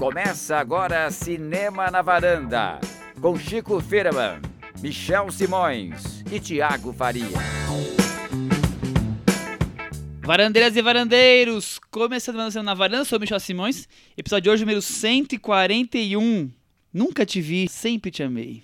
Começa agora Cinema na Varanda, com Chico Firman, Michel Simões e Tiago Faria. Varandeiras e varandeiros, começando mais Cinema na Varanda, sou o Michel Simões, episódio de hoje número 141. Nunca te vi, sempre te amei.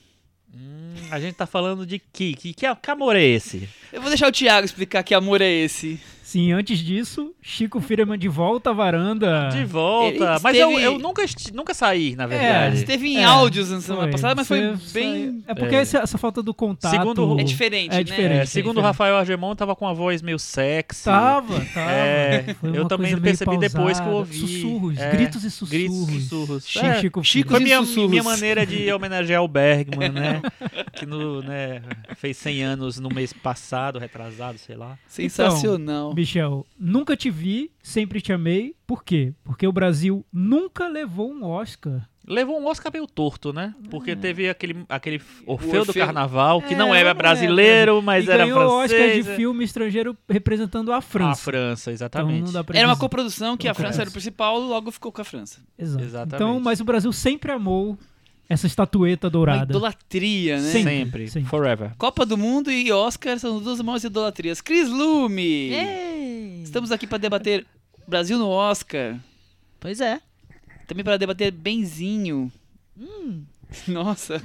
Hum, a gente tá falando de que? Que, que, que amor é esse? Eu vou deixar o Thiago explicar que amor é esse. Sim, antes disso, Chico Firman de volta à varanda. De volta. Ele Mas esteve- eu, eu nunca, nunca saí, na É, verdade. Esteve em É, áudios na semana Foi. passada, mas foi Você bem. É porque É. essa, essa falta do contato. Segundo- É diferente, É né? diferente. É, segundo o diferente. Rafael Argemon, tava com a voz meio sexy. Tava, tava. É, Foi eu também percebi depois que eu pausada. ouvi. Sussurros, É, gritos e sussurros. Gritos e sussurros. Chico, É, Chico, Chico Foi minha, sussurros. minha maneira de homenagear o Bergman, né? que no, né, fez 100 anos no mês passado, retrasado, sei lá. Sensacional. Michel, nunca te vi, sempre te amei. Por quê? Porque o Brasil nunca levou um Oscar. Levou um Oscar meio torto, né? Porque É. teve aquele, aquele Orfeu do Carnaval, que É, não era é brasileiro, mas e era ganhou o Oscar francês. de filme estrangeiro representando a A França. França, Então exatamente. não dá pra Era uma coprodução que a França era o principal, logo ficou com a França. Exato. Exatamente. Então, mas o Brasil sempre amou essa estatueta Uma dourada. idolatria, né? Sempre, sempre, sempre. forever. Copa do Mundo e Oscar são duas maiores idolatrias. Cris Lume! Estamos aqui para debater Brasil no Oscar. Pois é. Também para debater Benzinho. Nossa.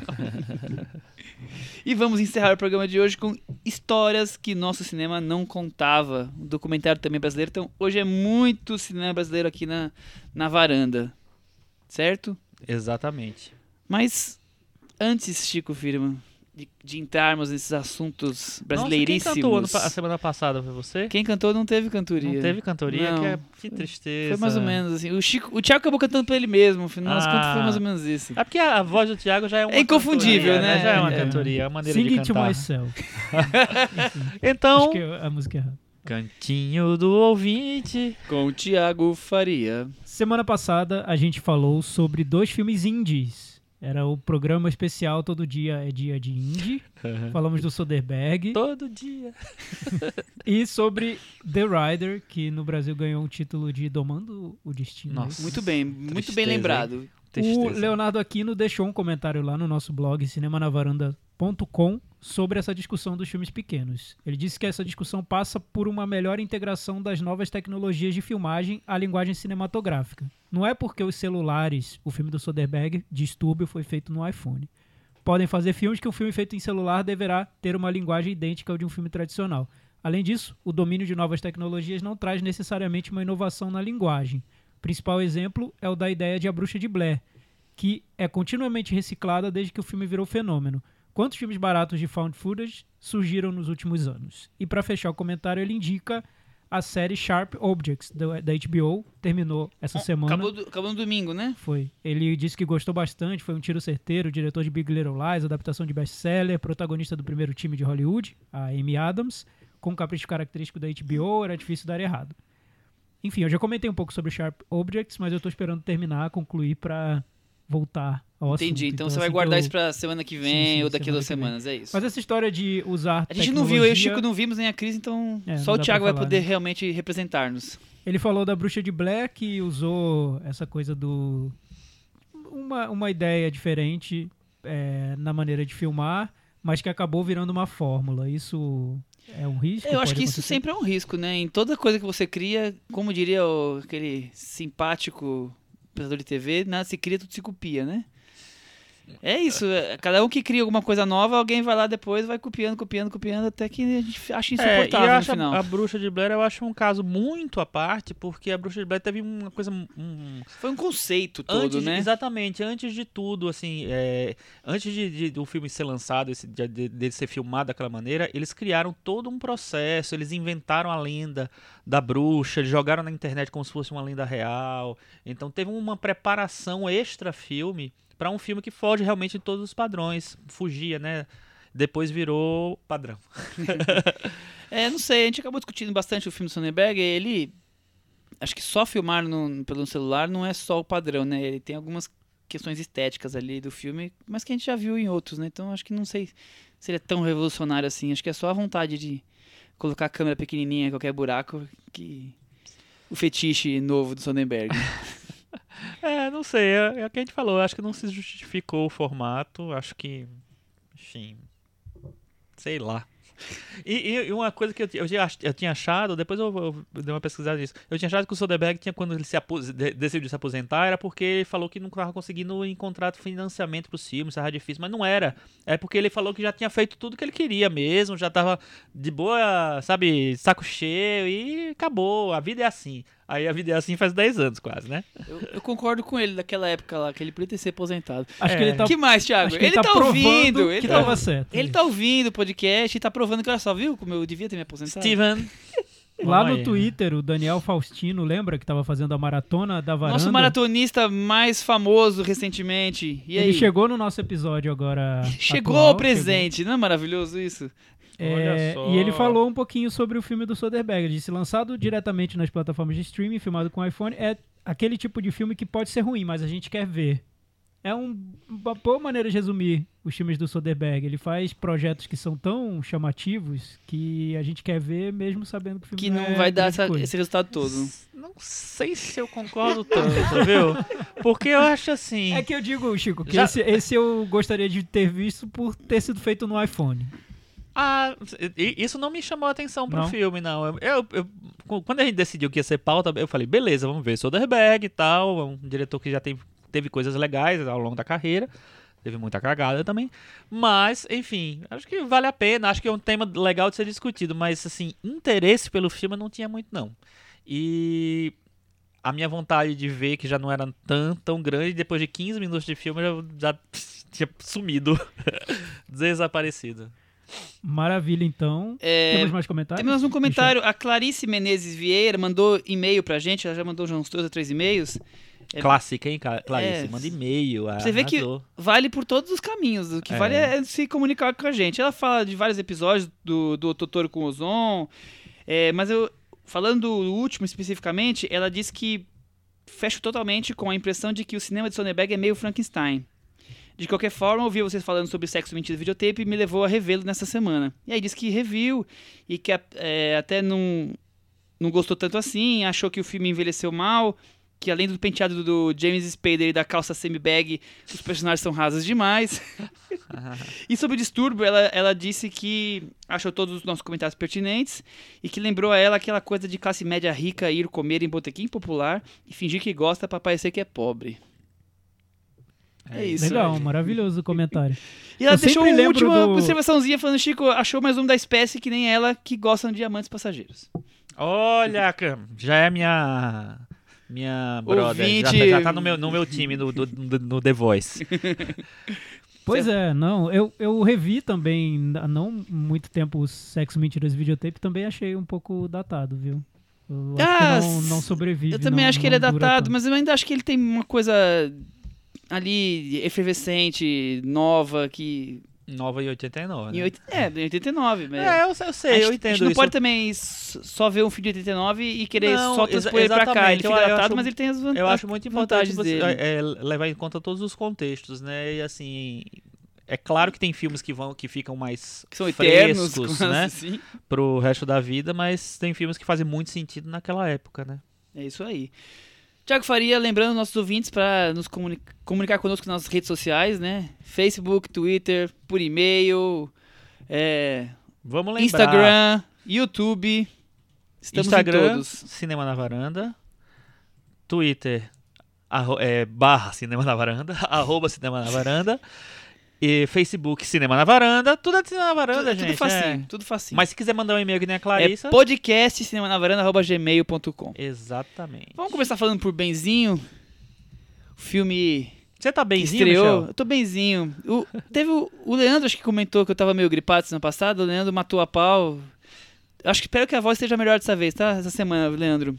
e vamos encerrar o programa de hoje com histórias que nosso cinema não contava. Um documentário também brasileiro. Então, hoje é muito cinema brasileiro aqui na, na varanda. Certo? Exatamente. Mas antes, Chico Firman, de, de entrarmos nesses assuntos Nossa, brasileiríssimos. quem cantou a semana passada foi você? Quem cantou não teve cantoria. Não teve cantoria, Não. que, é, que tristeza. Foi mais ou menos assim. O, Chico, o Thiago acabou cantando pra ele mesmo. Afinal das Ah. contas, foi mais ou menos isso. É porque a voz do Thiago já é uma É inconfundível, cantoria, né? Já é uma É. cantoria, é uma maneira Sing de it to cantar. myself. Então, Acho que é a música errada. cantinho do ouvinte. Com o Thiago Faria. Semana passada a gente falou sobre dois filmes indies. Era o programa especial Todo Dia é Dia de Indie. Falamos do Soderbergh. Todo dia. E sobre The Rider, que no Brasil ganhou o título de Domando o Destino. Nossa. Muito bem, muito Tristeza, bem lembrado. O. Leonardo Aquino deixou um comentário lá no nosso blog cinemanavaranda.com sobre essa discussão dos filmes pequenos. Ele disse que essa discussão passa por uma melhor integração das novas tecnologias de filmagem à linguagem cinematográfica. Não é porque os celulares, o filme do Soderbergh, Distúrbio, foi feito no iPhone. Podem fazer filmes que um filme feito em celular deverá ter uma linguagem idêntica ao de um filme tradicional. Além disso, o domínio de novas tecnologias não traz necessariamente uma inovação na linguagem. O principal exemplo é o da ideia de A Bruxa de Blair, que é continuamente reciclada desde que o filme virou fenômeno. Quantos filmes baratos de found footage surgiram nos últimos anos? E para fechar o comentário, ele indica a série Sharp Objects da HBO, terminou essa semana. Acabou, do- acabou no domingo, né? Foi. Ele disse que gostou bastante, foi um tiro certeiro, diretor de Big Little Lies, adaptação de best-seller, protagonista do primeiro time de Hollywood, a Amy Adams, com um capricho característico da HBO, era difícil dar errado. Enfim, eu já comentei um pouco sobre Sharp Objects, mas eu tô esperando terminar, concluir pra voltar Entendi. assunto. Então, você vai assim guardar eu- isso pra semana que vem Sim, sim, ou daqui a duas semanas, é isso. Mas essa história de usar A gente não viu, eu e o tecnologia- Chico não vimos nem a Cris, então É, só o Thiago pra vai falar, poder né? realmente representar-nos. Ele falou da Bruxa de Blair que usou essa coisa do. Uma, uma ideia diferente é, na maneira de filmar, mas que acabou virando uma fórmula. Isso é um risco? Eu acho que isso acontecer? sempre é um risco, né? Em toda coisa que você cria, como diria o- aquele simpático apresentador de TV, nada se cria, tudo se copia, né? É isso, é, cada um que cria alguma coisa nova, alguém vai lá depois, vai copiando, copiando, copiando, até que a gente acha É, insuportável eu no final. a, a Bruxa de Blair eu acho um caso muito à parte, porque a Bruxa de Blair teve uma coisa. Um, Foi um conceito todo, antes né? Exatamente, antes de tudo, assim, é, antes de, de- do filme ser lançado, esse, de, de- dele ser filmado daquela maneira, eles criaram todo um processo, eles inventaram a lenda da bruxa, eles jogaram na internet como se fosse uma lenda real. Então teve uma preparação extra filme para um filme que foge realmente de todos os padrões, fugia, né? Depois virou padrão. É, não sei, a gente acabou discutindo bastante o filme do Sonnenberg, ele... Acho que só filmar no, pelo celular não é só o padrão, né? Ele tem algumas questões estéticas ali do filme, mas que a gente já viu em outros, né? Então acho que não sei se ele é tão revolucionário assim. Acho que é só a vontade de colocar a câmera pequenininha em qualquer buraco que o fetiche novo do Sonnenberg. É, não sei, é, é o que a gente falou, acho que não se justificou o formato, acho que, enfim, sei lá. E, e uma coisa que eu, eu, eu, tinha achado, depois eu, eu, dei uma pesquisada nisso, eu tinha achado que o Soderbergh tinha, quando ele se decidiu se aposentar, era porque ele falou que não estava conseguindo encontrar financiamento para os filmes, estava difícil, mas não era. É porque ele falou que já tinha feito tudo que ele queria mesmo, já estava de boa, sabe, saco cheio e acabou, a vida é assim. Aí a vida é assim faz 10 anos quase, né? Eu, eu, concordo com ele daquela época lá, que ele podia ter se aposentado. Acho é. que ele tá. que mais, Thiago? ele, ele tá, tá ouvindo. Ele tá, certo. Ele tá ouvindo o podcast e tá provando que, olha só, viu como eu devia ter me aposentado? Steven. Lá no Twitter, o Daniel Faustino, lembra que tava fazendo a maratona da varanda? Nosso maratonista mais famoso recentemente. E aí? Ele chegou no nosso episódio agora. Chegou atual, presente, chegou. não é maravilhoso isso? É, e ele falou um pouquinho sobre o filme do Soderbergh. Ele disse lançado diretamente nas plataformas de streaming, filmado com iPhone, é aquele tipo de filme que pode ser ruim, mas a gente quer ver. É um, uma boa maneira de resumir os filmes do Soderbergh. Ele faz projetos que são tão chamativos que a gente quer ver, mesmo sabendo que o filme que não é vai dar essa, esse resultado todo. Não sei se eu concordo tanto, viu? Porque eu acho assim. É que eu digo, Chico, que Já... esse, esse eu gostaria de ter visto por ter sido feito no iPhone. Ah, isso não me chamou a atenção pro Não? filme, não. Eu, eu- eu- quando a gente decidiu que ia ser pauta, eu falei, beleza, vamos ver Soderbergh e tal, é um diretor que já tem, teve coisas legais ao longo da carreira, teve muita cagada também, mas, enfim, acho que vale a pena, acho que é um tema legal de ser discutido, mas, assim, interesse pelo filme não tinha muito, não. E a minha vontade de ver, que já não era tão, tão grande, depois de 15 minutos de filme, eu já, já tinha sumido, desaparecido. Maravilha, então. É, Temos mais comentários? Temos um comentário. A Clarice Menezes Vieira mandou e-mail pra gente. Ela já mandou já uns dois ou três e-mails. É- Clássica, hein, Cla- Clarice? É. Manda e-mail. Você vê que arrasou. vale por todos os caminhos. O que É. vale é se comunicar com a gente. Ela fala de vários episódios do, do Totoro com Ozon. É, mas eu, falando do último especificamente, ela diz que fecho totalmente com a impressão de que o cinema de Sonnenberg é meio Frankenstein. De qualquer forma, ouvir vocês falando sobre sexo mentido videotape e me levou a revê-lo nessa semana. E aí disse que reviu e que é, até não, não gostou tanto assim, achou que o filme envelheceu mal, que além do penteado do James Spader e da calça semi-bag, os personagens são rasos demais. e sobre o distúrbio, ela, ela disse que achou todos os nossos comentários pertinentes e que lembrou a ela aquela coisa de classe média rica ir comer em botequim popular e fingir que gosta pra parecer que é pobre. É isso. Legal, maravilhoso o comentário. E ela Eu deixou sempre uma lembro última do- observaçãozinha falando, Chico, achou mais um da espécie que nem ela, que gostam de diamantes passageiros. Olha, Cam, já é minha. Minha brother. Já, Ouvinte- já tá no meu, no meu time do, do, do- no The Voice. Pois é, não, eu, eu revi também, há não muito tempo, o Sexo, Mentiras e Videotape, também achei um pouco datado, viu? Eu acho Ah, que não, não sobrevive. Eu também não- acho que ele é datado, tanto. mas eu ainda acho que ele tem uma coisa ali efervescente, nova, que. Nova em 89. Em Né? oit- É, em 89. Mas... É, eu, eu sei, gente, eu a gente entendo não isso. pode também só ver um filme de 89 e querer Não, só transpor ele pra cá. Ele exatamente, fica eu- datado, acho- mas ele tem as van- Eu acho muito importante vantagens você é, é, levar em conta todos os contextos, né? E assim, é claro que tem filmes que vão que ficam mais que são eternos, frescos, né, assim. pro resto da vida, mas tem filmes que fazem muito sentido naquela época, né? É isso aí. Tiago Faria, lembrando nossos ouvintes para nos comuni- comunicar conosco nas redes sociais, né? Facebook, Twitter, por e-mail, é, Vamos lembrar. Instagram, YouTube. Estamos Instagram. Cinema na Varanda. Twitter, arro- é, barra Cinema na Varanda. arroba Cinema na Varanda. E Facebook, Cinema na Varanda. Tudo é de Cinema na Varanda, tudo, gente. tudo facinho, é. tudo facinho. Mas se quiser mandar um e-mail que nem a é Clarissa... podcast cinemanavaranda.gmail.com Exatamente. Vamos começar falando por Benzinho. O filme Você tá benzinho, estreou. Michel? Eu tô benzinho. O, teve o, o Leandro, acho que comentou que eu tava meio gripado semana passada. O Leandro matou a pau. Acho que espero que a voz esteja melhor dessa vez, tá? Essa semana, Leandro.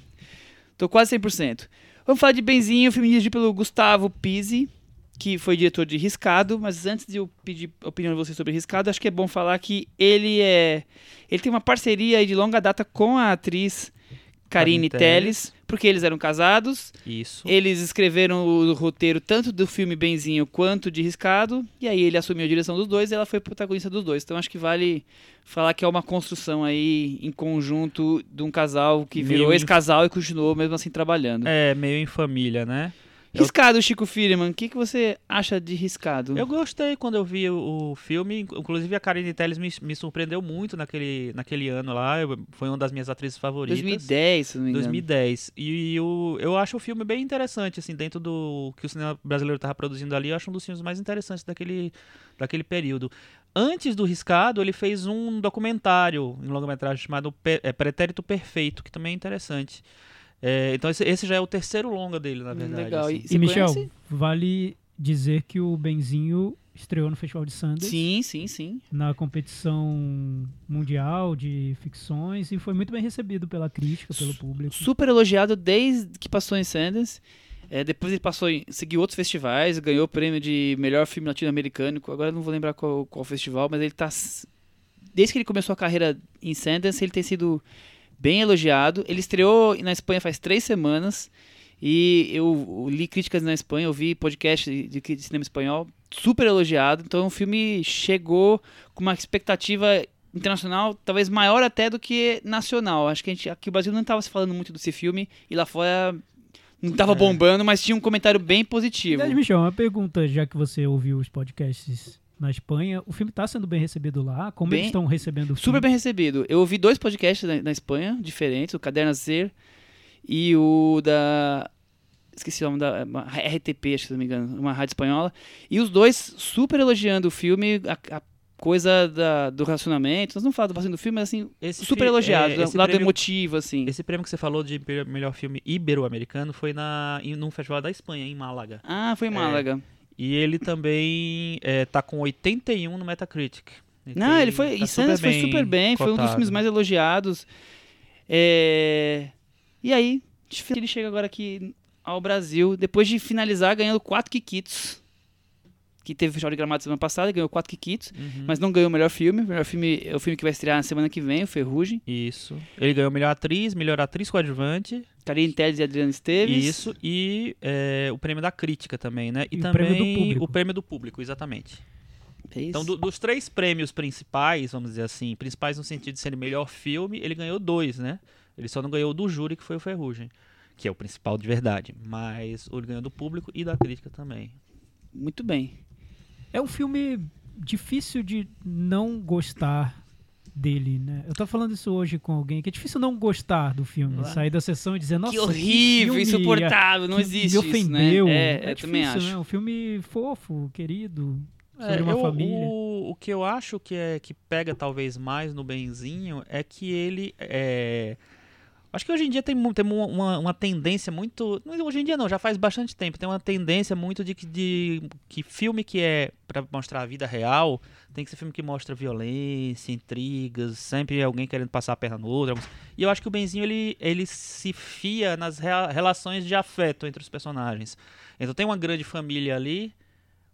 Tô quase 100%. Vamos falar de Benzinho, filme dirigido pelo Gustavo Pizzi, que foi diretor de Riscado. Mas antes de eu pedir a opinião de vocês sobre Riscado, acho que é bom falar que ele é. Ele tem uma parceria aí de longa data com a atriz Karine Telles, porque eles eram casados. Isso. Eles escreveram o roteiro tanto do filme Benzinho quanto de Riscado, e aí ele assumiu a direção dos dois e ela foi protagonista dos dois. Então acho que vale falar que é uma construção aí em conjunto de um casal que Meio virou em- esse casal e continuou mesmo assim trabalhando. É, meio em família, né? Riscado, Chico Firman. O que, que você acha de riscado? Eu gostei quando eu vi o, o filme. Inclusive, a Karine Telles me, me surpreendeu muito naquele, naquele ano lá. Eu- foi uma das minhas atrizes favoritas. 2010, se não me engano. 2010. E o, eu acho o filme bem interessante, assim, dentro do que o cinema brasileiro estava produzindo ali, eu acho um dos filmes mais interessantes daquele, daquele período. Antes do Riscado, ele fez um documentário em longa-metragem chamado é, Pretérito Perfeito, que também é interessante. É, então esse, esse já é o terceiro longa dele, na verdade. Legal. assim. E, E, Michel, conhece? vale dizer que o Benzinho estreou no Festival de Sundance. Sim, sim, sim. Na competição mundial de ficções e foi muito bem recebido pela crítica, pelo público. Super elogiado desde que passou em Sundance. É, depois ele passou em seguiu outros festivais, ganhou o prêmio de melhor filme latino-americano. Agora eu não vou lembrar qual, qual festival, mas ele tá. s- Desde que ele começou a carreira em Sundance, ele tem sido bem elogiado. Ele estreou na Espanha faz três semanas. E eu li críticas na Espanha, eu vi podcast de, de cri- de cinema espanhol, super elogiado. Então o filme chegou com uma expectativa internacional talvez maior até do que nacional. Acho que a gente, aqui o Brasil não estava se falando muito desse filme e lá fora não estava É. bombando, mas tinha um comentário bem positivo. Aliás, Michel, uma pergunta, já que você ouviu os podcasts na Espanha, o filme está sendo bem recebido lá? Como Bem- eles estão recebendo o Super filme? bem recebido. Eu ouvi dois podcasts na, na Espanha, diferentes, o Caderno Ser e o da. Esqueci o nome da. uma RTP, acho que se não me engano, uma rádio espanhola. E os dois super elogiando o filme, a, a coisa da- do relacionamento. Nós não falamos bastante do filme, mas assim, Esse super elogiado, é, do esse lado prêmio- emotivo, assim. Esse prêmio que você falou de melhor filme ibero-americano foi na, em, num festival da Espanha, em Málaga. Ah, foi em Málaga. E ele também é, tá com 81 no Metacritic. Não, ele foi. tá em Sundance foi super bem, foi um dos cotado. filmes mais elogiados. É, E aí, ele chega agora aqui ao Brasil, depois de finalizar ganhando quatro Kikitos. Que teve o Festival de Gramado semana passada, ganhou quatro Kikitos, Uhum. mas não ganhou o melhor filme. O melhor filme é o filme que vai estrear na semana que vem, o Ferrugem. Isso. Ele ganhou melhor atriz, melhor atriz coadjuvante. Karine Telles e Adriana Esteves. Isso. E é, o prêmio da crítica também, né? E, E o também prêmio do público. o prêmio do público, exatamente. É isso. Então, do- dos três prêmios principais, vamos dizer assim, principais no sentido de ser melhor filme, ele ganhou dois, né? Ele só não ganhou o do júri, que foi o Ferrugem, que é o principal de verdade. Mas ele ganhou do público e da crítica também. Muito bem. É um filme difícil de não gostar dele, né? Eu tava falando isso hoje com alguém, que é difícil não gostar do filme. Claro. Sair da sessão e dizer, nossa, que horrível, filme insuportável, não que existe me ofendeu. isso, né? É, eu difícil, também acho. né? Um filme fofo, querido, sobre É, uma eu- família. O, o que eu acho que, é, que pega talvez mais no Benzinho é que ele é. Acho que hoje em dia tem, tem uma, uma, tendência muito. Hoje em dia não, já faz bastante tempo. Tem uma tendência muito de que, de, que filme que é pra mostrar a vida real tem que ser filme que mostra violência, intrigas, sempre alguém querendo passar a perna no outro. E eu acho que o Benzinho ele, ele se fia nas rea- relações de afeto entre os personagens. Então tem uma grande família ali,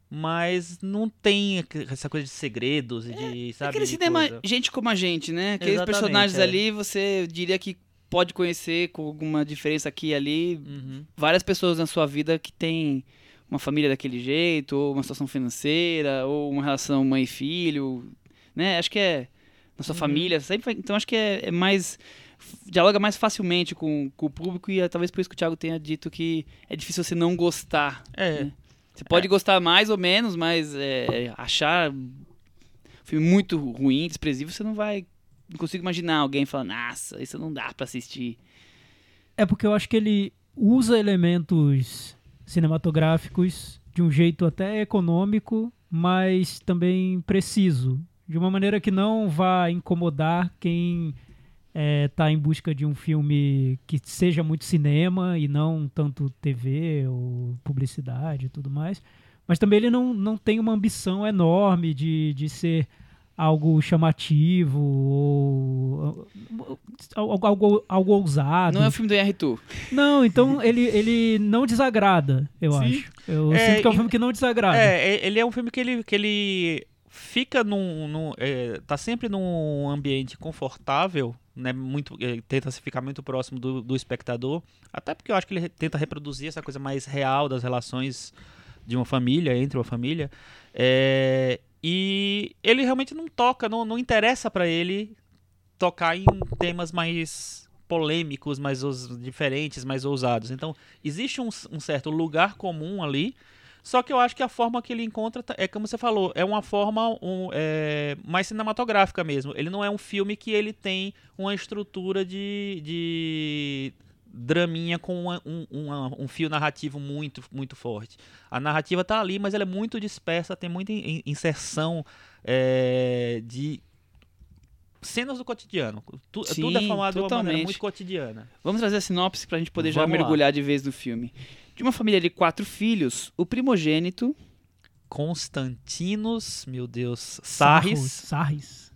mas não tem essa coisa de segredos e de, É sabe, aquele cinema coisa. gente como a gente, né? Aqueles Exatamente, personagens é. ali, você diria que pode conhecer com alguma diferença aqui e ali. Uhum. Várias pessoas na sua vida que tem uma família daquele jeito, ou uma situação financeira, ou uma relação mãe e filho, né? Acho que é na sua Uhum. família, sempre então acho que é, é mais dialoga mais facilmente com, com o público e é talvez por isso que o Thiago tenha dito que é difícil você não gostar. É, né? Você pode gostar mais ou menos, mas é, achar um filme muito ruim, desprezível, você não vai. Não consigo imaginar alguém falando, nossa, isso não dá pra assistir. É porque eu acho que ele usa elementos cinematográficos de um jeito até econômico, mas também preciso. De uma maneira que não vá incomodar quem está em busca de um filme que seja muito cinema e não tanto TV ou publicidade e tudo mais. Mas também ele não, não tem uma ambição enorme de, de ser algo chamativo ou algo, algo, algo ousado. Não é o filme do Yarritu. Não, então ele, ele não desagrada, eu Sim. acho. Eu É, sinto que é um filme que não desagrada. É, ele é um filme que ele, que ele fica num. num é, tá sempre num ambiente confortável, né? Muito, é, tenta se ficar muito próximo do, do espectador. Até porque eu acho que ele tenta reproduzir essa coisa mais real das relações de uma família, entre uma família. É, e ele realmente não toca, não, não interessa pra ele tocar em temas mais polêmicos, mais os, diferentes, mais ousados. Então, existe um, um certo lugar comum ali, só que eu acho que a forma que ele encontra tá- é como você falou, é uma forma um, é, mais cinematográfica mesmo. Ele não é um filme que ele tem uma estrutura de, de draminha com uma- um, uma- um fio narrativo muito, muito forte. A narrativa tá ali, mas ela é muito dispersa, tem muita in- inserção é, de cenas do cotidiano. Tu- Sim, tudo é formado de uma maneira totalmente. muito cotidiana. Vamos trazer a sinopse pra gente poder já Vamos lá. mergulhar de vez no filme. De uma família de quatro filhos, o primogênito Constantinos, meu Deus, Sarros, Sarris. Sarris.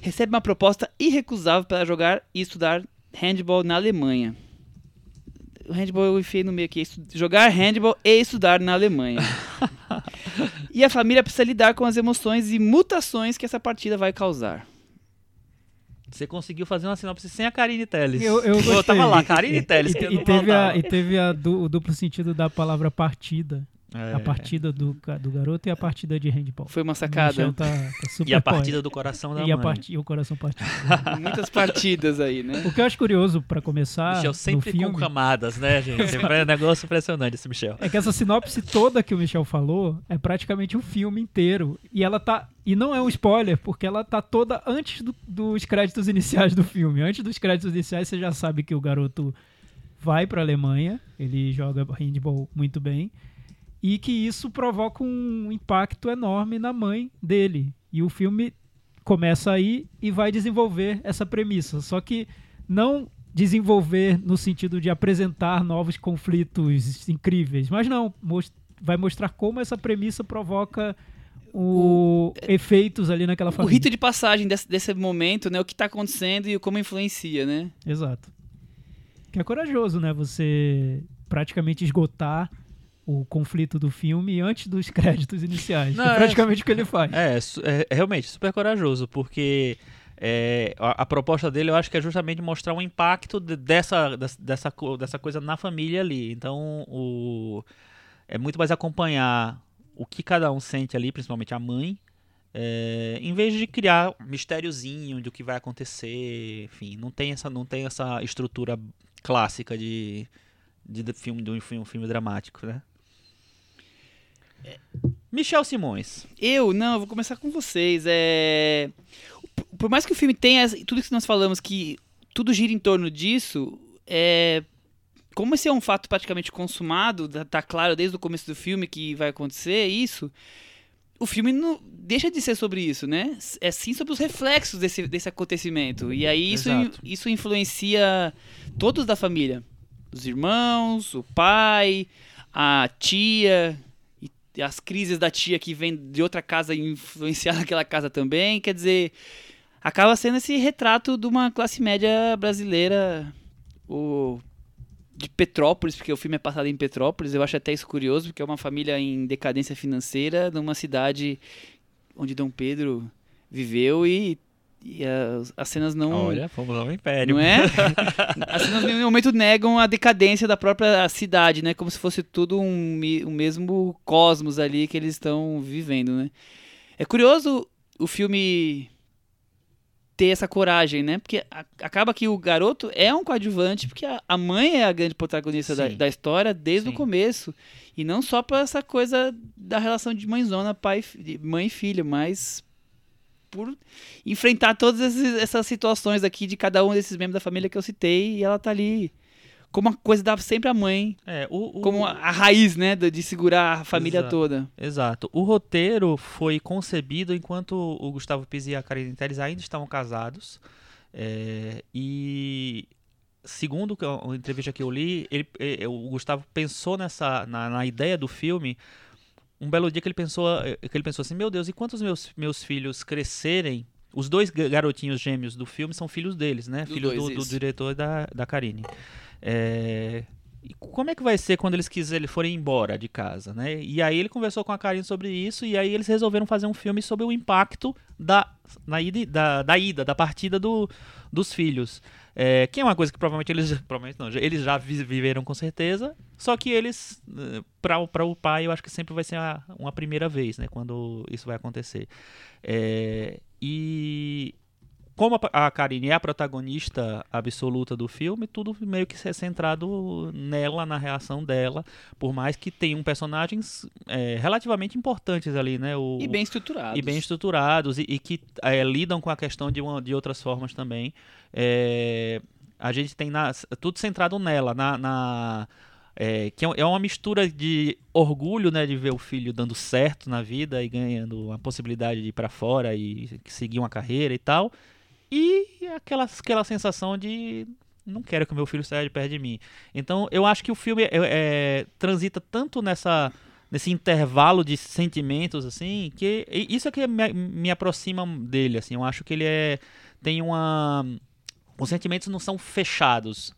recebe uma proposta irrecusável para jogar e estudar handball na Alemanha. O handball eu enfiei no meio aqui. estu- Jogar handball e estudar na Alemanha. e a família precisa lidar com as emoções e mutações que essa partida vai causar. Você conseguiu fazer uma sinopse sem a Karine Telles. Eu, eu gostei. tava lá, Karine Telles. E, e não teve a, e teve a du- o duplo sentido da palavra partida. É. A partida do, do garoto e a partida de handball. Foi uma O sacada. Michel tá, tá super E a partida do coração da e, a mãe. parti- e o coração partido. Muitas partidas aí, né? O que eu acho curioso pra começar Michel sempre filme com camadas, né, gente? Sempre é um negócio impressionante esse Michel. é que essa sinopse toda que o Michel falou é praticamente um filme inteiro. E ela tá. E não é um spoiler, porque ela tá toda antes do- dos créditos iniciais do filme. Antes dos créditos iniciais, você já sabe que o garoto vai pra Alemanha, ele joga handball muito bem. E que isso provoca um impacto enorme na mãe dele. E o filme começa aí e vai desenvolver essa premissa. Só que não desenvolver no sentido de apresentar novos conflitos incríveis, mas não, mos- vai mostrar como essa premissa provoca o, efeitos ali naquela O família. rito de passagem desse, desse momento, né? O que tá acontecendo e como influencia, né? Exato. Que é corajoso, né? Você praticamente esgotar o conflito do filme antes dos créditos iniciais. Não, é é- praticamente o que ele faz. É, su- é realmente super corajoso, porque é, a, a proposta dele eu acho que é justamente mostrar o impacto de- dessa, des- dessa, dessa coisa na família ali. Então, o, é muito mais acompanhar o que cada um sente ali, principalmente a mãe, é, em vez de criar um mistériozinho do que vai acontecer, enfim, não tem essa, não tem essa estrutura clássica de, de, de filme, de um filme, um filme dramático, né? Michel Simões. Eu, não, eu vou começar com vocês. É... Por mais que o filme tenha tudo que nós falamos, que tudo gira em torno disso, é... como esse é um fato praticamente consumado, tá- tá claro desde o começo do filme que vai acontecer isso, o filme não deixa de ser sobre isso, né? É sim sobre os reflexos desse, desse acontecimento. E aí isso, Exato. isso influencia todos da família. Os irmãos, o pai, a tia, as crises da tia que vem de outra casa influenciar naquela casa também. Quer dizer, acaba sendo esse retrato de uma classe média brasileira o, de Petrópolis, porque o filme é passado em Petrópolis. Eu acho até isso curioso, porque é uma família em decadência financeira, numa cidade onde Dom Pedro viveu e, e as, as cenas não. Olha, fomos ao Império. Não é? As cenas em nenhum momento negam a decadência da própria cidade, né? Como se fosse tudo um, um mesmo cosmos ali que eles estão vivendo, né? É curioso o filme ter essa coragem, né? Porque a- acaba que o garoto é um coadjuvante, porque a, a mãe é a grande protagonista da, da história desde o Sim. começo. E não só por essa coisa da relação de mãezona, pai, mãe e filha, mas por enfrentar todas esses- essas situações aqui de cada um desses membros da família que eu citei e ela tá ali como uma coisa dá sempre a mãe, É, o, o- como a, a raiz, né, de de segurar a família Exato. toda. Exato. O roteiro foi concebido enquanto o Gustavo Pizzi e a Karine Telles ainda estavam casados. É, e segundo a entrevista que eu li, ele, eh, o Gustavo pensou nessa na, na ideia do filme. Um belo dia que ele pensou eh, que ele pensou assim, meu Deus, e quando os meus meus filhos crescerem, os dois ga- garotinhos gêmeos do filme são filhos deles, né? Dos Filho dois, do, do diretor da da Karine. É, e como é que vai ser quando eles quiserem forem embora de casa, né? E aí ele conversou com a Karine sobre isso e aí eles resolveram fazer um filme sobre o impacto da, na ida, da, da ida, da partida do, dos filhos. É, que é uma coisa que provavelmente eles, provavelmente não, eles já vi- viveram com certeza, só que eles, para o pai, eu acho que sempre vai ser a- uma primeira vez, né? Quando isso vai acontecer. É, e como a, Karine é a protagonista absoluta do filme, tudo meio que é centrado nela, na reação dela, por mais que tenham personagens é, relativamente importantes ali, né? O, E bem estruturados. e bem estruturados e, e que é, lidam com a questão de, uma, de outras formas também. É, a gente tem na- tudo centrado nela, na, na- é, que é é uma mistura de orgulho, né, de ver o filho dando certo na vida e ganhando a possibilidade de ir para fora e seguir uma carreira e tal, e aquela, aquela sensação de não quero que o meu filho saia de perto de mim. Então, eu acho que o filme é- é, transita tanto nessa nesse intervalo de sentimentos assim, que isso é que me, me aproxima dele, assim. Eu acho que ele é tem uma os sentimentos não são fechados.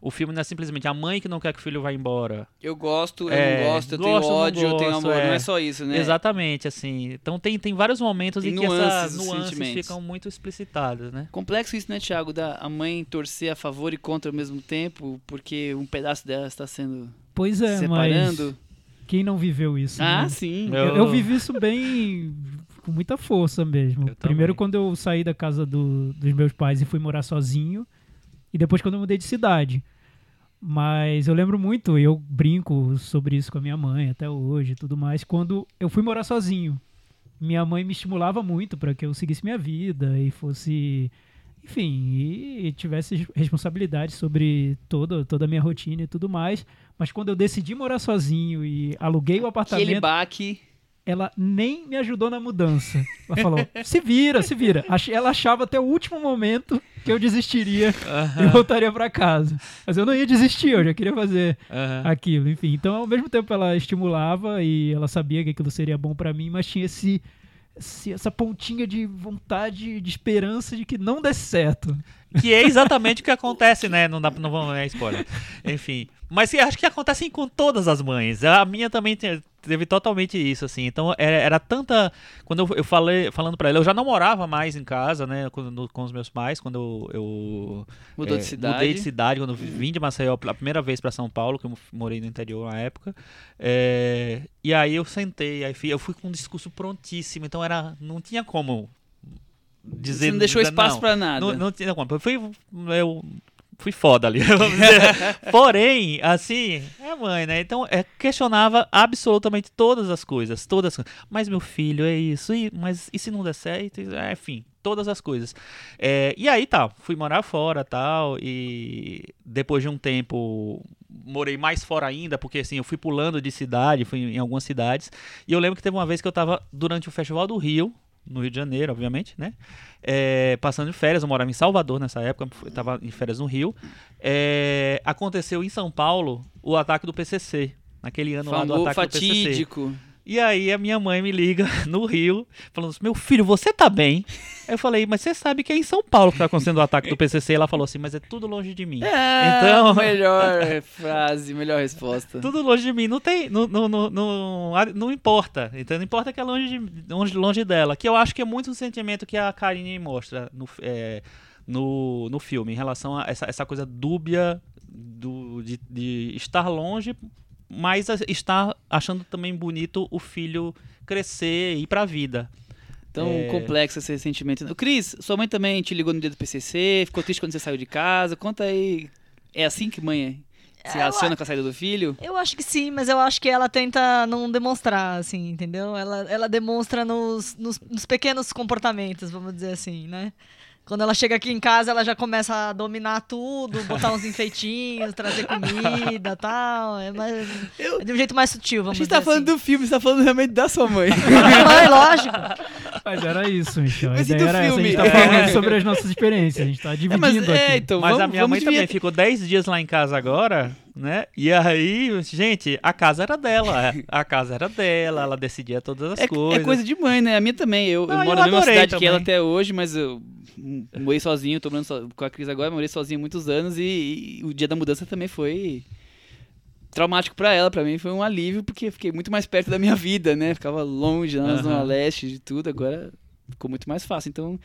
O filme não é simplesmente a mãe que não quer que o filho vá embora. Eu gosto, eu É, não gosto, eu gosto, tenho ódio, eu tenho gosto, amor. é. Não é só isso, né? Exatamente, assim. Então tem, tem vários momentos Tem em que essas nuances ficam muito explicitadas, né? Complexo isso, né, Thiago? Da a mãe torcer a favor e contra ao mesmo tempo, porque um pedaço dela está sendo Pois é, separando. mas quem não viveu isso? Ah, né? sim. Eu- Eu, eu vivi isso bem com muita força mesmo. Eu Primeiro também. quando eu saí da casa do- dos meus pais e fui morar sozinho, e depois quando eu mudei de cidade. Mas eu lembro muito, eu brinco sobre isso com a minha mãe até hoje e tudo mais, quando eu fui morar sozinho. Minha mãe me estimulava muito para que eu seguisse minha vida e fosse, enfim, e tivesse responsabilidade sobre toda, toda a minha rotina e tudo mais. Mas quando eu decidi morar sozinho e aluguei o apartamento Aquele baque. ela nem me ajudou na mudança. Ela falou: se vira, se vira. Ela achava até o último momento que eu desistiria e voltaria pra casa. Mas eu não ia desistir, eu já queria fazer Aham. aquilo. Enfim, então ao mesmo tempo ela estimulava e ela sabia que aquilo seria bom pra mim, mas tinha esse, esse- essa pontinha de vontade, de esperança de que não desse certo. Que é exatamente o que acontece, né? Não, dá, não vamos é spoiler. Enfim. Mas acho que acontece com todas as mães. A minha também te- teve totalmente isso, assim. Então era, era tanta. Quando eu, eu falei, falando pra ela, eu já não morava mais em casa, né? Com, no- com os meus pais, quando eu. eu, Mudou é, de cidade. Mudei de cidade, quando vim de Maceió pela primeira vez pra São Paulo, que eu morei no interior na época. É, e aí eu sentei, aí fui- eu fui com um discurso prontíssimo, então era. Não tinha como. Dizer, Você não deixou espaço pra nada. Não, não tinha como. Eu fui, eu fui foda ali. Porém, assim, é mãe, né? Então, é, questionava absolutamente todas as coisas. Todas. Mas meu filho, é isso. E, mas e se não der certo? É, enfim, todas as coisas. É, e aí, tá. Fui morar fora tal. E depois de um tempo. Morei mais fora ainda, porque assim, eu fui pulando de cidade, fui em algumas cidades. E eu lembro que teve uma vez que eu tava durante o Festival do Rio, no Rio de Janeiro, obviamente, né? É, passando de férias, eu morava em Salvador nessa época, eu tava em férias no Rio. É, aconteceu em São Paulo o ataque do PCC, naquele ano lá do ataque do PCC. E aí a minha mãe me liga no Rio, falando assim, meu filho, você tá bem? Aí eu falei, mas você sabe que é em São Paulo que tá acontecendo o ataque do PCC? Ela falou assim, mas é tudo longe de mim. É, Então- melhor frase, melhor resposta. Tudo longe de mim, não tem, não, não, não, não, não importa. Então não importa que é longe, de, longe, longe dela. Que eu acho que é muito um sentimento que a Karine mostra no, é, no, no filme, em relação a essa, essa coisa dúbia do, de, de estar longe, mas a- estar achando também bonito o filho crescer e ir pra vida. Tão É. complexo esse sentimento. O Cris, sua mãe também te ligou no dia do PCC, ficou triste quando você saiu de casa. Conta aí. É assim que mãe se É, relaciona com a saída do filho? Eu acho que sim, mas eu acho que ela tenta não demonstrar, assim, entendeu? Ela, ela demonstra nos, nos, nos pequenos comportamentos, vamos dizer assim, né? Quando ela chega aqui em casa, ela já começa a dominar tudo, botar uns enfeitinhos, trazer comida e tal. É, mais, Eu- é de um jeito mais sutil, A vamos gente dizer tá falando assim. do filme, você tá falando realmente da sua mãe. Mãe, lógico. Mas era isso, Michel. A Mas e do era essa. A gente filme? tá falando sobre as nossas experiências. A gente tá É, dividindo mas, é, aqui. então, Mas vamos, a minha mãe também dividir- ficou 10 dias lá em casa agora, né? E aí, gente, a casa era dela. é. A casa era dela, ela decidia todas as É, coisas. é coisa de mãe, né? A minha também. Eu, eu Não, eu moro na mesma cidade que ela também. até hoje, mas eu morei sozinho, tô morando so- com a Cris agora, morei sozinho muitos anos e, e o dia da mudança também foi traumático pra ela, pra mim foi um alívio, porque fiquei muito mais perto da minha vida, né? Ficava longe, lá na Zona Aham. Leste de tudo, agora ficou muito mais fácil. Então,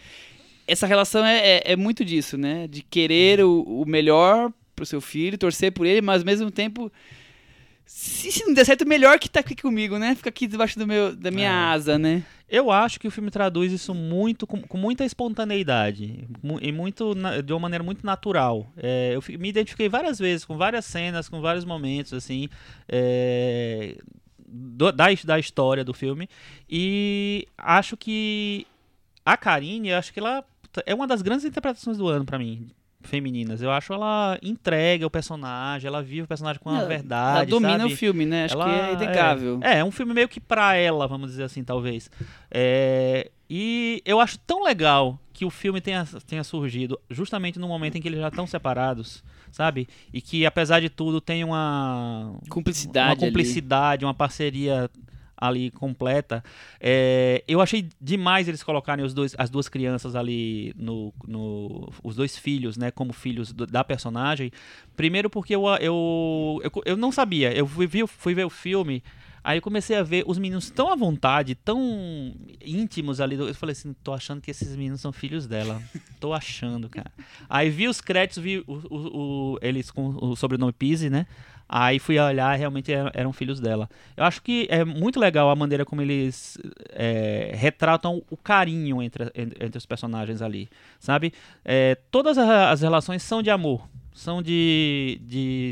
essa relação é, é, é muito disso, né? De querer o, o melhor pro seu filho, torcer por ele, mas ao mesmo tempo. Se, se não der certo, melhor que tá aqui comigo, né? Fica aqui debaixo do meu, da minha É. asa, né? Eu acho que o filme traduz isso muito com, com muita espontaneidade e muito de uma maneira muito natural. É, eu me identifiquei várias vezes com várias cenas, com vários momentos assim é, do- da, da história do filme e acho que a Karine, acho que ela é uma das grandes interpretações do ano pra mim. Femininas, eu acho ela entrega o personagem, ela vive o personagem com a Ela- verdade. Ela domina sabe? o filme, né? Acho Ela que é inegável. É, é um filme meio que pra ela, vamos dizer assim, talvez. É, e eu acho tão legal que o filme tenha, tenha surgido justamente no momento em que eles já estão separados, sabe? E que, apesar de tudo, tem uma, Cumplicidade uma ali. cumplicidade, uma parceria ali completa. É, eu achei demais eles colocarem os dois, as duas crianças ali no, no os dois filhos, né, como filhos do- da personagem. Primeiro porque eu, eu, eu, eu não sabia, eu fui, fui ver o filme Aí eu comecei a ver os meninos tão à vontade, tão íntimos ali. Eu falei assim, tô achando que esses meninos são filhos dela. Tô achando, cara. Aí vi os créditos, vi o, o- o- eles com o sobrenome Pise, né? Aí fui olhar, realmente eram, eram filhos dela. Eu acho que é muito legal a maneira como eles é, retratam o carinho entre, entre, os personagens ali, sabe? É, todas as relações são de amor, são de, de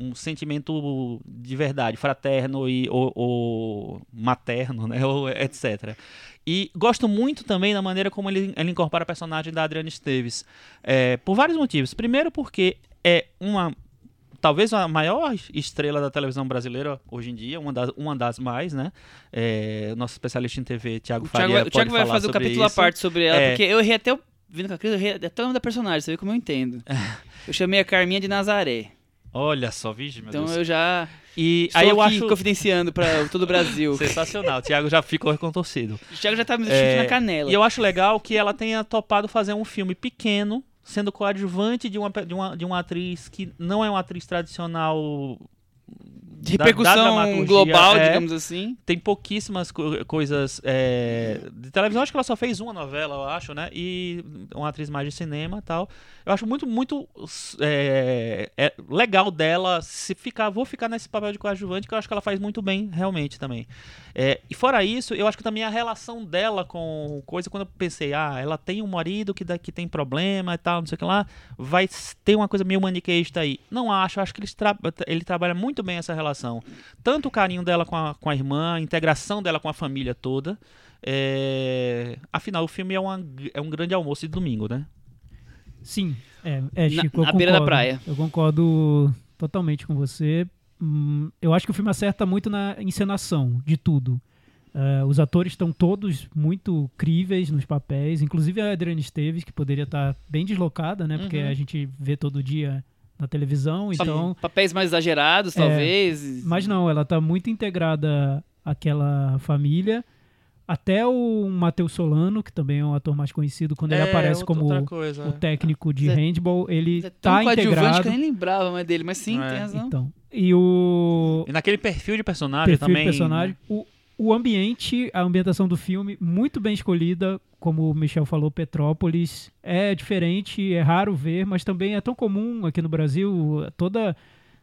um sentimento de verdade, fraterno e ou, ou materno, né? Ou etc. E gosto muito também da maneira como ele, ele incorpora a personagem da Adriana Esteves. É, por vários motivos. Primeiro porque é uma talvez a maior estrela da televisão brasileira hoje em dia, uma das, uma das mais, né? É, o nosso especialista em TV, Thiago O Faria, Thiago, vai- o Thiago vai fazer o capítulo à isso. parte sobre ela, É. porque eu errei até o. Vindo com a Cris, eu errei até o nome da personagem, você vê como eu entendo. Eu chamei a Carminha de Nazaré. Olha só, vixe, meu Então Deus. eu já E aí eu acho confidenciando pra todo o Brasil. sensacional. O Thiago já ficou contorcido. O Thiago já tá me chute É, na canela. E eu acho legal que ela tenha topado fazer um filme pequeno, sendo coadjuvante de uma, de uma, de uma atriz que não é uma atriz tradicional. De da- da repercussão dramaturgia, global, é. digamos assim. Tem pouquíssimas co- coisas é, de televisão. Acho que ela só fez uma novela, eu acho, né? E uma atriz mais de cinema e tal. Eu acho muito, muito é, é legal dela se ficar. Vou ficar nesse papel de coadjuvante, que eu acho que ela faz muito bem, realmente, também. É, e fora isso, eu acho que também a relação dela com coisa, quando eu pensei, ah, ela tem um marido que, daqui tem problema e tal, não sei o que lá, vai ter uma coisa meio maniqueísta aí. Não acho, acho que eles tra ele trabalha muito bem essa relação. Tanto o carinho dela com a, com a irmã, a integração dela com a família toda. É, Afinal, o filme é, uma, é um grande almoço de domingo, né? Sim, é, é Na- Chico, eu na beira da concordo. praia. Eu concordo totalmente com você. Hum, eu acho que o filme acerta muito na encenação de tudo. É, os atores estão todos muito críveis nos papéis, inclusive a Adriana Esteves, que poderia estar bem deslocada, né? Porque Uhum. a gente vê todo dia na televisão, então... Papéis mais exagerados, É, talvez. Mas não, ela tá muito integrada àquela família. Até o Matheus Solano, que também é um ator mais conhecido, quando ele É, aparece outra- como coisa, o é. técnico de é- handball, ele É tão tá coadjuvante integrado. que eu nem lembrava mais dele, mas sim, É. tem razão. Então, e o E naquele perfil de personagem perfil também. de personagem, o, o ambiente, a ambientação do filme, muito bem escolhida, como o Michel falou, Petrópolis, é diferente, é raro ver, mas também é tão comum aqui no Brasil, toda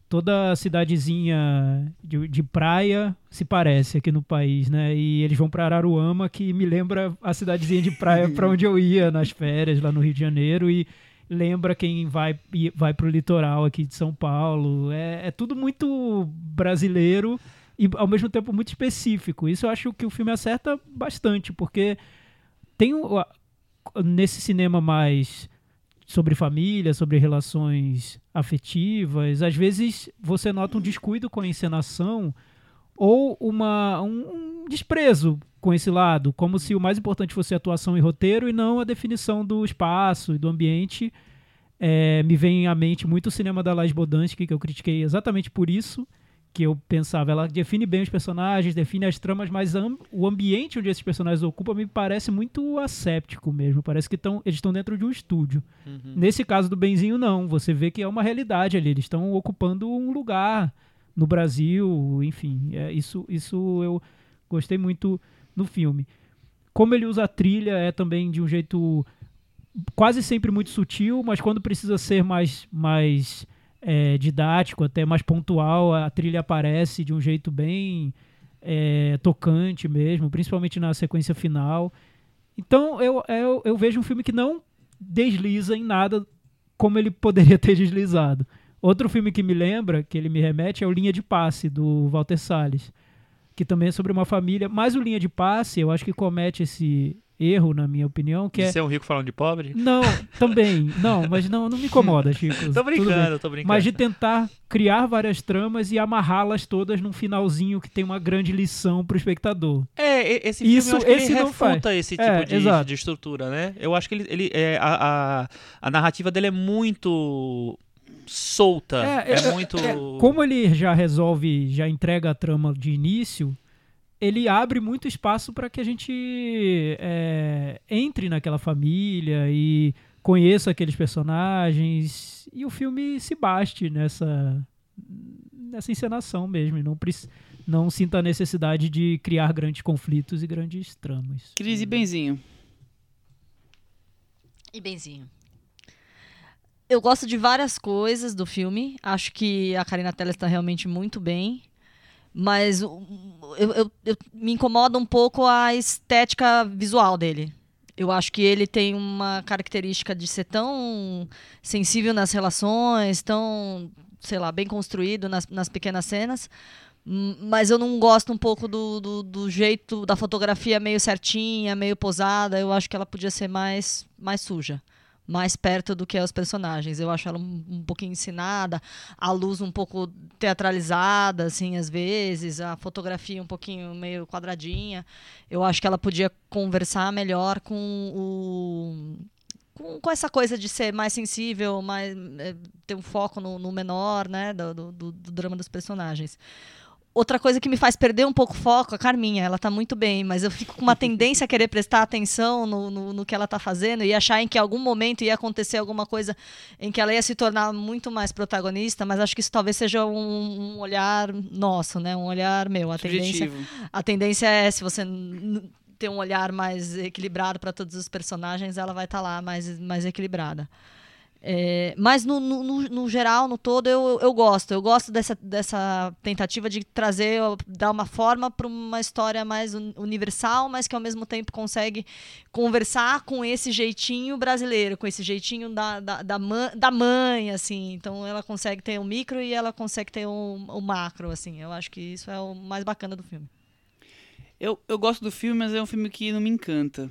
toda cidadezinha de, de praia se parece aqui no país, né? E eles vão para Araruama, que me lembra a cidadezinha de praia para onde eu ia nas férias lá no Rio de Janeiro e lembra quem vai vai pro litoral aqui de São Paulo. É, é tudo muito brasileiro e ao mesmo tempo muito específico. Isso eu acho que o filme acerta bastante, porque tem nesse cinema mais sobre família, sobre relações afetivas, às vezes você nota um descuido com a encenação ou uma, um, desprezo com esse lado, como se o mais importante fosse atuação e roteiro e não a definição do espaço e do ambiente. É, me vem à mente muito o cinema da Lais Bodansky, que eu critiquei exatamente por isso, que eu pensava, ela define bem os personagens, define as tramas, mas o ambiente onde esses personagens ocupam me parece muito asséptico mesmo, parece que tão, eles estão dentro de um estúdio. Uhum. Nesse caso do Benzinho, não. Você vê que é uma realidade ali. Eles estão ocupando um lugar no Brasil, enfim. É, isso, isso eu gostei muito no filme. Como ele usa a trilha é também de um jeito quase sempre muito sutil, mas quando precisa ser mais, mais é, didático, até mais pontual, a trilha aparece de um jeito bem é, tocante mesmo, principalmente na sequência final. Então eu, eu, eu vejo um filme que não desliza em nada como ele poderia ter deslizado. Outro filme que me lembra, que ele me remete, é o Linha de Passe, do Walter Salles, que também é sobre uma família. Mas o Linha de Passe, eu acho que comete esse erro, na minha opinião, que De é... ser um rico falando de pobre? Não, também. Não, mas não, não me incomoda, Chico. Tô brincando, tô brincando. Mas de tentar criar várias tramas e amarrá-las todas num finalzinho que tem uma grande lição pro espectador. É, esse filme Isso- esse ele não refuta esse tipo É, de, de estrutura, né? Eu acho que ele, ele é, a, a, a narrativa dele é muito solta. É, é, muito. é, como ele já resolve, já entrega a trama de início, ele abre muito espaço para que a gente é, entre naquela família e conheça aqueles personagens e o filme se baste nessa nessa encenação mesmo, não não sinta a necessidade de criar grandes conflitos e grandes tramas. Cris e Benzinho. E benzinho. Eu gosto de várias coisas do filme. Acho que a Karina Telles está realmente muito bem. Mas eu, eu- eu- me incomoda um pouco a estética visual dele. Eu acho que ele tem uma característica de ser tão sensível nas relações, tão, sei lá, bem construído nas, nas pequenas cenas. Hum, Mas eu não gosto um pouco do, do, do jeito da fotografia meio certinha, meio posada. Eu acho que ela podia ser mais, mais suja. Mais perto do que os personagens. Eu acho ela um, um pouquinho ensinada, a luz um pouco teatralizada, assim, às vezes, a fotografia um pouquinho meio quadradinha. Eu acho que ela podia conversar melhor com o. Com, com essa coisa de ser mais sensível, mais, eh, ter um foco no, no menor, né? Do- do- do drama dos personagens. Outra coisa que me faz perder um pouco o foco, a Carminha, ela tá muito bem, mas eu fico com uma tendência a querer prestar atenção no, no, no que ela tá fazendo e achar em que algum momento ia acontecer alguma coisa em que ela ia se tornar muito mais protagonista, mas acho que isso talvez seja um, um olhar nosso, né? Um olhar meu. A tendência, a tendência é, se você ter um olhar mais equilibrado para todos os personagens, ela vai estar lá mais, mais equilibrada. É, mas no, no, no- geral, no todo, eu, eu- gosto. Eu gosto dessa, dessa tentativa de trazer, dar uma forma para uma história mais un- universal, mas que ao mesmo tempo consegue conversar com esse jeitinho brasileiro, com esse jeitinho da, da, da, mãe, da mãe, assim. Então ela consegue ter o micro e ela consegue ter o, o macro, assim. Eu acho que isso é o mais bacana do filme. Eu, eu gosto do filme, mas é um filme que não me encanta.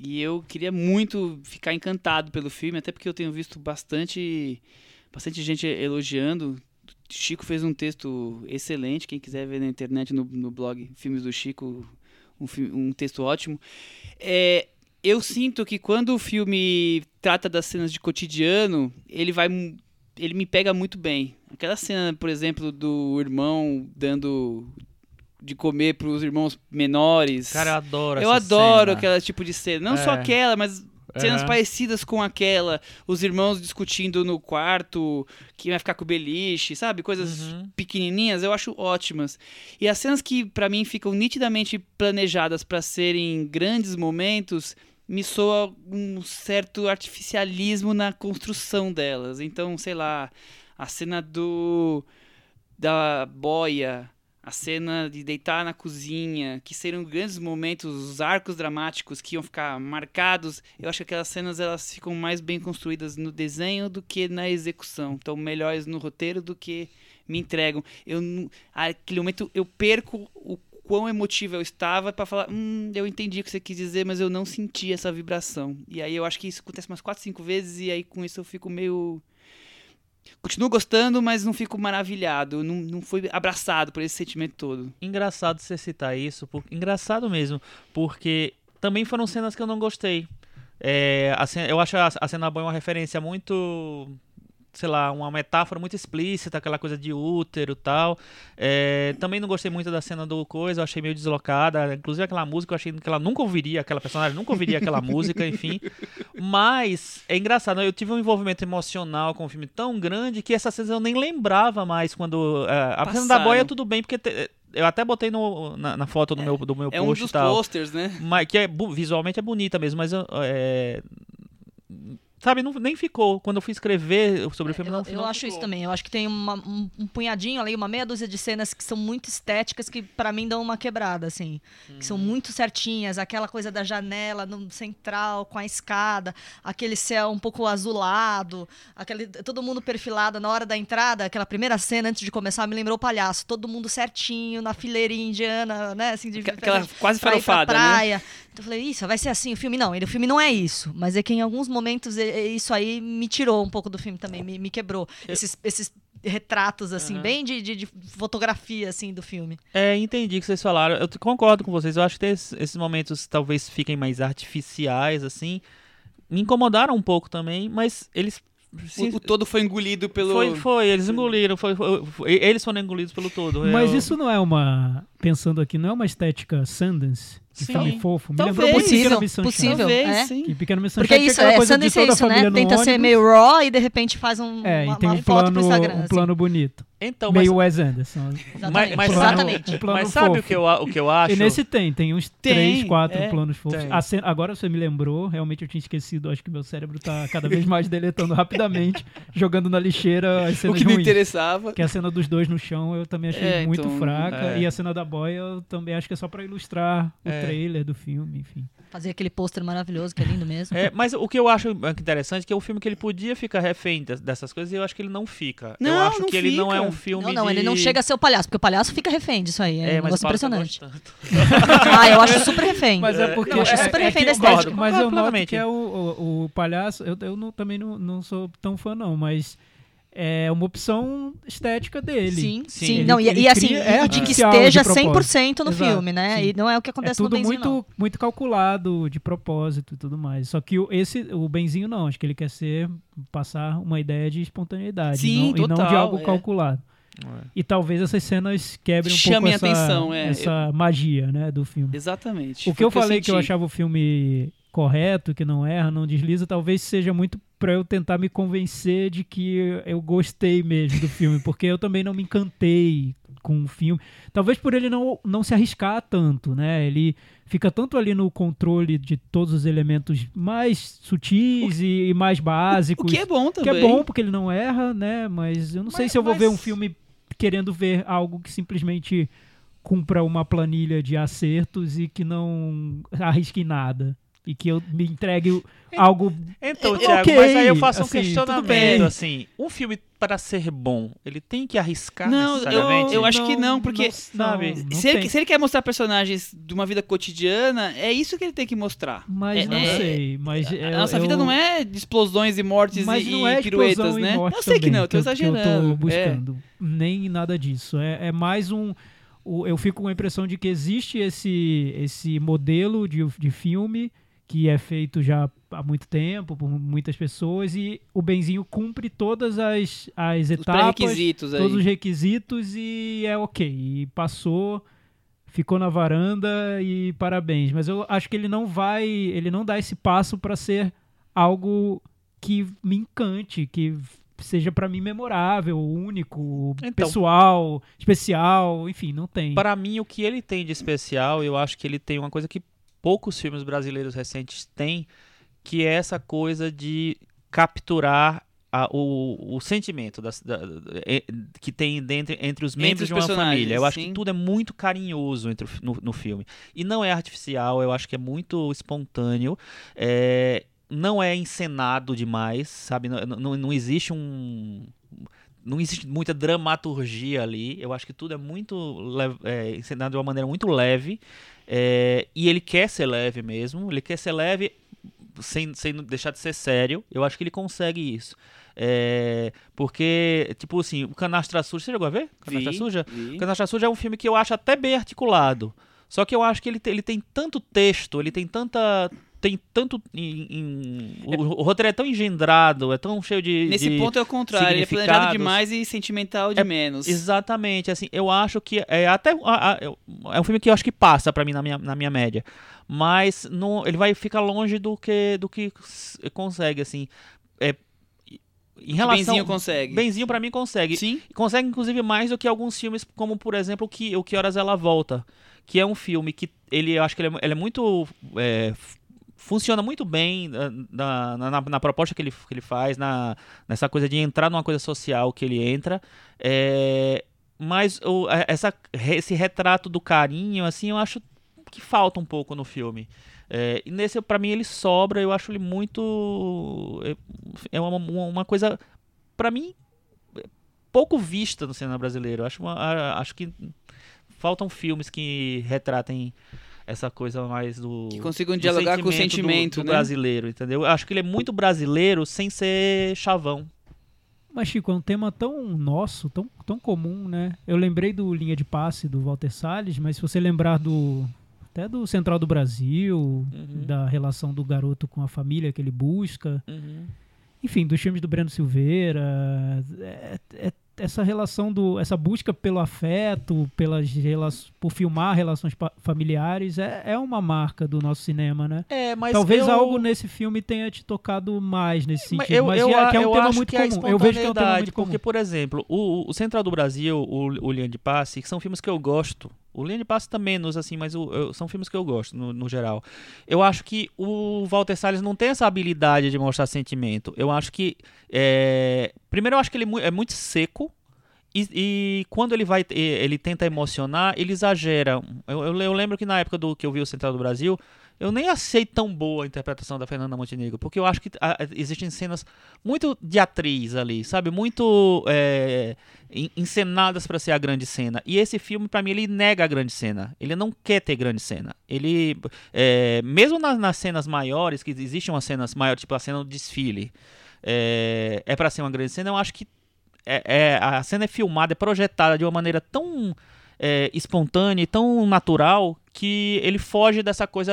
E eu queria muito ficar encantado pelo filme, até porque eu tenho visto bastante, bastante gente elogiando. Chico fez um texto excelente, quem quiser ver na internet, no, no blog Filmes do Chico, um, um texto ótimo. É, eu sinto que quando o filme trata das cenas de cotidiano, ele vai ele me pega muito bem. Aquela cena, por exemplo, do irmão dando de comer para os irmãos menores. Cara, eu adoro Eu adoro cena. aquele tipo de cena. Não só É. aquela, mas cenas Aham. parecidas com aquela. Os irmãos discutindo no quarto, quem vai ficar com o beliche, sabe? Coisas Uhum. pequenininhas, eu acho ótimas. E as cenas que pra mim ficam nitidamente planejadas pra serem grandes momentos, me soa um certo artificialismo na construção delas. Então, sei lá, a cena do da boia, a cena de deitar na cozinha, que seriam grandes momentos, os arcos dramáticos que iam ficar marcados. Eu acho que aquelas cenas elas ficam mais bem construídas no desenho do que na execução. Estão melhores no roteiro do que me entregam. Eu aquele momento eu perco o quão emotivo eu estava pra falar, hum, eu entendi o que você quis dizer, mas eu não senti essa vibração. E aí eu acho que isso acontece umas 4, 5 vezes e aí com isso eu fico meio Continuo gostando, mas não fico maravilhado. Não, não fui abraçado por esse sentimento todo. Engraçado você citar isso, por... engraçado mesmo, porque também foram cenas que eu não gostei. É, a cena- eu acho a, a cena boa uma referência muito, sei lá, uma metáfora muito explícita, aquela coisa de útero e tal. É, também não gostei muito da cena do coisa, eu achei meio deslocada. Inclusive aquela música, eu achei que ela nunca ouviria, aquela personagem nunca ouviria aquela música, enfim. Mas é engraçado, eu tive um envolvimento emocional com o filme tão grande que essas cenas eu nem lembrava mais quando. é, a cena da boia, tudo bem, porque te- eu até botei no, na, na foto do meu, do meu É um post dos e tal. posters, né? Mas, que é, visualmente é bonita mesmo, mas eu, é, sabe, não, nem ficou. Quando eu fui escrever sobre o filme, não Eu, eu não acho ficou. isso também. Eu acho que tem uma- um, um punhadinho ali, uma meia dúzia de cenas que são muito estéticas, que pra mim dão uma quebrada, assim. Que Uhum. são muito certinhas. Aquela coisa da janela no central, com a escada, aquele céu um pouco azulado, aquele, todo mundo perfilado na hora da entrada, aquela primeira cena antes de começar me lembrou o palhaço. Todo mundo certinho, na fileirinha indiana, né? Assim, de, Aquela quase pra pra farofada, né? praia. Então eu falei, isso, vai ser assim o filme? Não, ele, o filme não é isso. Mas é que em alguns momentos e- e isso aí me tirou um pouco do filme também, me, me quebrou. Esses, esses retratos, assim, Aham. bem de, de, de fotografia, assim, do filme. É, entendi o que vocês falaram. Eu concordo com vocês. Eu acho que esses, esses momentos talvez fiquem mais artificiais, assim. Me incomodaram um pouco também, mas eles. se- O, o todo foi engolido pelo. Foi, foi, eles engoliram, foi, foi- foi- eles foram engolidos pelo todo. Mas Eu- isso não é uma. Pensando aqui, não é uma estética Sundance? Sim. filme fofo. Me Talvez. lembrou Possível, Miss Sunshine. possível. Talvez, é. sim. Que Pequena Miss Sunshine Porque isso é Sundance é isso, né? Tenta ser ônibus. meio raw e de repente faz um, É, uma, e tem uma um foto plano, pro Instagram. um assim. plano bonito. Então, mas, meio Wes Anderson. Exatamente. mas, mas exatamente. um plano mas sabe o, fofo. que eu, o que eu acho? E nesse tem, tem uns Tem, três, quatro é. planos fofos. Cena- agora você me lembrou, realmente eu tinha esquecido, acho que meu cérebro tá cada vez mais deletando rapidamente, jogando na lixeira as O cenas que não ruins. interessava. Que a cena dos dois no chão eu também achei É, muito então, fraca. é. E a cena da boia eu também acho que é só pra ilustrar o É. trailer do filme, enfim. Fazer aquele pôster maravilhoso, que é lindo mesmo. É, mas o que eu acho interessante é que é um filme que ele podia ficar refém des- dessas coisas e eu acho que ele não fica. eu Não, acho não que ele não é fica. um filme Não, não, de... ele não chega a ser o palhaço, porque o palhaço fica refém disso aí. É, É, um mas negócio impressionante. ah, eu acho super refém. Mas é porque. Não, acho é- super é refém que- da estética. Mas eu noto que é o, o, o palhaço. Eu, eu não- também não, não sou tão fã, não, mas é uma opção estética dele. Sim, Sim. sim. Ele- não, e, ele e assim, cria- é e de que esteja de propósito. 100% no Exato, filme, né? sim. E não é o que É acontece no tudo Benzinho, muito, não. muito calculado, de propósito e tudo mais. Só que o, esse, o Benzinho não, acho que ele quer ser, passar uma ideia de espontaneidade Sim, e, não, e não de total, algo é. calculado. E talvez essas cenas quebrem um Chamem pouco a essa, atenção, é. essa magia né, do filme. Exatamente. O que eu falei que eu senti. achava o filme correto, que não erra, não desliza, talvez seja muito pra eu tentar me convencer de que eu gostei mesmo do filme, porque eu também não me encantei com o filme. Talvez por ele não, não se arriscar tanto, né? Ele fica tanto ali no controle de todos os elementos mais sutis e, e mais O básicos. que é bom que também. é bom porque ele não erra, né? Mas eu não sei Mas- se eu vou ver um mas- filme querendo ver algo que simplesmente cumpra uma planilha de acertos e que não arrisque nada. E que eu me entregue o- algo. Então, É, Thiago, mas aí eu faço um assim, questionamento, bem. assim, um filme para ser bom, ele tem que arriscar Não, necessariamente? eu acho que não, porque, não, sabe, não se, ele, se ele quer mostrar personagens de uma vida cotidiana, é isso que ele tem que mostrar. Mas É- não é- sei. Mas A nossa eu, vida não é de explosões e mortes Mas e, não e é piruetas, né? e morte eu sei que também não, eu tô que eu- que exagerando. eu é. tô buscando. Nem nada disso. É, é mais um. eu fico com a impressão de que existe esse, esse modelo de, de filme que é feito já há muito tempo por muitas pessoas e o Benzinho cumpre todas as, as Os etapas, aí. todos os requisitos e é ok. E passou, ficou na varanda e parabéns. Mas eu acho que ele não vai, ele não dá esse passo para ser algo que me encante, que seja pra mim memorável, único, Então. pessoal, especial, enfim, não tem. Para mim, o que ele tem de especial, eu acho que ele tem uma coisa que poucos filmes brasileiros recentes têm, que é essa coisa de capturar a- o, o sentimento das- da- é- que tem dentro, entre os Entre membros os de uma família. Eu acho sim. que tudo é muito carinhoso entre no, no filme. E não é artificial, eu acho que é muito espontâneo. É, não é encenado demais, sabe? Não, não, não existe um não existe muita dramaturgia ali. Eu acho que tudo é muito é, encenado de uma maneira muito leve. É, e ele quer ser leve mesmo. Ele quer ser leve sem, sem deixar de ser sério. Eu acho que ele consegue isso. É, porque, tipo assim, o Canastra Suja. Você chegou a ver? Canastra Vi, Suja? vi. O Canastra Suja é um filme que eu acho até bem articulado. Só que eu acho que ele, te- ele tem tanto texto, ele tem tanta. Tem tanto. em- em- o, o roteiro é tão engendrado, é tão cheio de. Nesse de- ponto é o contrário, ele é planejado demais e sentimental de É- menos. Exatamente, assim, eu acho que é até a- a- é um filme que eu acho que passa pra mim na minha, na minha média, mas não, ele vai ficar longe do que do que consegue assim, é em relação Benzinho consegue. Benzinho pra mim consegue. Sim. Consegue inclusive mais do que alguns filmes como por exemplo o que o que horas ela volta, que é um filme que ele eu acho que ele é, ele é muito é, funciona muito bem ah, na, na, na, proposta que ele, que ele faz, na, nessa coisa de entrar numa coisa social que ele entra. É, mas o, essa, esse retrato do carinho, assim, eu acho que falta um pouco no filme. É, e nesse, para mim, ele sobra. Eu acho ele muito. É, é uma, uma coisa, para mim, pouco vista no cinema brasileiro. Eu acho, uma, acho que faltam filmes que retratem essa coisa mais do. Que consigam dialogar com o sentimento do, do né? brasileiro, entendeu? Eu acho que ele é muito brasileiro sem ser chavão. Mas, Chico, é um tema tão nosso, tão, tão comum, né? Eu lembrei do Linha de Passe do Walter Salles, mas se você lembrar do. Até do Central do Brasil, uhum. da relação do garoto com a família que ele busca. Uhum. Enfim, dos filmes do Breno Silveira. É, é essa relação do essa busca pelo afeto pelas por filmar relações familiares é, é uma marca do nosso cinema né é, mas talvez eu... algo nesse filme tenha te tocado mais nesse sentido eu, mas eu, é, que é um tema muito é comum eu vejo que é um tema muito porque comum. por exemplo o, o Central do Brasil o, o Linha de Passe que são filmes que eu gosto o Passe tá menos, assim, mas o, eu, são filmes que eu gosto, no, no, geral. Eu acho que o Walter Salles não tem essa habilidade de mostrar sentimento. Eu acho que. É... Primeiro, eu acho que ele é, é muito seco. E, e, quando ele vai, ele tenta emocionar, ele exagera. Eu, eu, eu, lembro que na época do que eu vi o Central do Brasil, eu nem achei tão boa a interpretação da Fernanda Montenegro, porque eu acho que a, existem cenas muito de atriz ali, sabe? Muito é, encenadas para ser a grande cena. E esse filme, para mim, ele nega a grande cena. Ele não quer ter grande cena. Ele, é, mesmo nas, nas, cenas maiores, que existem umas cenas maiores, tipo a cena do desfile, é, é para ser uma grande cena, eu acho que é, é, a cena é filmada, é projetada de uma maneira tão é, espontânea e tão natural que ele foge dessa coisa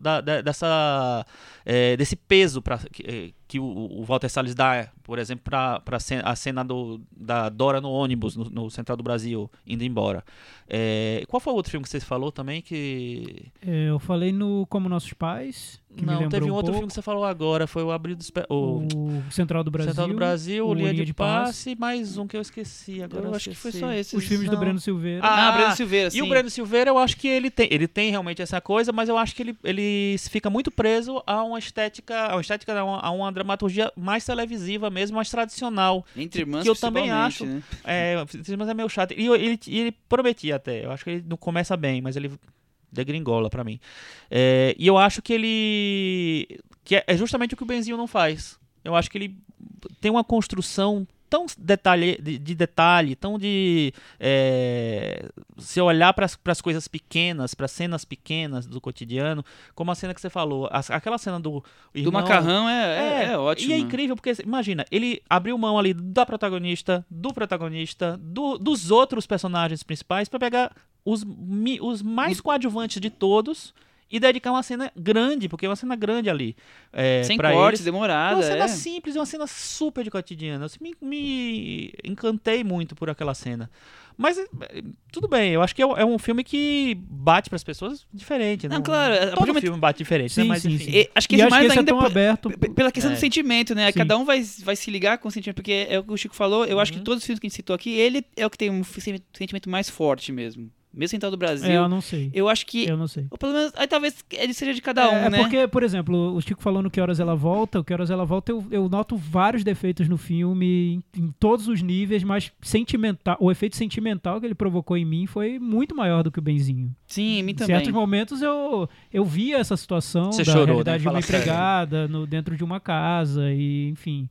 da, da, dessa é, desse peso pra, que, é, que o, o, Walter Salles dá, por exemplo, para a cena do, da Dora no ônibus no, no Central do Brasil indo embora. É, qual foi o outro filme que você falou também que é, eu falei no Como Nossos Pais não, teve um, um outro pouco. filme que você falou agora, foi o Abrir do o... o Central do Brasil. Central do Brasil, o Linha, Linha de, de Passe, mais um que eu esqueci agora. Eu, eu acho esqueci. que foi só esse. Os filmes não. do Breno Silveira. Ah, ah Breno Silveira, sim. E o Breno Silveira, eu acho que ele tem, ele tem realmente essa coisa, mas eu acho que ele, ele fica muito preso a uma estética, a uma estética, a uma, a uma dramaturgia mais televisiva mesmo, mais tradicional. Entre irmãs, que eu também acho. Né? É, mas é meio chato. E ele, ele prometia até. Eu acho que ele não começa bem, mas ele degringola para mim. É, e eu acho que ele. que é, é justamente o que o Benzinho não faz. Eu acho que ele tem uma construção tão detalhe, de, de detalhe, tão de é, se olhar para as coisas pequenas, para cenas pequenas do cotidiano, como a cena que você falou, a, aquela cena do irmão, do macarrão é, é, é, ótimo. E é incrível porque imagina, ele abriu mão ali da protagonista, do protagonista, do, dos outros personagens principais para pegar os, os mais coadjuvantes de todos e dedicar uma cena grande, porque é uma cena grande ali. É, Sem cortes, eles. demorada. Uma cena é. simples, uma cena super de cotidiana. Eu me, me encantei muito por aquela cena. Mas é, tudo bem, eu acho que é, é um filme que bate para as pessoas diferente, né? Não, claro, todo filme bate diferente, sim, né? Mas, sim, enfim. sim. acho que e mais que ainda é tão aberto pela questão É. do sentimento, né? Sim. Cada um vai, vai se ligar com o sentimento, porque é o que o Chico falou. Eu acho que Uhum. todos os filmes que a gente citou aqui, ele é o que tem um sentimento mais forte mesmo. Mesmo Central do Brasil. É, eu não sei. Eu acho que. Eu não sei. Ou pelo menos. Aí talvez ele seja de cada um, é, né? é porque, por exemplo, o Chico falou no Que Horas Ela Volta, o Que Horas Ela Volta, eu, eu noto vários defeitos no filme, em, em todos os níveis, mas sentimental, o efeito sentimental que ele provocou em mim foi muito maior do que o Benzinho. Sim, em mim Em também. certos momentos eu, eu via essa situação Você da chorou, realidade né? de uma Fala sério. empregada no, dentro de uma casa e, enfim.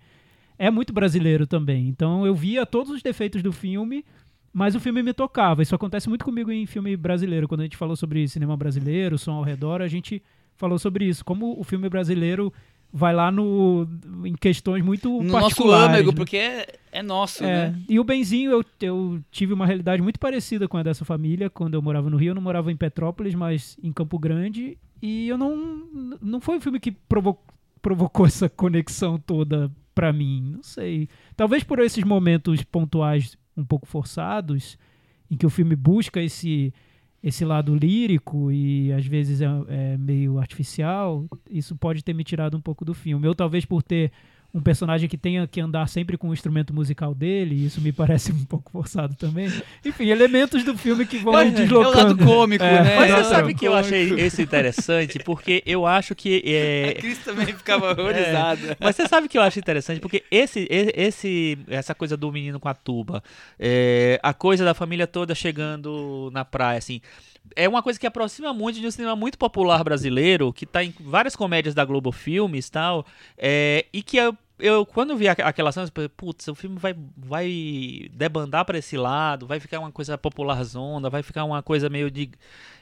É muito brasileiro também. Então eu via todos os defeitos do filme, mas o filme me tocava. Isso acontece muito comigo em filme brasileiro. Quando a gente falou sobre cinema brasileiro, som ao redor, a gente falou sobre isso. Como o filme brasileiro vai lá no, em questões muito no nosso particulares. âmago, né? porque é, é nosso, É, né? E o Benzinho, eu, eu tive uma realidade muito parecida com a dessa família quando eu morava no Rio. Eu não morava em Petrópolis, mas em Campo Grande. E eu não. Não foi um filme que provo- provocou essa conexão toda pra mim. Não sei. Talvez por esses momentos pontuais um pouco forçados, em que o filme busca esse. Esse lado lírico e às vezes é, é meio artificial, isso pode ter me tirado um pouco do filme. Eu, talvez por ter um personagem que tenha que andar sempre com o instrumento musical dele, e isso me parece um pouco forçado também. Enfim, elementos do filme que vão É, é o deslocando. lado cômico, É, né? Mas É você o sabe que eu achei esse interessante? Porque eu acho que. A É, Cris também ficava horrorizada. Mas você sabe que eu acho interessante, porque esse, esse, essa coisa do menino com a tuba, é, a coisa da família toda chegando na praia, assim, é uma coisa que aproxima muito de um cinema muito popular brasileiro, que tá em várias comédias da Globo Filmes e tal, é, e que eu, eu, quando vi aqu- aquela cena, eu falei, putz, o filme vai, vai debandar pra esse lado, vai ficar uma coisa popular zona, vai ficar uma coisa meio de...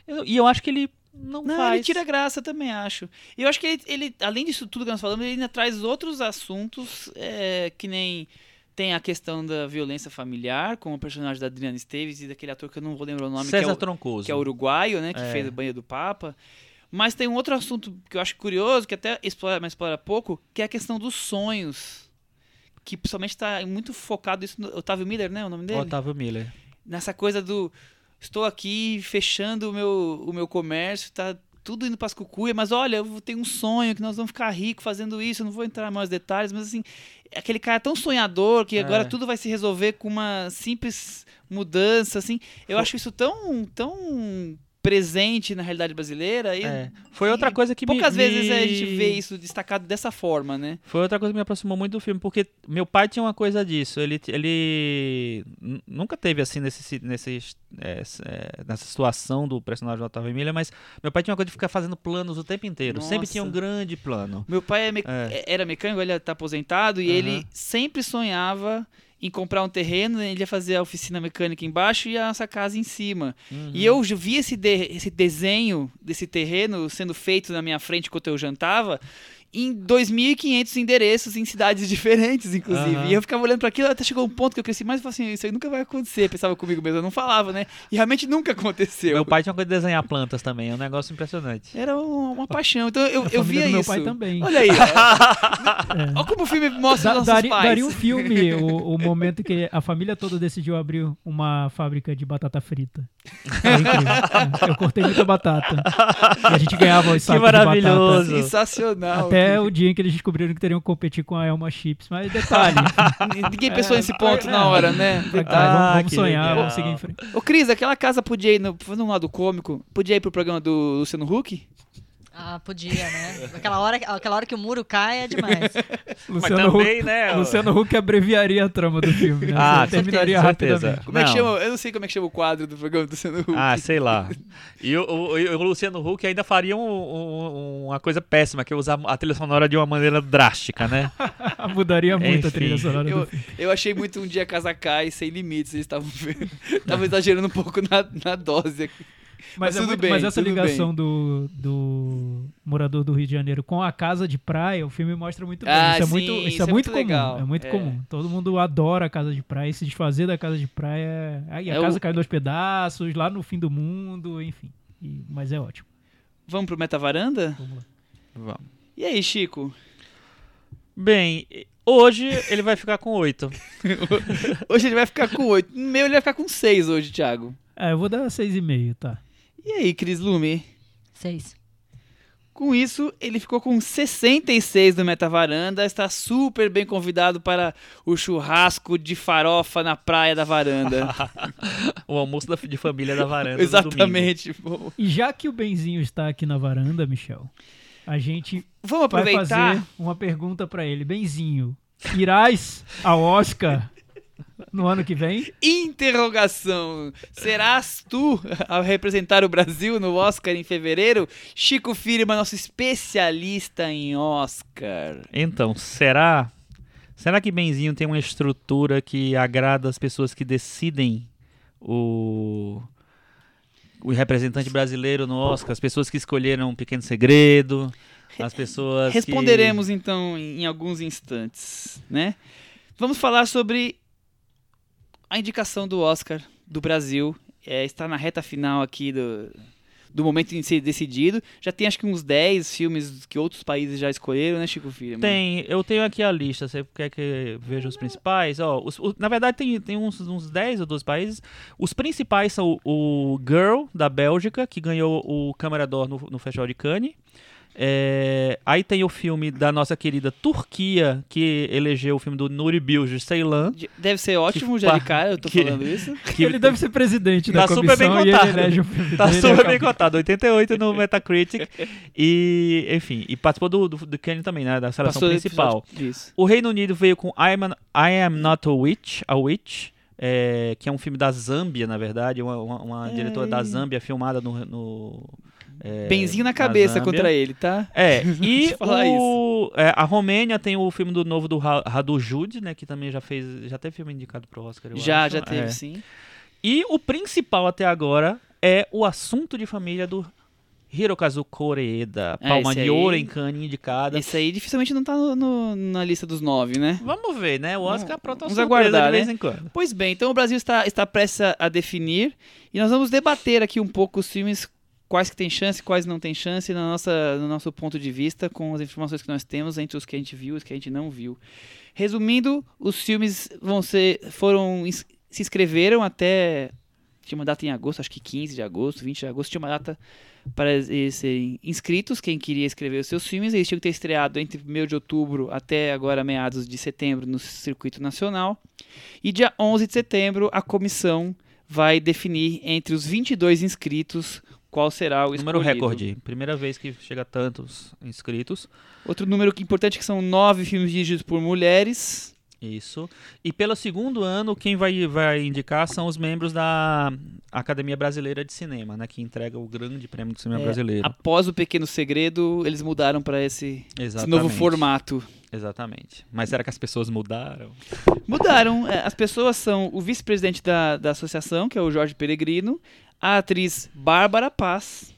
Eu- E eu acho que ele não, Não, faz. ele tira graça também, acho. E eu acho que ele, ele, além disso tudo que nós falamos, ele ainda traz outros assuntos, é, que nem tem a questão da violência familiar, com o personagem da Adriana Esteves e daquele ator que eu não vou lembrar o nome, que é, César o, Troncoso. que é uruguaio, né, que É. fez a Banha do Papa. Mas tem um outro assunto que eu acho curioso, que até explora, mas explora pouco, que é a questão dos sonhos. Que principalmente está muito focado isso no Otávio Miller, né, o nome dele? Otávio Miller. nessa coisa do estou aqui fechando o meu, o meu comércio, tá tudo indo para as cucuia, mas olha, eu tenho um sonho que nós vamos ficar ricos fazendo isso, eu não vou entrar em mais detalhes, mas assim, aquele cara tão sonhador que agora É. tudo vai se resolver com uma simples mudança, assim. Eu acho isso tão, tão presente na realidade brasileira e É. Foi outra coisa que me- poucas vezes me... a gente vê isso destacado dessa forma, né? Foi outra coisa que me aproximou muito do filme, porque meu pai tinha uma coisa disso. Ele, ele nunca teve assim nesse, nesse, é, é, nessa situação do personagem do Otávio Emília, mas meu pai tinha uma coisa de ficar fazendo planos o tempo inteiro. Sempre tinha um Nossa. grande plano. Meu pai é me- É. era mecânico, ele está aposentado e Aham. ele sempre sonhava em comprar um terreno, ele ia fazer a oficina mecânica embaixo e a nossa casa em cima. Uhum. E eu vi esse, de- esse desenho desse terreno sendo feito na minha frente enquanto eu jantava em 2.500 endereços em cidades diferentes, inclusive. Aham. E eu ficava olhando para aquilo, até chegou um ponto que eu cresci mais e falei assim, isso aí nunca vai acontecer. Pensava comigo mesmo, eu não falava, né? E realmente nunca aconteceu. Meu pai tinha uma coisa de desenhar plantas também, é um negócio impressionante. Era um- uma paixão. Então eu, eu via do meu isso. pai também. Olha aí. ó. É. Olha como o filme mostra Da- os nossos daria, pais. daria um filme o, o momento que a família toda decidiu abrir uma fábrica de batata frita. Foi incrível. É, Eu cortei muita batata. E a gente ganhava os sacos de maravilhoso. Sensacional. Até o dia em que eles descobriram que teriam que competir com a Elma Chips. Mas detalhe. Ninguém pensou nesse ponto na hora, né? Ah, vamos, vamos que sonhar, legal. vamos seguir em frente. Ô, Cris, aquela casa podia ir, no, fazendo um lado cômico, podia ir pro programa do Luciano Huck? Ah, podia, né? Aquela hora, aquela hora que o muro cai é demais. Luciano Mas também, Huck, né? Luciano Huck abreviaria a trama do filme. Né? Ah, terminaria certeza. rapidamente. Como é que Não. chama? Eu não sei como é que chama o quadro do programa do Luciano Huck. Ah, sei lá. E o, o- o Luciano Huck ainda faria um- um- uma coisa péssima, que é usar a trilha sonora de uma maneira drástica, né? Mudaria muito a Enfim. trilha sonora Eu, do filme. eu achei muito um dia casa cai sem limites. Eles estavam estavam exagerando um pouco na, na dose aqui. Mas, Mas é tudo muito- bem, mas essa tudo ligação do, do morador do Rio de Janeiro com a casa de praia, o filme mostra muito bem. Ah, isso é sim, muito, isso isso é é muito muito comum. legal. É muito É. comum. Todo mundo adora a casa de praia. E se desfazer da casa de praia. é- Aí a É casa o- caindo aos pedaços, lá no fim do mundo, enfim. E- mas é ótimo. Vamos pro Metavaranda? Vamos lá. Vamos. E aí, Chico? Bem, hoje ele vai ficar com oito. Hoje ele vai ficar com 8. No meu ele vai ficar com 6 hoje, Thiago. É, eu vou dar 6,5, tá? E aí, Cris Lume? Seis. Com isso, ele ficou com 66 no Metavaranda. Está super bem convidado para o churrasco de farofa na praia da varanda. O almoço da- de família da varanda. do. Exatamente. E já que o Benzinho está aqui na varanda, Michel, a gente Vamos vai aproveitar. fazer uma pergunta pra ele. Benzinho, irás ao Oscar no ano que vem? Interrogação. Serás tu a representar o Brasil no Oscar em fevereiro? Chico Firma, nosso especialista em Oscar. Então, será? Será que Benzinho tem uma estrutura que agrada as pessoas que decidem o o representante brasileiro no Oscar, as pessoas que escolheram um pequeno segredo, as pessoas Responderemos então em em alguns instantes, né? Vamos falar sobre a indicação do Oscar do Brasil. É, está na reta final aqui do, do momento em ser decidido. Já tem acho que uns 10 filmes que outros países já escolheram, né, Chico Filho? tem, eu tenho aqui a lista, você quer que veja os principais? Os- o- na verdade tem, tem uns, uns 10 ou 12 países. Os principais são o, o Girl da Bélgica, que ganhou o Câmara d'Or no, no Festival de Cannes. É, aí tem o filme da nossa querida Turquia, que elegeu o filme do Nuri Bilge Ceylan. De- Deve ser ótimo Que já de cara, eu tô que- falando isso. Que ele deve ser presidente da Tá comissão super bem e ele contado. elege o filme Tá dele super bem cotado, 88 no Metacritic. E, enfim, e participou do, do, do Kenny também, né? Da seleção Passou principal. O Reino Unido veio com I Am, I Am Not a Witch, a Witch é, que é um filme da Zâmbia, na verdade, uma, uma, uma diretora da Zâmbia filmada no. no é, Benzinho na cabeça Zâmbia. contra ele, tá? É, e o, é, a Romênia tem o filme do novo do Ra- Radu Jude, né, que também já fez, já teve filme indicado pro Oscar, Já, acho. já teve, É. sim. E o principal até agora é o assunto de família do Hirokazu Koreeda, É, Palma de Ouro em Cannes indicada. Esse aí dificilmente não tá no- no- na lista dos nove, né? Vamos ver, né? O Oscar apronta uma vamos aguardar, de vez né? em quando. Pois bem, então o Brasil está, está prestes a definir e nós vamos debater aqui um pouco os filmes, quais que tem chance, quais não tem chance, na nossa, no nosso ponto de vista, com as informações que nós temos entre os que a gente viu e os que a gente não viu. Resumindo, os filmes vão ser, foram, se inscreveram até, tinha uma data em agosto, acho que 15 de agosto, 20 de agosto, tinha uma data para eles serem inscritos, quem queria escrever os seus filmes, eles tinham que ter estreado entre 1 de outubro até agora meados de setembro no circuito nacional. E dia 11 de setembro, a comissão vai definir entre os 22 inscritos qual será o Número escolhido. recorde. Primeira vez que chega a tantos inscritos. Outro número que importante é que são nove filmes dirigidos por mulheres. Isso. E pelo segundo ano, quem vai, vai indicar são os membros da Academia Brasileira de Cinema, né? Que entrega o grande prêmio do cinema É, brasileiro. Após o Pequeno Segredo, eles mudaram para esse, esse novo formato. Exatamente. Mas será que as pessoas mudaram? Mudaram. é, As pessoas são o vice-presidente da, da associação, que é o Jorge Peregrino, a atriz Bárbara Paz,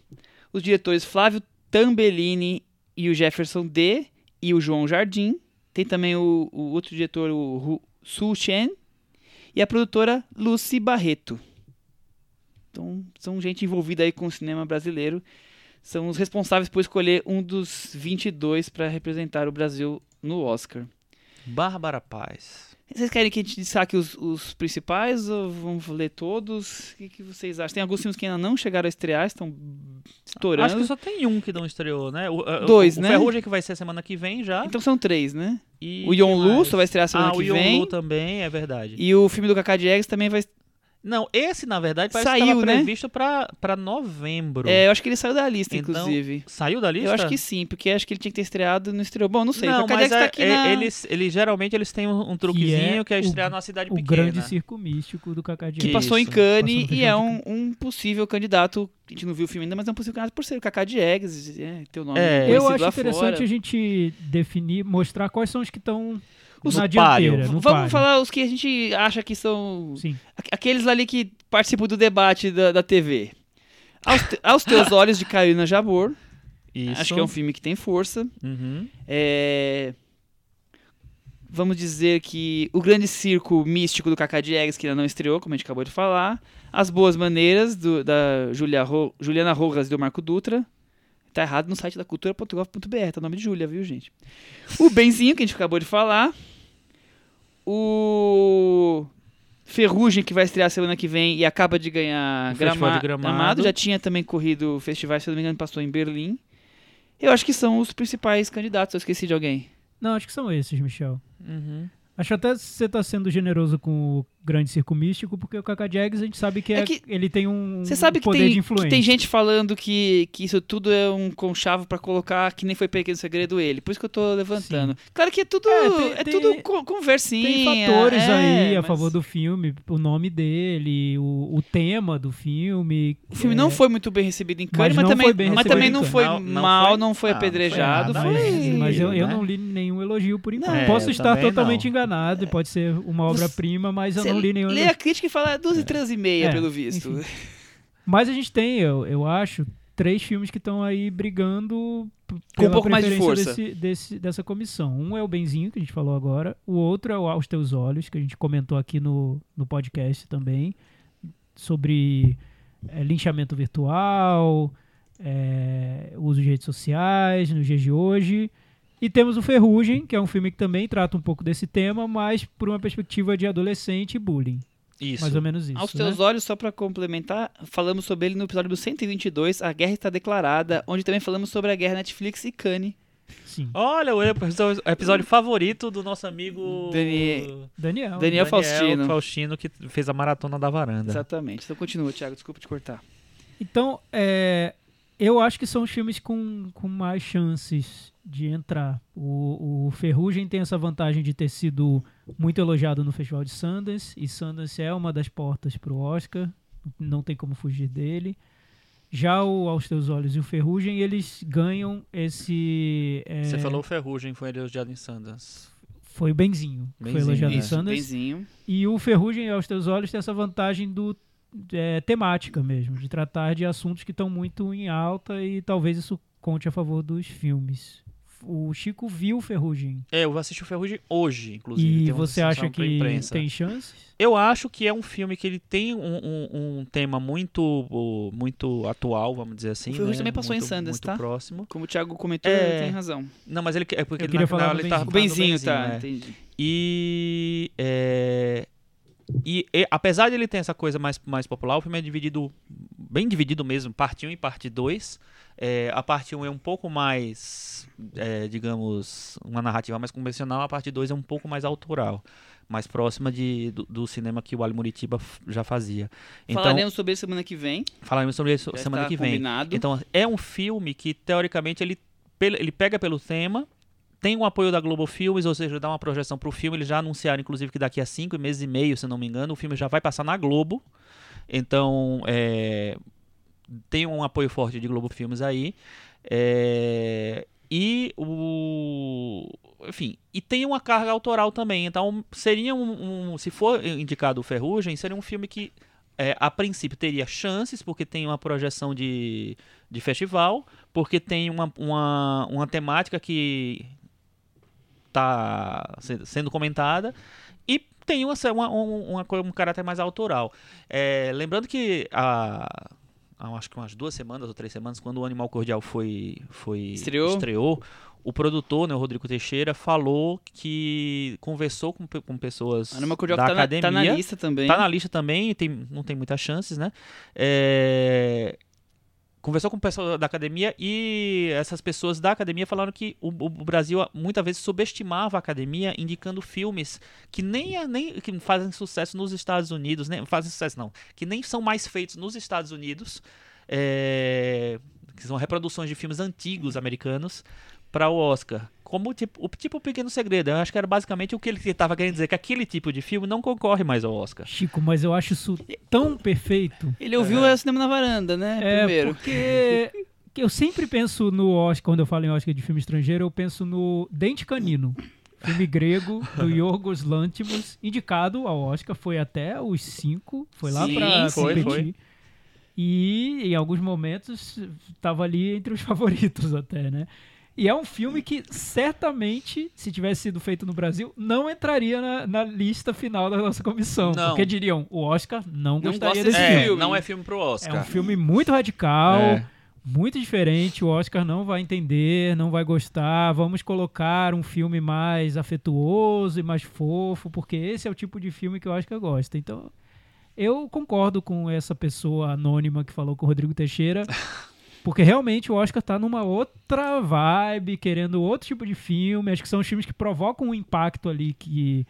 os diretores Flávio Tambellini e o Jefferson D. e o João Jardim. Tem também o, o outro diretor, o Su Chen, e a produtora Lucy Barreto. Então, são gente envolvida aí com o cinema brasileiro. São os responsáveis por escolher um dos 22 para representar o Brasil no Oscar. Bárbara Paz. Vocês querem que a gente destaque os, os principais ou vamos ler todos? O que, que vocês acham? Tem alguns filmes que ainda não chegaram a estrear, estão estourando. Acho que só tem um que não estreou, né? O, Dois, o, né? O Ferrugem que vai ser semana que vem já. Então são três, né? E o Yon Lu só vai estrear semana ah, que o Yon vem. Lu também, é verdade. E o filme do Kaká Diegues também vai. Não, esse na verdade parece que Saiu, estava né? previsto pra, pra novembro. É, eu acho que ele saiu da lista, Então, inclusive. Saiu da lista? Eu acho que sim, porque acho que ele tinha que ter estreado e não estreou. Bom, não sei. Não, o mas Diegues tá é- aqui é- na... eles, eles geralmente eles têm um, um truquezinho que é, o- estrear numa cidade O pequena. grande circo místico do Kaká que Diegues. passou em Cannes passou e é um, de um possível candidato. A gente não viu o filme ainda, mas é um possível candidato por ser o Kaká Diegues. É, teu nome É. Eu acho lá interessante fora. a gente definir, mostrar quais são os que estão Os no páreo. no Vamos páreo. falar os que a gente acha que são Sim. Aqu- Aqueles ali que participam do debate da, da TV. Aos, te- aos Teus Olhos, de Karina Jabor. Isso. Acho que é um filme que tem força. Uhum. É, Vamos dizer que O Grande Circo Místico do Cacá Diegues, que ainda não estreou, como a gente acabou de falar. As Boas Maneiras, do- da Julia Ro- Juliana Rojas e do Marco Dutra. Tá errado no site da cultura.gov.br, tá o nome de Júlia, viu, gente? O Benzinho, que a gente acabou de falar. O Ferrugem, que vai estrear semana que vem e acaba de ganhar grama- de Gramado. Já tinha também corrido festivais, se eu não me engano, passou em Berlim. Eu acho que são os principais candidatos. Eu esqueci de alguém. Não, acho que são esses, Michel. Uhum. Acho até que você tá sendo generoso com o grande circo místico, porque o Kaká Diegues a gente sabe que, É é- que- ele tem um Você sabe que poder tem, de que influência. tem gente falando que, que isso tudo é um conchavo pra colocar que nem foi Pequeno Segredo ele. Por isso que eu tô levantando. Claro que é tudo, É, é, tem- tem- tudo co- conversinha. Tem fatores é, aí a mas favor do filme, o nome dele, o, o tema do filme. O filme é, não foi muito bem recebido em Mas Cannes, mas, não também, mas também não foi Não- não mal, foi- não foi ah, não foi apedrejado. nada, Mas, foi- mas eu, eu né? não li nenhum elogio por enquanto. Não, Posso estar totalmente não. enganado, e pode ser uma obra-prima, mas eu Você não li nenhum lê a crítica e fala duas e três e meia, É, pelo visto. enfim. Mas a gente tem, eu, eu acho, três filmes que estão aí brigando Com um pouco mais de força. Desse, desse- dessa comissão. Um é o Benzinho, que a gente falou agora. O outro é o Aos Teus Olhos, que a gente comentou aqui no, no podcast também, sobre é, linchamento virtual, é, uso de redes sociais nos dias de hoje. E temos o Ferrugem, que é um filme que também trata um pouco desse tema, mas por uma perspectiva de adolescente e bullying. Isso. Mais ou menos isso. Aos né? teus olhos, só pra complementar, falamos sobre ele no episódio do 122, A Guerra Está Declarada, onde também falamos sobre a guerra Netflix e Kanye. Sim. Olha, o episódio, episódio favorito do nosso amigo Dani- Daniel. Daniel Faustino. Faustino, que fez a maratona da varanda. Exatamente. Então continua, Thiago, desculpa te cortar. Então, é, eu acho que são os filmes com, com mais chances de entrar. O, o Ferrugem tem essa vantagem de ter sido muito elogiado no Festival de Sundance, e Sundance é uma das portas para o Oscar, não tem como fugir dele. Já o Aos Teus Olhos e o Ferrugem, eles ganham esse... é, Você falou o Ferrugem, foi elogiado em Sundance. Foi o Benzinho, que foi Benzinho, elogiado em. Isso, Sundance. benzinho. E o Ferrugem aos Teus Olhos tem essa vantagem do é, temática mesmo, de tratar de assuntos que estão muito em alta e talvez isso conte a favor dos filmes. O Chico viu o Ferrugem. É, eu assisti o Ferrugem hoje, inclusive. E você acha que imprensa. tem chances? Eu acho que é um filme que ele tem um, um- um tema muito, muito atual, vamos dizer assim. O Ferrugem né? também passou em muito, Sundance, muito tá? próximo. Como o Thiago comentou, É. tem razão. Não, mas ele é porque Eu queria na falar final ele tava O benzinho, tá, é. entendi. E, é, e, e apesar de ele ter essa coisa mais, mais popular, o filme é dividido, bem dividido mesmo, parte 1 e parte 2. É, a parte 1 é um pouco mais, é, digamos, uma narrativa mais convencional, a parte 2 é um pouco mais autoral, mais próxima de, do, do cinema que o Ali Muritiba já fazia. Então, Falaremos sobre isso semana que vem. falaremos sobre isso Já semana que vem. combinado. Então, é um filme que, teoricamente, ele, ele pega pelo tema, tem o apoio da Globo Filmes, ou seja, dá uma projeção para o filme. Eles já anunciaram, inclusive, que daqui a cinco meses e meio, se não me engano, o filme já vai passar na Globo. Então, é, tem um apoio forte de Globo Filmes aí. É, e o. Enfim, e tem uma carga autoral também. Então, seria um. um- se for indicado o Ferrugem, seria um filme que, é, a princípio, teria chances, porque tem uma projeção de, de festival, porque tem uma, uma, uma temática que está sendo comentada. E tem uma, uma, um, uma co- um caráter mais autoral. É, lembrando que há, há acho que umas duas semanas ou três semanas, quando o Animal Cordial foi, foi Estreou. estreou, o produtor, né, o Rodrigo Teixeira, falou que conversou com, com pessoas A Anima Cordial da tá, na, academia. tá na lista também. Tá na lista também, tem, não tem muitas chances, né? É, Conversou com pessoas da academia e essas pessoas da academia falaram que o, o Brasil muitas vezes subestimava a academia, indicando filmes que nem, nem que fazem sucesso nos Estados Unidos, nem fazem sucesso não, que nem são mais feitos nos Estados Unidos, é, que são reproduções de filmes antigos americanos para o Oscar. Como tipo, o tipo Pequeno Segredo, eu acho que era basicamente o que ele estava querendo dizer, que aquele tipo de filme não concorre mais ao Oscar. Chico, mas eu acho isso tão perfeito. Ele ouviu o Cinema na Varanda, né? É, primeiro. porque que eu sempre penso no Oscar, quando eu falo em Oscar de filme estrangeiro, eu penso no Dente Canino. Filme grego do Yorgos Lanthimos, indicado ao Oscar, foi até os cinco, foi lá Sim, pra foi, competir. E em alguns momentos estava ali entre os favoritos até, né? E é um filme que certamente, se tivesse sido feito no Brasil, não entraria na, na lista final da nossa comissão. Não. Porque diriam, o Oscar não, Não gostaria gosta desse desse filme. não é filme pro É Oscar. um filme muito radical, É. muito diferente. O Oscar não vai entender, não vai gostar. Vamos colocar um filme mais afetuoso e mais fofo, porque esse é o tipo de filme que o Oscar gosta. Então, eu concordo com essa pessoa anônima que falou com o Rodrigo Teixeira. Porque realmente o Oscar tá numa outra vibe, querendo outro tipo de filme. Acho que são os filmes que provocam um impacto ali que,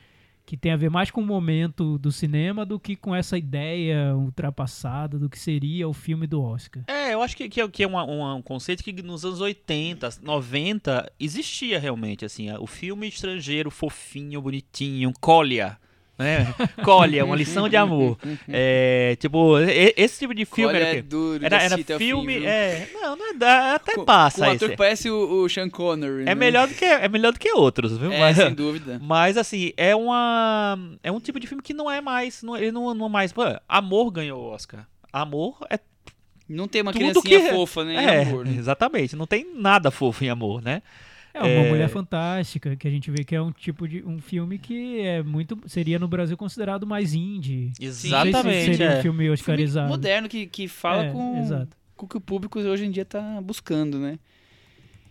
que tem a ver mais com o momento do cinema do que com essa ideia ultrapassada do que seria o filme do Oscar. É, eu acho que, que é, que é uma- uma- um conceito que nos anos 80, 90 existia realmente, assim, o filme estrangeiro fofinho, bonitinho, Colia, né? Colia, uma lição de amor. É, tipo, esse tipo de filme Olha, era, é duro era, era fim, filme, viu? é, não, não é, dá- até Com- passa Com ator esse. que parece o, o Sean Connery, É né? melhor do que é melhor do que outros, viu? É, Mas- sem dúvida. Mas assim, é uma é um tipo de filme que não é mais, não, ele não, não é mais, pô, Amor ganhou o Oscar. Amor é Não tem uma Tudo criancinha que- fofa, né? é, amor, né? exatamente, não tem nada fofo em Amor, né? É uma É. mulher fantástica, que a gente vê que é um tipo de um filme que é muito seria no Brasil considerado mais indie. Sei se Exatamente. seria é. um filme Filme oscarizado. moderno que, que fala É, com, exato. com o que o público hoje em dia tá buscando, né?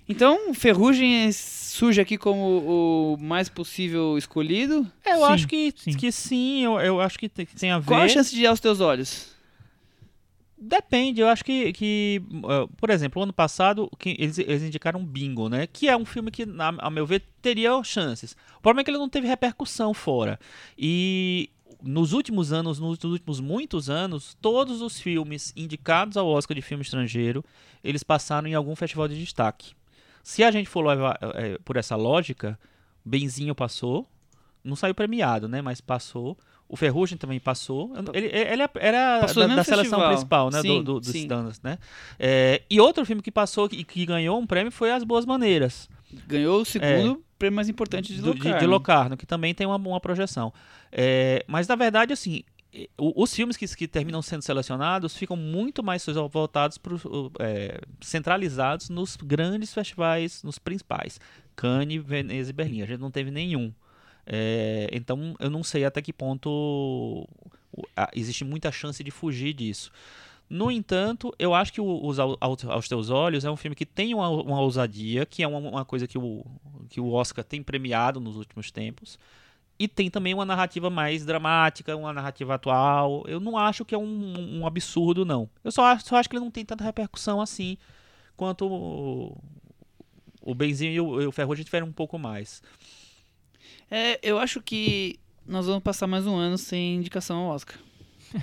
Então, Ferrugem surge aqui como o mais possível escolhido. É, eu Sim, acho que sim. que sim eu, eu acho que tem, que tem a ver. Qual a chance de ir aos teus olhos? Depende, eu acho que, que uh, por exemplo, ano passado que eles, eles indicaram Bingo, né? Que é um filme que, a meu ver, teria chances. O problema é que ele não teve repercussão fora. E nos últimos anos, nos últimos muitos anos, todos os filmes indicados ao Oscar de filme estrangeiro, eles passaram em algum festival de destaque. Se a gente for levar eh, por essa lógica, Benzinho passou, não saiu premiado, né? Mas passou. O Ferrugem também passou. Ele, ele era Passou da, da seleção festival. principal, né? Sim, do, do, dos standards, né? É, e outro filme que passou e que ganhou um prêmio foi As Boas Maneiras, Ganhou o segundo prêmio mais importante de Locarno. de Locarno, que também tem uma, uma projeção. É, mas, na verdade, assim, os filmes que, que terminam sendo selecionados ficam muito mais voltados para centralizados nos grandes festivais, nos principais. Cannes, Veneza e Berlim. A gente não teve nenhum. É, então, eu não sei até que ponto a- existe muita chance de fugir disso. No entanto, eu acho que os Ao- Ao- Aos Teus Olhos é um filme que tem uma, uma ousadia, que é uma, uma coisa que o, que o Oscar tem premiado nos últimos tempos. E tem também uma narrativa mais dramática, uma narrativa atual. Eu não acho que é um, um absurdo, não. Eu só acho, só acho que ele não tem tanta repercussão assim quanto o, o Benzinho e o, e o Ferrugem tiveram um pouco mais. É, eu acho que nós vamos passar mais um ano sem indicação ao Oscar.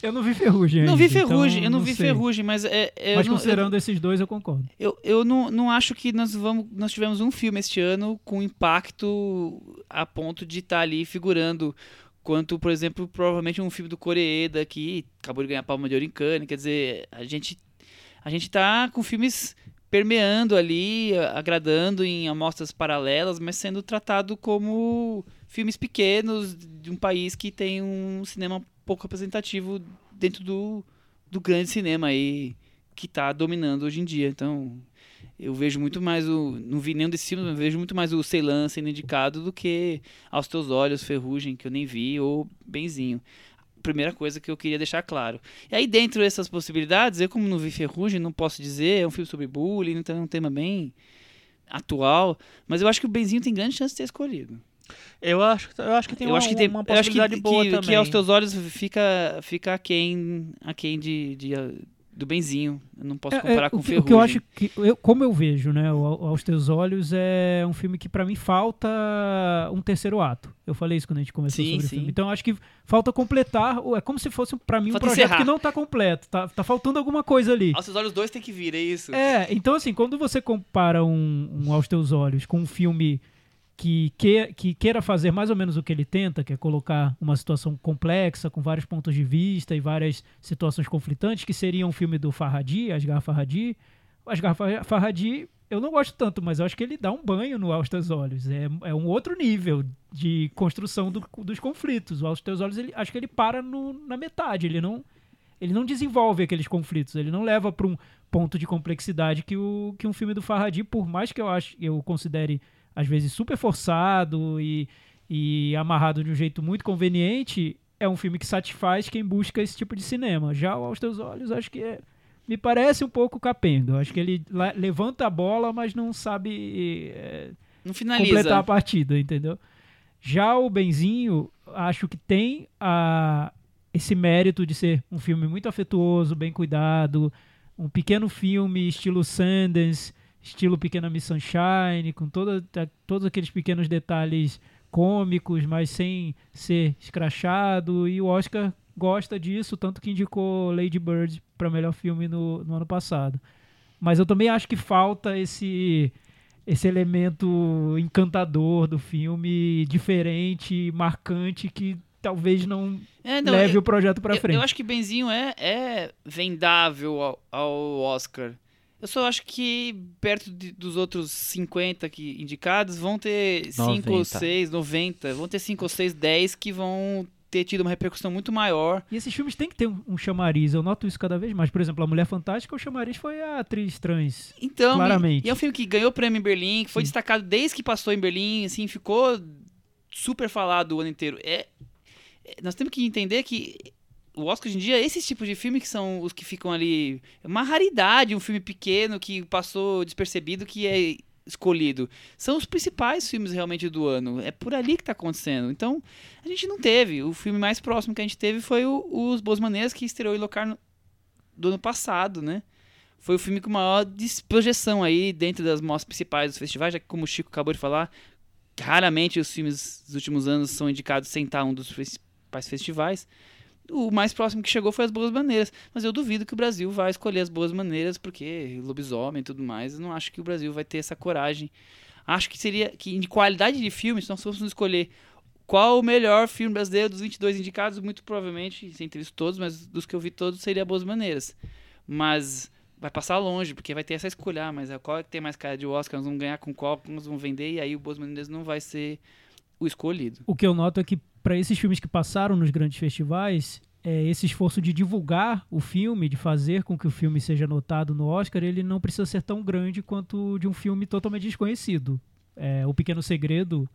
Eu não vi Ferrugem não ainda, vi Ferrugem, então eu não, vi sei. Ferrugem, mas é, é, Mas eu não- considerando esses dois, eu concordo. Eu, eu não, não acho que nós vamos. Nós tivemos um filme este ano com impacto a ponto de estar ali figurando. Quanto, por exemplo, provavelmente um filme do Coreeda que acabou de ganhar Palma de Ouro em Cannes. Quer dizer, a gente, a gente tá com filmes permeando ali, agradando em amostras paralelas, mas sendo tratado como filmes pequenos de um país que tem um cinema pouco representativo dentro do, do grande cinema aí que tá dominando hoje em dia. Então, eu vejo muito mais o. Não vi nenhum desses filmes, mas vejo muito mais o Ceylan sendo indicado do que Aos Teus Olhos, Ferrugem, que eu nem vi, ou Benzinho. Primeira coisa que eu queria deixar claro. E aí, dentro dessas possibilidades, eu, como não vi Ferrugem, não posso dizer, é um filme sobre bullying, então é um tema bem atual, mas eu acho que o Benzinho tem grande chance de ser escolhido. Eu acho, eu acho que tem eu uma, acho que tem uma eu acho que, possibilidade boa que, também. que aos teus olhos fica fica aquém, aquém de, de, do Benzinho. Eu não posso É, comparar é, com o, Ferrugem. o que eu acho que, eu- como eu vejo, né, aos teus olhos é um filme que pra mim falta um terceiro ato. Eu falei isso quando a gente começou Sim, sobre sim. o filme. Então eu acho que falta completar, é como se fosse pra mim um Falta projeto encerrar. que não tá completo, tá, tá faltando alguma coisa ali. Aos seus olhos dois tem que vir, é isso? É, então assim, quando você compara um, um Aos Teus Olhos com um filme que, que, que queira fazer mais ou menos o que ele tenta, que é colocar uma situação complexa, com vários pontos de vista e várias situações conflitantes, que seria um filme do Farhadi, Asghar Farhadi. O Asghar Fa- Farhadi, eu não gosto tanto, mas eu acho que ele dá um banho no Aos Teus Olhos. É, é um outro nível de construção do- dos conflitos. O Aos Teus Olhos, ele, acho que ele para no- na metade, ele não ele não desenvolve aqueles conflitos, ele não leva para um ponto de complexidade que, o, que um filme do Farhadi, por mais que eu acho eu considere às vezes super forçado e, e amarrado de um jeito muito conveniente, é um filme que satisfaz quem busca esse tipo de cinema. Já o aos teus olhos, acho que é, me parece um pouco capenga. Acho que ele levanta a bola, mas não sabe é, Não finaliza. completar a partida, entendeu? Já o Benzinho, acho que tem a, esse mérito de ser um filme muito afetuoso, bem cuidado, um pequeno filme estilo Sundance, estilo Pequena Miss Sunshine, com toda, todos aqueles pequenos detalhes cômicos, mas sem ser escrachado, e o Oscar gosta disso, tanto que indicou Lady Bird para melhor filme no, no ano passado. Mas eu também acho que falta esse esse elemento encantador do filme, diferente, marcante, que talvez não, É, não, leve eu, o projeto eu- frente. eu acho que Benzinho é, é vendável ao, ao Oscar. Eu só acho que perto de- dos outros 50 que indicados vão ter 5 ou 90. 6, 90, vão ter 5 ou 6, 10 que vão ter tido uma repercussão muito maior. E esses filmes têm que ter um, um chamariz, eu noto isso cada vez mais. Por exemplo, A Mulher Fantástica, o chamariz foi a atriz trans. Então, Claramente. E, e é um filme que ganhou prêmio em Berlim, que foi Sim. destacado desde que passou em Berlim, assim, ficou super falado o ano inteiro. É, é- nós temos que entender que o Oscar hoje em dia, esses tipos de filme que são os que ficam ali. É uma raridade, um filme pequeno que passou despercebido que é escolhido. São os principais filmes realmente do ano. É por ali que tá acontecendo. Então, a gente não teve. O filme mais próximo que a gente teve foi o, Os Boas Maneiras, que estreou em Locarno do ano passado, né? Foi o filme com maior projeção aí dentro das mostras principais dos festivais, já que como o Chico acabou de falar, raramente os filmes dos últimos anos são indicados sem estar um dos principais festivais. O mais próximo que chegou foi as Boas Maneiras, mas eu duvido que o Brasil vai escolher as Boas Maneiras, porque lobisomem e tudo mais, eu não acho que o Brasil vai ter essa coragem. Acho que seria que de qualidade de filme, se nós fôssemos escolher qual o melhor filme brasileiro dos 22 indicados, muito provavelmente, sem ter visto todos, mas dos que eu vi todos, seria Boas Maneiras. Mas vai passar longe, porque vai ter essa escolha, ah, mas qual é que tem mais cara de Oscar, nós vamos ganhar com qual, nós vamos vender, e aí o Boas Maneiras não vai ser o escolhido. O que eu noto é que para esses filmes que passaram nos grandes festivais, é, esse esforço de divulgar o filme, de fazer com que o filme seja notado no Oscar, ele não precisa ser tão grande quanto de um filme totalmente desconhecido. É, o Pequeno Segredo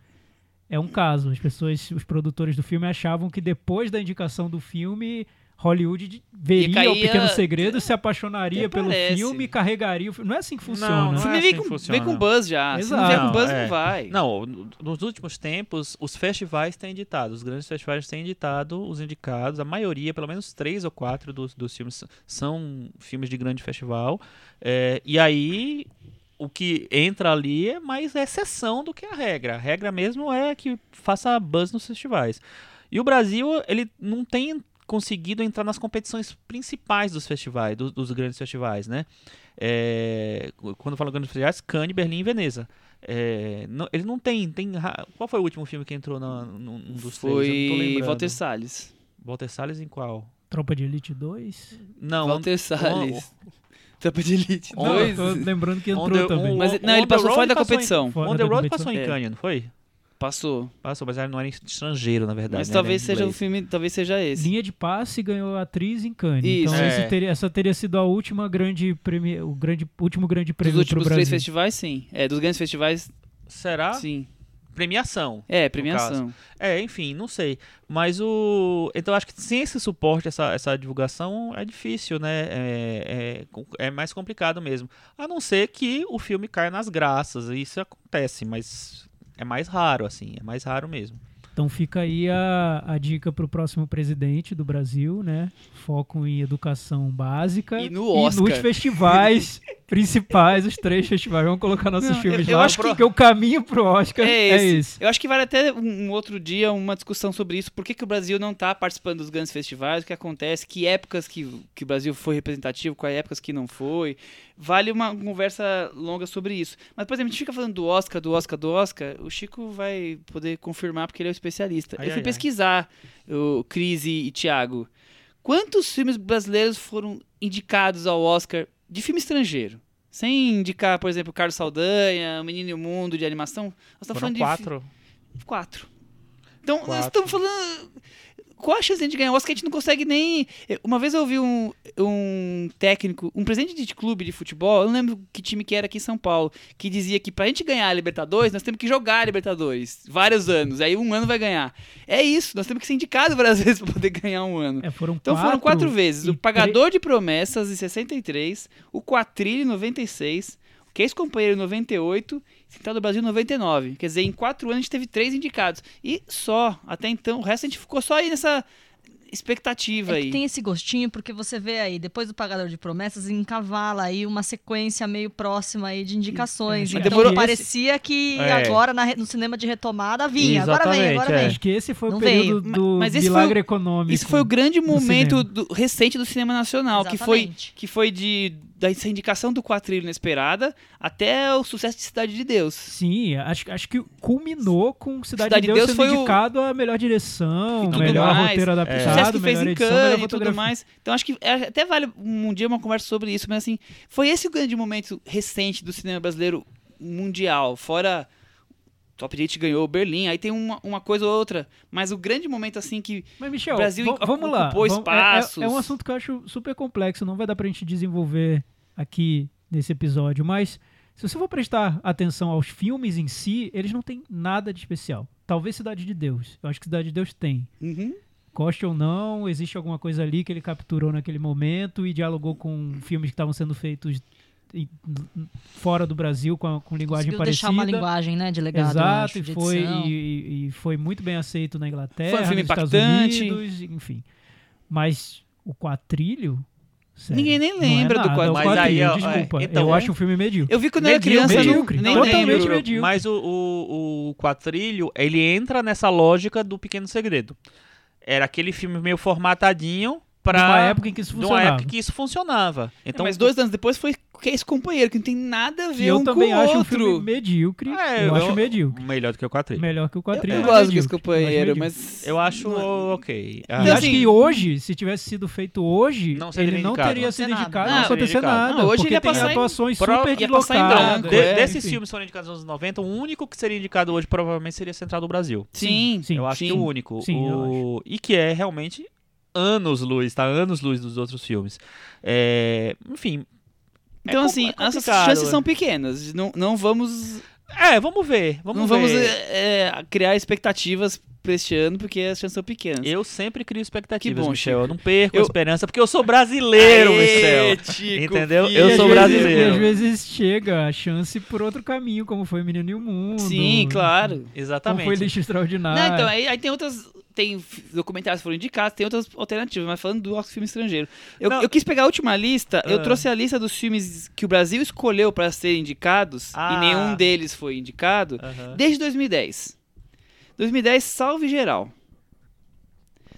é um caso. As pessoas, os produtores do filme achavam que depois da indicação do filme Hollywood veria caía... o Pequeno Segredo, se apaixonaria pelo filme e carregaria o filme. Não é assim que funciona. Não, não o filme é assim vem, com, vem com buzz já. Exato. Se não vier com buzz, é. não vai. Não, nos últimos tempos, os festivais têm editado, os grandes festivais têm editado os indicados, a maioria, pelo menos três ou quatro dos, dos filmes são filmes de grande festival. É, e aí, o que entra ali é mais exceção do que a regra. A regra mesmo é que faça buzz nos festivais. E o Brasil, ele não tem conseguido entrar nas competições principais dos festivais, do, dos grandes festivais, né? É, quando falo grandes festivais, Cannes, Berlim e Veneza. É, não, ele não tem, tem. Qual foi o último filme que entrou na, num dos foi três? Foi Walter Salles. Walter Salles em qual? Tropa de Elite 2? Não. Walter Salles. Tropa de Elite 2. lembrando que entrou the, também. Mas, não, ele passou fora da competição. On the Road passou em Cannes, não foi? Passou. Passou, mas ela não era estrangeiro, na verdade. Mas né? talvez seja o filme, talvez seja esse. Linha de passe ganhou atriz em Cannes. Isso. Então é. teria, essa teria sido a última grande prêmio, o grande, último grande prêmio Dos últimos três festivais, sim. É, dos grandes festivais. Será? Sim. Premiação. É, premiação. É, enfim, não sei. Mas o. Então acho que sem esse suporte, essa, essa divulgação, é difícil, né? É, é, é mais complicado mesmo. A não ser que o filme caia nas graças. Isso acontece, mas é mais raro, assim, é mais raro mesmo. Então fica aí a, a dica para o próximo presidente do Brasil, né? Foco em educação básica e, no Oscar. e nos festivais principais, os três festivais. Vamos colocar nossos Não, filmes eu, eu lá, acho porque que... o caminho pro Oscar é esse. é esse. Eu acho que vale até um, outro dia uma discussão sobre isso. Por que, que o Brasil não está participando dos grandes festivais? O que acontece? Que épocas que, que o Brasil foi representativo, quais épocas que não foi? Vale uma conversa longa sobre isso. Mas, por exemplo, a gente fica falando do Oscar, do Oscar, do Oscar. O Chico vai poder confirmar porque ele é o especialista. Ai, eu fui ai, pesquisar ai. o Crise e Thiago. Quantos filmes brasileiros foram indicados ao Oscar de filme estrangeiro? Sem indicar, por exemplo, Carlos Saldanha, O Menino e o Mundo de animação. Nós estamos falando quatro. de. Quatro. Então, quatro. nós estamos falando qual a chance de a gente ganhar o Oscar? A gente não consegue nem. Uma vez eu ouvi um, um técnico, um presidente de clube de futebol, eu não lembro que time que era aqui em São Paulo, que dizia que pra gente ganhar a Libertadores, nós temos que jogar a Libertadores vários anos. Aí um ano vai ganhar. É isso, nós temos que ser indicados várias vezes pra poder ganhar um ano. É, foram então quatro foram quatro vezes. O Pagador de Promessas em 63, o Quatrilho em 96, o Que Ex-Companheiro em 98 Central do Brasil 99. Quer dizer, em quatro anos a gente teve três indicados. E só, até então, o resto a gente ficou só aí nessa expectativa é aí. tem esse gostinho porque você vê aí, depois do Pagador de Promessas, encavala aí uma sequência meio próxima aí de indicações. É, então demorou... parecia que é. agora na, no cinema de retomada vinha, Exatamente, agora vem, agora é. vem. Acho que esse foi Não o período veio. do mas, mas milagre foi, econômico. Isso foi o grande momento do, recente do cinema nacional, que foi, que foi de da indicação do Quatrilho Inesperada até o sucesso de Cidade de Deus. Sim, acho, acho que culminou com Cidade, Cidade de Deus, Deus sendo indicado o... a melhor direção, melhor mais. roteiro adaptado, é. sucesso que fez em Cannes e tudo mais. Então acho que é, até vale um dia uma conversa sobre isso, mas assim, foi esse o grande momento recente do cinema brasileiro mundial, fora Top Jet ganhou Berlim, aí tem uma, uma coisa ou outra. Mas o grande momento, assim, que mas, Michel, o Brasil vamos lá. ocupou espaços... É, é, é, um assunto que eu acho super complexo, não vai dar pra gente desenvolver aqui nesse episódio, mas se você for prestar atenção aos filmes em si, eles não têm nada de especial. Talvez Cidade de Deus. Eu acho que Cidade de Deus tem. Uhum. goste ou não, existe alguma coisa ali que ele capturou naquele momento e dialogou com filmes que estavam sendo feitos em- fora do Brasil com, a- com linguagem Conseguiu parecida. deixar uma linguagem, né, de legado, Exato, acho, e foi, e, e foi muito bem aceito na Inglaterra, Foi um filme nos Estados impactante. Unidos, enfim. Mas o quatrilho. Sério, Ninguém nem não lembra é do nada, Quatrilho. o Mas Quatrilho, aí, ó, desculpa. é, então, eu é. acho um filme medíocre. Eu vi quando eu era Medíocre, criança, não, medíocre, nem totalmente lembro. medíocre. Mas o, o, o quatrilho, ele entra nessa lógica do Pequeno Segredo. Era aquele filme meio formatadinho pra... Numa época em que isso de uma funcionava. época que isso funcionava. Então, Mas dois anos depois foi que é esse companheiro, que não tem nada a ver eu um também com o acho um outro. filme medíocre. É, eu, eu- acho medíocre. melhor do que o quatrilho. Melhor que o Eu, quatrilho. eu mas gosto desse. Eu companheiro, medíocre. mas... Eu acho Não- ok. E Ah, Então, acho assim- que hoje, se tivesse sido feito hoje, Não seria ele não teria Não sido indicado, não Não, indicado. nada. Não, hoje ele ia passar em- atuações Pro- super ia passar em deslocadas. de- é, desses enfim. filmes que foram indicados nos anos 90, o único que seria indicado hoje provavelmente seria Central do Brasil. Sim, Sim, eu acho que o único. Sim, eu o... E que é realmente anos luz, tá? Anos luz dos outros filmes. É, Enfim. Então, é com- assim, é essas complicado, chances são pequenas. Não, não vamos, É, vamos ver. Vamos não ver. vamos é, é, criar expectativas pra este ano, porque as chances são pequenas. Eu sempre crio expectativas, Que bom, Michel. Chico. Eu não perco a Eu- esperança, porque eu sou brasileiro, Aê, Michel. Tico, Entendeu? filho. Eu sou brasileiro. E às vezes chega a chance por outro caminho, como foi Menino e o Mundo. Sim, claro. Como Exatamente. foi Lixo Extraordinário. Não, então, aí, aí tem outras. Tem documentários que foram indicados, tem outras alternativas, mas falando do filme estrangeiro. Eu, eu quis pegar a última lista, eu Ah. trouxe a lista dos filmes que o Brasil escolheu pra serem indicados, Ah. e nenhum deles foi indicado, Aham. desde 2010. 2010, Salve Geral.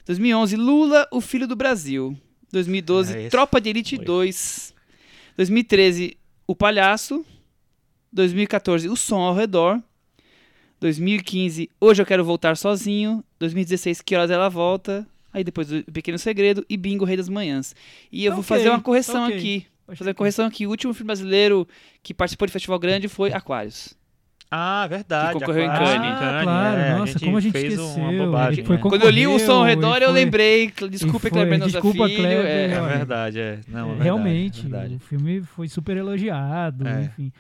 2011, Lula, o Filho do Brasil. 2012, É, Tropa de Elite foi. 2. 2013, O Palhaço. 2014, O Som ao Redor. 2015, Hoje Eu Quero Voltar Sozinho. 2016, Que Horas Ela Volta. Aí depois, O Pequeno Segredo e Bingo Rei das Manhãs. E eu vou Ok, fazer uma correção ok. aqui. Vou fazer uma correção aqui. O último filme brasileiro que participou de festival grande foi Aquários. Ah, verdade. Que concorreu em Cannes. Ah, claro, é, nossa, como a gente fez esqueceu. uma bobagem. foi né? Quando eu li o som ao redor, e eu foi- lembrei. Desculpa, foi- Kleber Mendonça desculpa, Filho. Kleber, é. É verdade, é. Não, é verdade, Realmente, é verdade. o filme foi super elogiado, É. enfim.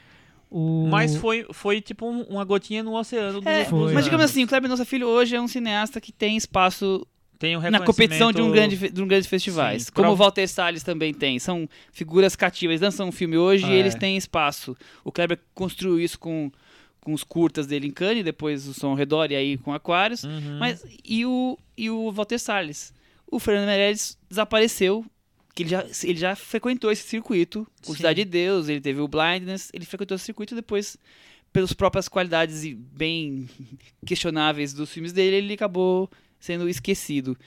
O... Mas foi, foi tipo um- uma gotinha no oceano. É, Foi. mas digamos assim, o Kleber Mendonça Filho hoje é um cineasta que tem espaço Tem um na competição de um grande, de um grandes festivais. Sim, como o Walter Salles também tem. São figuras cativas. Lançam um filme hoje e É. eles têm espaço. O Kleber construiu isso com, com os curtas dele em Cannes, depois o Som ao Redor e aí com Aquários. Uhum. Mas e o, e o Walter Salles? O Fernando Meirelles desapareceu, que ele já, ele já frequentou esse circuito, o. Cidade de Deus, ele teve o Blindness, ele frequentou esse circuito depois, pelas próprias qualidades bem questionáveis dos filmes dele, ele acabou sendo esquecido.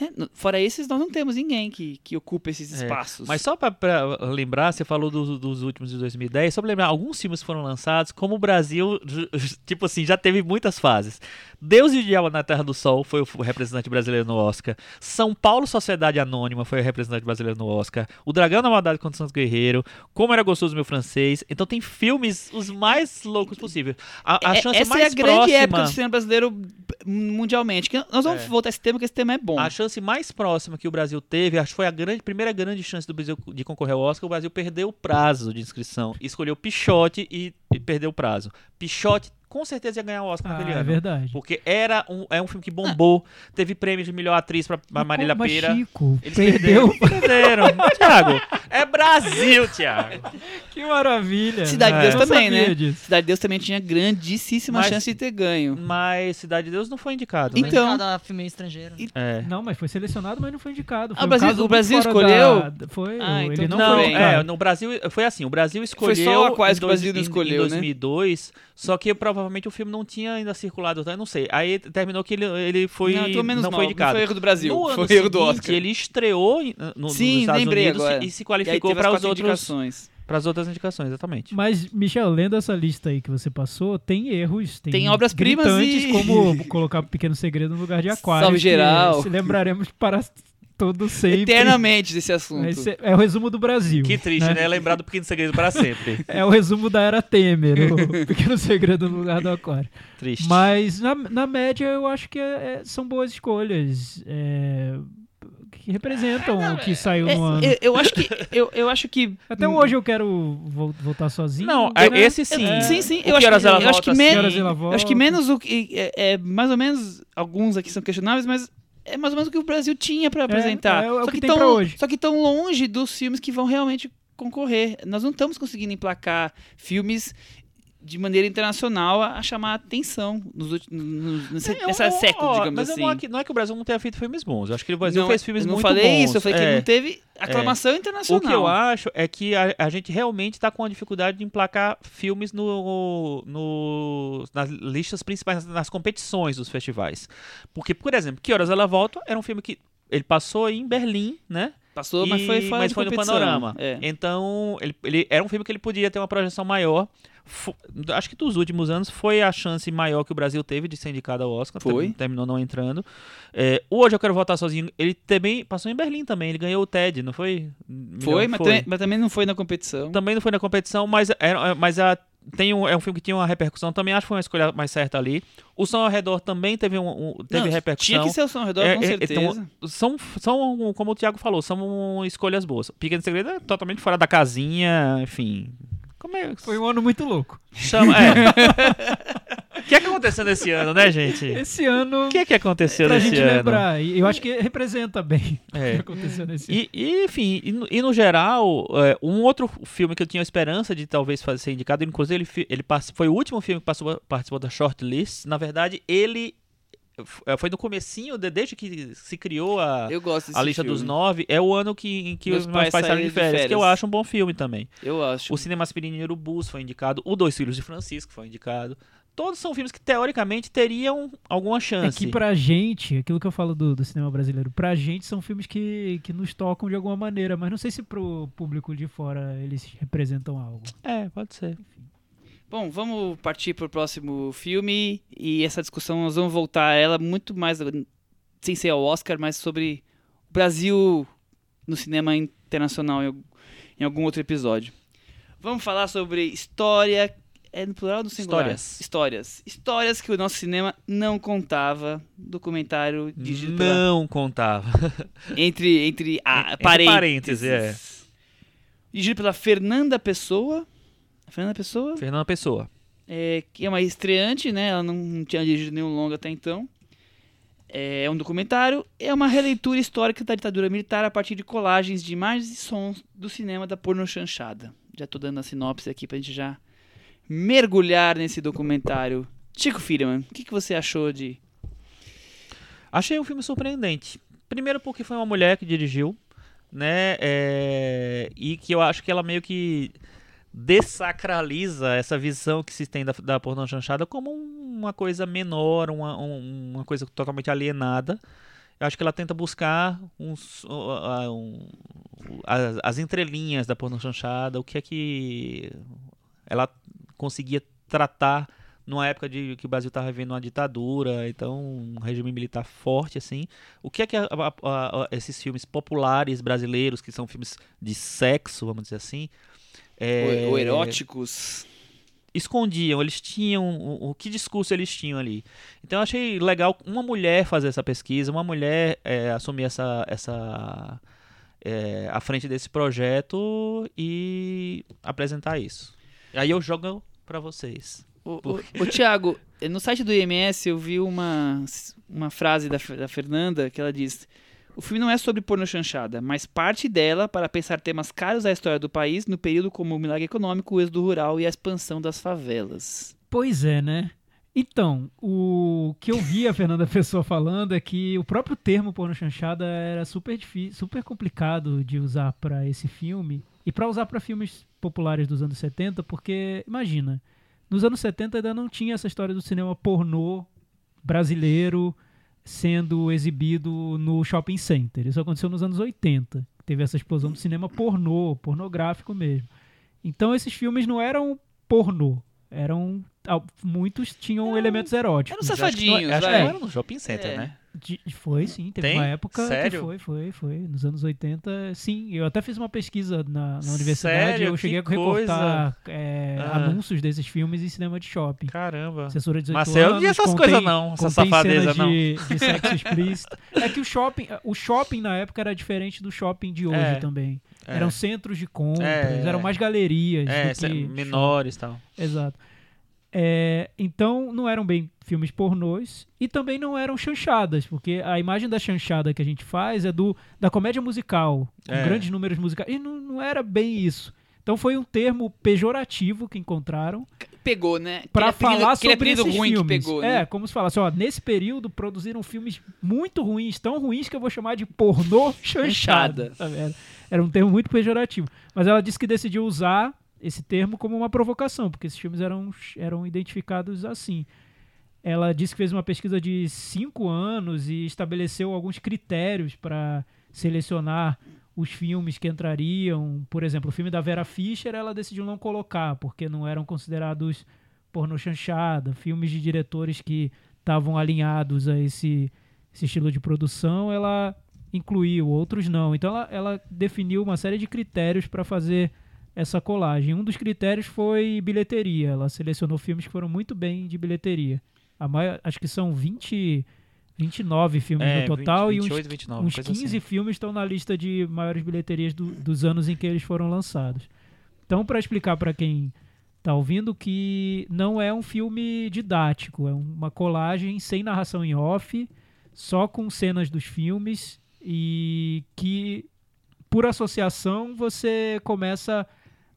É, fora esses, nós não temos ninguém que, que ocupe esses É, espaços. Mas só pra, pra lembrar, você falou dos, dos últimos de 2010, só pra lembrar, alguns filmes foram lançados, como o Brasil, tipo assim, já teve muitas fases. Deus e o Diabo na Terra do Sol foi o representante brasileiro no Oscar. São Paulo Sociedade Anônima foi o representante brasileiro no Oscar. O Dragão na Maldade contra o Santos Guerreiro. Como Era Gostoso Meu Francês. Então tem filmes os mais loucos possíveis. A, a É- chance essa mais é a grande próxima... época do cinema brasileiro mundialmente. nós vamos É. voltar a esse tema, porque esse tema é bom. A chance mais próxima que o Brasil teve, acho que foi a grande, primeira grande chance do Brasil de concorrer ao Oscar, o Brasil perdeu o prazo de inscrição. Escolheu Pichote e, e perdeu o prazo. Pichote com certeza ia ganhar o Oscar Ah, naquele é ano. verdade. Porque era um, é um filme que bombou, teve prêmio de melhor atriz pra, pra Marília Mas, Pera. Chico, Eles perdeu. perderam. Tiago, é Brasil, Tiago. que maravilha. Cidade de É. Deus Eu não também, né? disso. Cidade de Deus também tinha grandíssima Mas- chance de ter ganho. Mas Cidade de Deus não foi indicado, né? Então- Cada filme estrangeiro. É. Não, mas foi selecionado, mas não foi indicado. Ah, Foi o um Brasil- o Brasil escolheu? da- Foi, Ah, ele então não, tudo Não, foi é, indicado. no Brasil, foi assim, o Brasil escolheu Foi só o Aquários em que o Brasil dois- não em- escolheu, em né? 2002, só que provavelmente o filme não tinha ainda circulado, então eu não sei. Aí terminou que ele, ele foi não, menos não mal. foi Não indicado. foi erro do Brasil. No ano foi erro do seguinte, Oscar. ele estreou no, nos Sim, Estados lembrei Unidos agora. e se qualificou as para quatro outros indicações. para as outras indicações, exatamente. Mas, Michel, lendo essa lista aí que você passou, tem erros. Tem, Tem obras-primas e- como colocar Pequeno Segredo no lugar de Aquário. Salve geral. Se lembraremos para todo sempre. Eternamente desse assunto. Esse é o resumo do Brasil. Que triste, né? Lembrar do Pequeno Segredo para sempre. É o resumo da era Temer, o Pequeno Segredo no lugar do Aquário. Triste. Mas, na, na média, eu acho que é- é- são boas escolhas. é, que representam o que saiu É, no ano. eu, eu acho que. Eu, eu acho que. Até hoje eu quero vol- voltar sozinho. Não, né? é- esse sim. É, sim, sim. Eu acho, que, eu acho que acho menos o que. É, é mais ou menos. Alguns aqui são questionáveis, mas é mais ou menos o que o Brasil tinha pra apresentar. é, é o só que que, tem tão, hoje. só que tão longe dos filmes que vão realmente concorrer. Nós não estamos conseguindo emplacar filmes de maneira internacional a, a chamar a atenção nos, ulti- nos, É, nessa eu- século, digamos mas assim. não é, que, não é que o Brasil não tenha feito filmes bons. Eu acho que o Brasil não, fez filmes eu não muito falei bons. isso, eu falei que É. ele não teve aclamação internacional. O que eu acho é que a, a gente realmente está com a dificuldade de emplacar filmes no, no- nas listas principais, nas, competições dos festivais. Porque, por exemplo, Que Horas Ela Volta era um filme que ele passou em Berlim, né? Passou, mas E- foi fora mas foi no panorama. É. Então, ele, ele era um filme que ele podia ter uma projeção maior. Acho que dos últimos anos foi a chance maior que o Brasil teve de ser indicado ao Oscar. Foi. ter- Terminou não entrando. É, o Hoje Eu Quero Voltar Sozinho, ele também passou em Berlim também. Ele ganhou o TED, não foi? Foi, mas, Também, mas também não foi na competição. também não foi na competição, mas, era, mas a, tem um, é um filme que tinha uma repercussão. Também acho que foi uma escolha mais certa ali. O Som ao Redor também teve, um, um- teve Não, repercussão. Tinha que ser o som ao redor, É, com é, certeza. então, são, são, como o Thiago falou, são escolhas boas. Pequeno Segredo é totalmente fora da casinha, enfim. Como é Foi um ano muito louco. Chama, é. O que é que aconteceu nesse ano, né, gente? Esse ano, O que é que aconteceu pra nesse gente ano? lembrar, e eu acho que representa bem o É. que aconteceu nesse ano. E, e, enfim, e no, e no geral, é, um outro filme que eu tinha esperança de talvez fazer ser indicado, inclusive ele, ele foi o último filme que passou, participou da shortlist. Na verdade, ele é, foi no comecinho, de- desde que se criou a, Eu gosto desse a lista filme. dos nove, é o ano que, em que Meus os meus pais, pais saíram de de férias, que eu férias. acho um bom filme também. Eu acho. O Cinema Aspirina e Urubus foi indicado, o Dois Filhos de Francisco foi indicado. Todos são filmes que teoricamente teriam alguma É chance. que pra gente, aquilo que eu falo do, do cinema brasileiro, pra gente são filmes que, que nos tocam de alguma maneira, mas não sei se pro público de fora eles representam algo. É, pode ser. Bom, vamos partir pro próximo filme e essa discussão nós vamos voltar a ela muito mais sem ser ao Oscar, mas sobre o Brasil no cinema internacional em, al- em algum outro episódio. Vamos falar sobre história é no plural ou no singular? Histórias. Histórias. Histórias que o nosso cinema não contava. Documentário dirigido pela Não contava. entre entre, a, Entre parênteses. parênteses, é. Dirigido pela Fernanda Pessoa. Fernanda Pessoa? Fernanda Pessoa. é, que é uma estreante, né? Ela não, tinha dirigido nenhum longa até então. É um documentário, é uma releitura histórica da ditadura militar a partir de colagens de imagens e sons do cinema da porno chanchada. Já tô dando a sinopse aqui pra gente já mergulhar nesse documentário. Chico Firman, o que, que você achou de... Achei um filme surpreendente. Primeiro porque foi uma mulher que dirigiu, né? é, E que eu acho que ela meio que dessacraliza essa visão que se tem da, da pornô chanchada como uma coisa menor, uma, um- uma coisa totalmente alienada. Eu acho que ela tenta buscar uns, uh, um- as, as entrelinhas da pornô chanchada, o que é que ela conseguia tratar numa época de que o Brasil estava vivendo uma ditadura, então um regime militar forte assim. O que é que a- a- a- esses filmes populares brasileiros, que são filmes de sexo, vamos dizer assim, é, Ou, ou eróticos? escondiam, eles tinham o, o que discurso eles tinham ali. Então eu achei legal uma mulher fazer essa pesquisa, uma mulher é, assumir essa essa é, à frente desse projeto e apresentar isso. Aí eu jogo pra vocês. Ô, ô, ô, Tiago, no site do IMS eu vi uma, uma frase da, da Fernanda que ela diz: O filme não é sobre porno chanchada, mas parte dela para pensar temas caros à história do país no período como o milagre econômico, o êxodo rural e a expansão das favelas. Pois é, né? Então, o que eu vi a Fernanda Pessoa falando é que o próprio termo porno chanchada era super difícil, super complicado de usar para esse filme e para usar para filmes populares dos anos 70, porque imagina, nos anos 70 ainda não tinha essa história do cinema pornô brasileiro sendo exibido no shopping center. Isso aconteceu nos anos 80. Teve essa explosão do cinema pornô, pornográfico mesmo. Então esses filmes não eram pornô, eram muitos tinham elementos eróticos. Eram Acho que não- safadinhos, acho que vai. não era no shopping center, É. né? De- foi, sim. Teve Tem? uma época Sério? que foi, foi, foi. Nos anos 80, sim. Eu até fiz uma pesquisa na, na universidade. Sério? Eu cheguei a Que recortar é, Ah. anúncios desses filmes em cinema de shopping. Caramba. De 18 Mas eu não vi essas coisas não, essa safadeza não. De, de sexo explícito. É que o shopping, o shopping na época era diferente do shopping de hoje É, também. É. Eram centros de compras, É, eram é. mais galerias É, do se- que menores e tal. Exato. É, então, não eram bem filmes pornôs e também não eram chanchadas, porque a imagem da chanchada que a gente faz é do da comédia musical, com É. grandes números musicais. E não, não era bem isso. Então foi um termo pejorativo que encontraram Pegou, né? para falar aquele sobre apelido esses ruim filmes. que pegou, é, né? como se falasse, ó, nesse período produziram filmes muito ruins, tão ruins que eu vou chamar de pornô chanchada. Era, era um termo muito pejorativo. Mas ela disse que decidiu usar esse termo como uma provocação, porque esses filmes eram, eram identificados assim. Ela disse que fez uma pesquisa de cinco anos e estabeleceu alguns critérios para selecionar os filmes que entrariam. Por exemplo, o filme da Vera Fischer ela decidiu não colocar, porque não eram considerados pornô chanchada, filmes de diretores que estavam alinhados a esse, esse estilo de produção, ela incluiu, outros não. Então ela, ela definiu uma série de critérios para fazer essa colagem. Um dos critérios foi bilheteria. Ela selecionou filmes que foram muito bem de bilheteria. A maior, acho que são 20, 29 filmes É, no total 20, e uns 28, 29, uns coisa 15 assim. filmes estão na lista de maiores bilheterias do- dos anos em que eles foram lançados. Então, para explicar para quem tá ouvindo que não é um filme didático, é uma colagem sem narração em off, só com cenas dos filmes e que por associação você começa a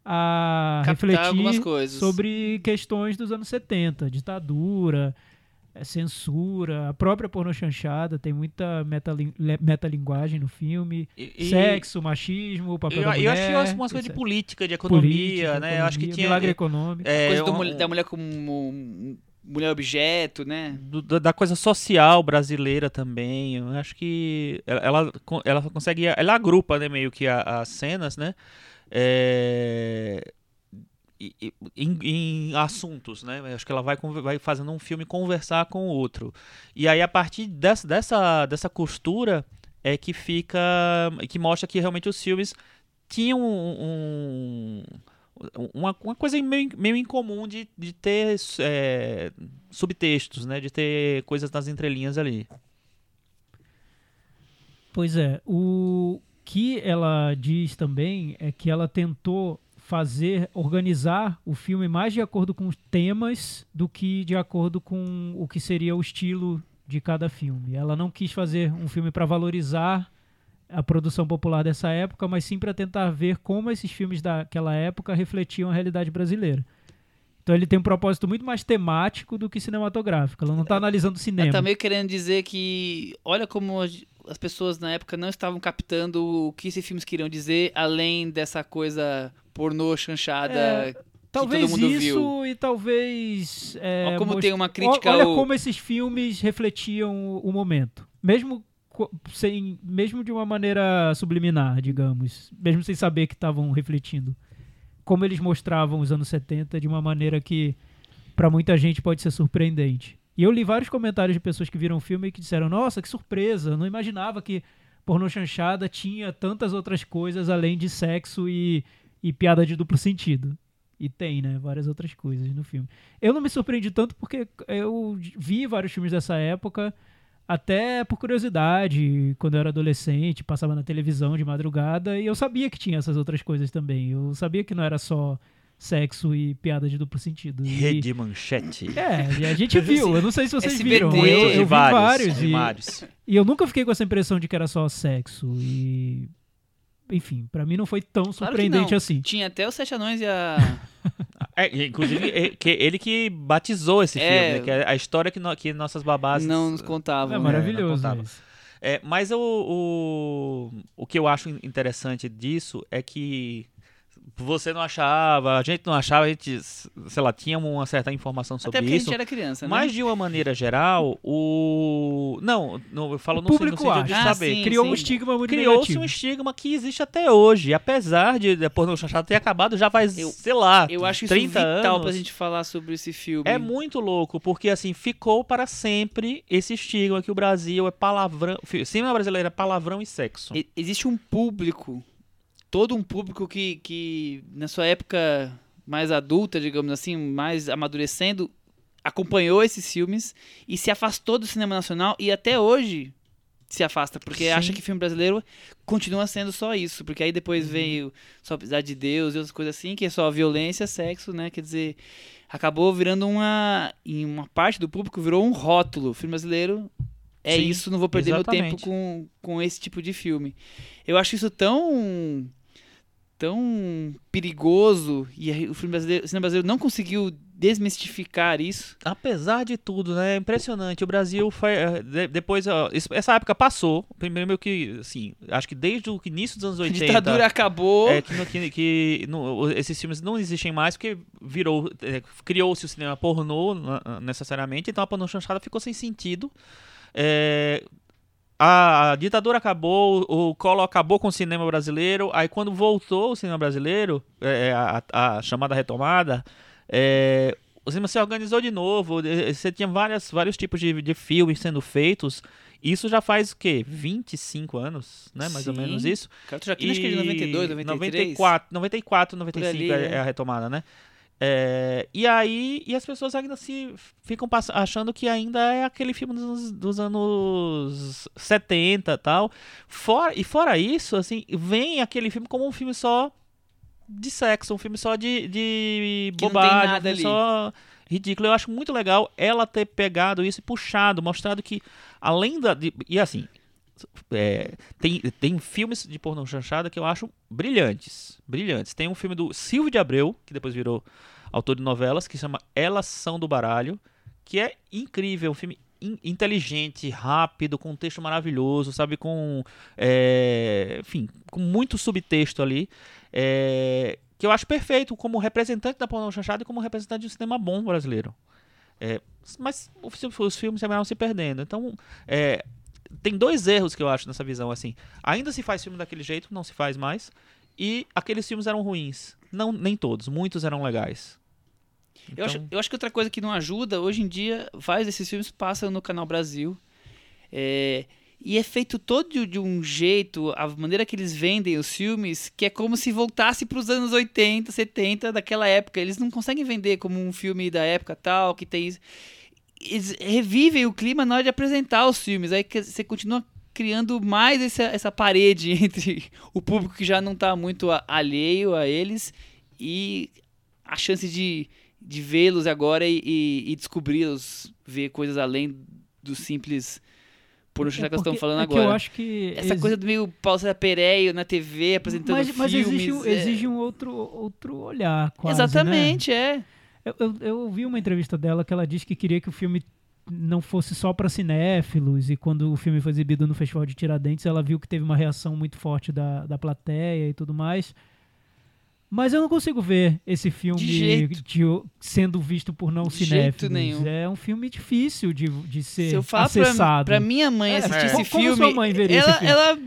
Captar algumas refletir coisas. sobre questões dos anos 70, ditadura, eh, censura, a própria pornochanchada, tem muita metalinguagem no filme, E- e- sexo, machismo, papel Eu, da mulher, eu acho que eu acho umas coisas de política, de economia, Política, né? Eu acho que tinha. milagre econômico. é, Coisa do um- mul- da mulher como mulher objeto, né? do- da coisa social brasileira também. Eu acho que ela, ela, ela consegue. Ela agrupa, né, meio que a- as cenas, né? É, em, em assuntos, né? Acho que ela vai, vai fazendo um filme conversar com o outro. E aí, a partir dessa, dessa, dessa costura, é que fica. que mostra que realmente os filmes tinham um. um- uma, uma coisa meio, meio incomum de, de ter é, subtextos, né? De ter coisas nas entrelinhas ali. Pois é, o que ela diz também é que ela tentou fazer, organizar o filme mais de acordo com os temas do que de acordo com o que seria o estilo de cada filme. Ela não quis fazer um filme para valorizar a produção popular dessa época, mas sim para tentar ver como esses filmes daquela época refletiam a realidade brasileira. Então ele tem um propósito muito mais temático do que cinematográfico. Ela não está analisando cinema. Ela tá meio querendo dizer que olha como as as pessoas na época não estavam captando o que esses filmes queriam dizer, além dessa coisa pornô chanchada É, que Talvez todo mundo isso viu. e talvez. É, Olha como most- tem uma crítica Olha ao- como esses filmes refletiam o, momento. Mesmo, sem, mesmo de uma maneira subliminar, digamos. Mesmo sem saber que estavam refletindo. Como eles mostravam os anos 70 de uma maneira que, para muita gente, pode ser surpreendente. E eu li vários comentários de pessoas que viram o filme e que disseram: Nossa, que surpresa! Não imaginava que pornô chanchada tinha tantas outras coisas além de sexo e, e piada de duplo sentido. E tem, né? Várias outras coisas no filme. Eu não me surpreendi tanto porque eu vi vários filmes dessa época, até por curiosidade, quando eu era adolescente, passava na televisão de madrugada e eu sabia que tinha essas outras coisas também. Eu sabia que não era só sexo e piada de duplo sentido. E- Rede Manchete. É, e a gente viu. Eu não sei se vocês SBT, viram. Eu, eu e vi vários. vários. e e, vários. e eu nunca fiquei com essa impressão de que era só sexo. E. Enfim, pra mim não foi tão surpreendente assim. Tinha até os Sete Anões e a. É, inclusive, é, que ele que batizou esse É. filme, né, que é a história que, no- que nossas babás. não nos contavam. É né? maravilhoso. contava. isso. É, mas o, o, o que eu acho interessante disso é que você não achava, a gente não achava, a gente, sei lá, tinha uma certa informação sobre Até porque a isso. gente era criança, né? Mas de uma maneira geral, o. Não, não eu falo O no, no público sentido de. Ah, saber. sim. Criou um estigma muito Criou-se negativo. um estigma que existe até hoje. Apesar de, de pornô chanchado ter acabado já faz, Eu- sei lá, Eu acho isso 30 vital anos. pra gente falar sobre esse filme. É muito louco, porque assim, ficou para sempre esse estigma que o Brasil é palavrão. Cinema brasileiro é palavrão e sexo. E- Existe um público, todo um público que, que na sua época mais adulta, digamos assim, mais amadurecendo, acompanhou esses filmes e se afastou do cinema nacional e até hoje se afasta, porque Sim. acha que filme brasileiro continua sendo só isso, porque aí Uhum. depois veio só Precisar de Deus e outras coisas assim, que é só violência, sexo, né? Quer dizer, acabou virando uma. Em uma parte do público virou um rótulo. Filme brasileiro é Sim, isso, não vou perder meu tempo exatamente. com, com esse tipo de filme. Eu acho isso tão. Tão perigoso e o filme brasileiro, o cinema brasileiro não conseguiu desmistificar isso. Apesar de tudo, né? É impressionante. O Brasil foi. eh, de- depois, ó, essa época passou. Primeiro, meio que, assim, acho que desde o início dos anos A 80. ditadura acabou. É, que, que, que no- esses filmes não existem mais porque virou é, criou-se o cinema pornô necessariamente, então a pornô chanchada ficou sem sentido. É, a ditadura acabou, o Collor acabou com o cinema brasileiro, aí quando voltou o cinema brasileiro, é, a, a chamada retomada, é, o cinema se organizou de novo, você tinha várias, vários tipos de, de filmes sendo feitos, isso já faz o quê? 25 anos, né? Mais ou Sim. menos isso. Cara, tu já acho que é de 92, 93. 94, 94, 95 ali, é, é. é a retomada, né? É, e aí, e as pessoas ainda se ficam achando que ainda é aquele filme dos, anos- dos anos 70 e tal. Fora, e fora isso, assim, vem aquele filme como um filme só de sexo, um filme só de, de bobagem, um filme ali. só ridículo. Eu acho muito legal ela ter pegado isso e puxado, mostrado que além da. de- e assim, é, tem, tem filmes de pornô chanchada que eu acho brilhantes. Brilhantes. Tem um filme do Silvio de Abreu, que depois virou autor de novelas, que chama Elas São do Baralho, que é incrível, um filme in- inteligente, rápido, com um texto maravilhoso, sabe, com é, enfim, com muito subtexto ali, é, que eu acho perfeito como representante da pornô chanchada e como representante de um cinema bom brasileiro. É, mas os, os filmes terminaram se perdendo. Então, é, tem dois erros que eu acho nessa visão assim. Ainda se faz filme daquele jeito, não se faz mais. E aqueles filmes eram ruins. Não, nem todos, muitos eram legais. Eu, acho, Então- eu acho que outra coisa que não ajuda, hoje em dia, vários desses filmes passam no Canal Brasil. É, e é feito todo de, de um jeito, a maneira que eles vendem os filmes, que é como se voltasse para os anos 80, 70 daquela época. Eles não conseguem vender como um filme da época tal, que tem isso. Eles revivem o clima na hora de apresentar os filmes. Aí que você continua criando mais essa, essa parede entre o público que já não está muito alheio a eles e a chance de, de vê-los agora e, e, e descobri-los, ver coisas além do simples por que nós estamos porque- falando é que agora. eu acho que Essa coisa do meio Paulo César Pereio na TV apresentando mas, mas filmes. exige, um- é- exige um outro, outro olhar, quase, né? Exatamente, é. Eu, eu, eu ouvi uma entrevista dela que ela disse que queria que o filme não fosse só para cinéfilos e quando o filme foi exibido no Festival de Tiradentes ela viu que teve uma reação muito forte da, da plateia e tudo mais. Mas eu não consigo ver esse filme De jeito. de- sendo visto por não De jeito cinéfilos. nenhum. É um filme difícil de, de ser Se eu falar pra, acessado. pra minha mãe É, assistir é. esse Como- como filme, sua mãe veria esse ela, filme? ela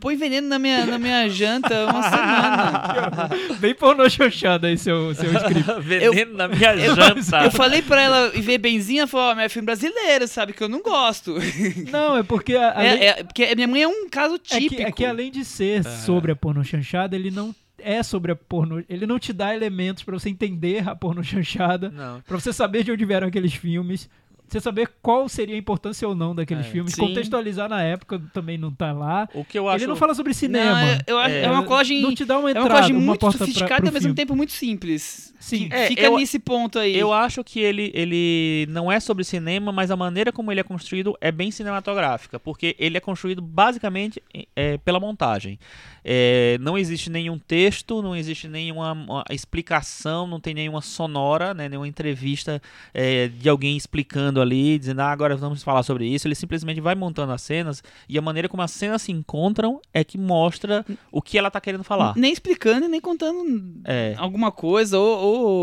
põe veneno na minha, na minha janta uma semana. Bem pornô xoxada aí seu, seu script. Veneno na minha Eu, janta. eu falei pra ela e ver benzinha, ela falou, ó, mas é filme brasileiro, sabe, que eu não gosto. Não, é porque... a- além- É, é, porque minha mãe é um caso É típico. que, é que além de ser sobre a porno chanchada, ele não é sobre a porno. Ele não te dá elementos pra você entender a porno chanchada, pra você saber de onde vieram aqueles filmes, você saber qual seria a importância ou não daqueles É, filmes, sim. contextualizar na época também não tá lá. O que eu acho. Ele não fala sobre cinema. Não, é, eu acho- É. é uma colagem... Não te dá uma É entrada, uma colagem uma muito porta pra- sofisticada e ao mesmo filme. tempo muito simples. Sim. É, fica eu- nesse ponto aí. Eu acho que ele, ele não é sobre cinema, mas a maneira como ele é construído é bem cinematográfica, porque ele é construído basicamente é, pela montagem. É, não existe nenhum texto, não existe nenhuma uma explicação, não tem nenhuma sonora, né, nenhuma entrevista é, de alguém explicando ali, dizendo, ah, agora vamos falar sobre isso. Ele simplesmente vai montando as cenas e a maneira como as cenas se encontram é que mostra o que ela tá querendo falar. Nem explicando e nem contando É. alguma coisa ou,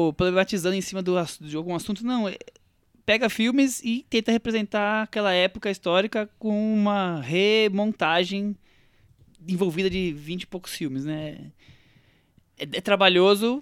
ou problematizando em cima do, de algum assunto, não. É- Pega filmes e tenta representar aquela época histórica com uma remontagem envolvida de 20 e poucos filmes, né? É, é trabalhoso,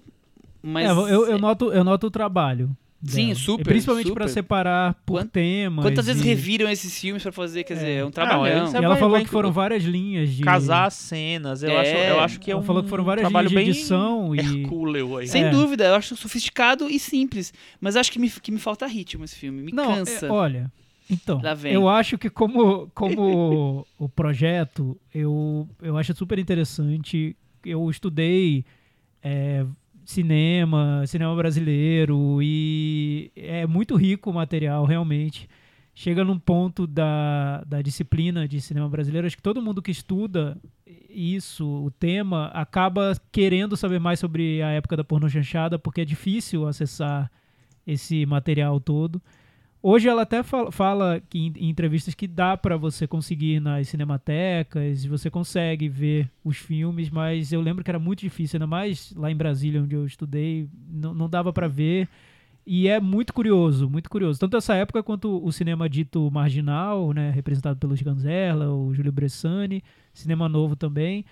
mas. É, eu, eu, noto, eu noto o trabalho. Sim, dela. super, E principalmente pra super. separar por Quant- temas. Quantas vezes e- reviram esses filmes pra fazer? Quer dizer, é um trabalhão. é- E ela vai- falou vai que foram várias linhas de. Casar as cenas, eu, É. acho, eu acho que é Ela um falou que foram várias trabalho linhas de bem edição e. Hercúleo aí. Sem É. dúvida, eu acho sofisticado e simples. Mas acho que me, que me falta ritmo esse filme. Me Não, cansa. é, olha, Então, eu acho que como, como o projeto, eu, eu acho super interessante. Eu estudei é, cinema, cinema brasileiro e é muito rico o material, realmente. Chega num ponto da, da disciplina de cinema brasileiro, acho que todo mundo que estuda isso, o tema, acaba querendo saber mais sobre a época da porno chanchada, porque é difícil acessar esse material todo. Hoje ela até fala, fala que em, em entrevistas que dá para você conseguir nas cinematecas, você consegue ver os filmes, mas eu lembro que era muito difícil, ainda mais lá em Brasília, onde eu estudei, não, não dava para ver. E é muito curioso, muito curioso. Tanto essa época quanto o cinema dito marginal, né, representado pelo Sganzerla, o Júlio Bressani, cinema novo também.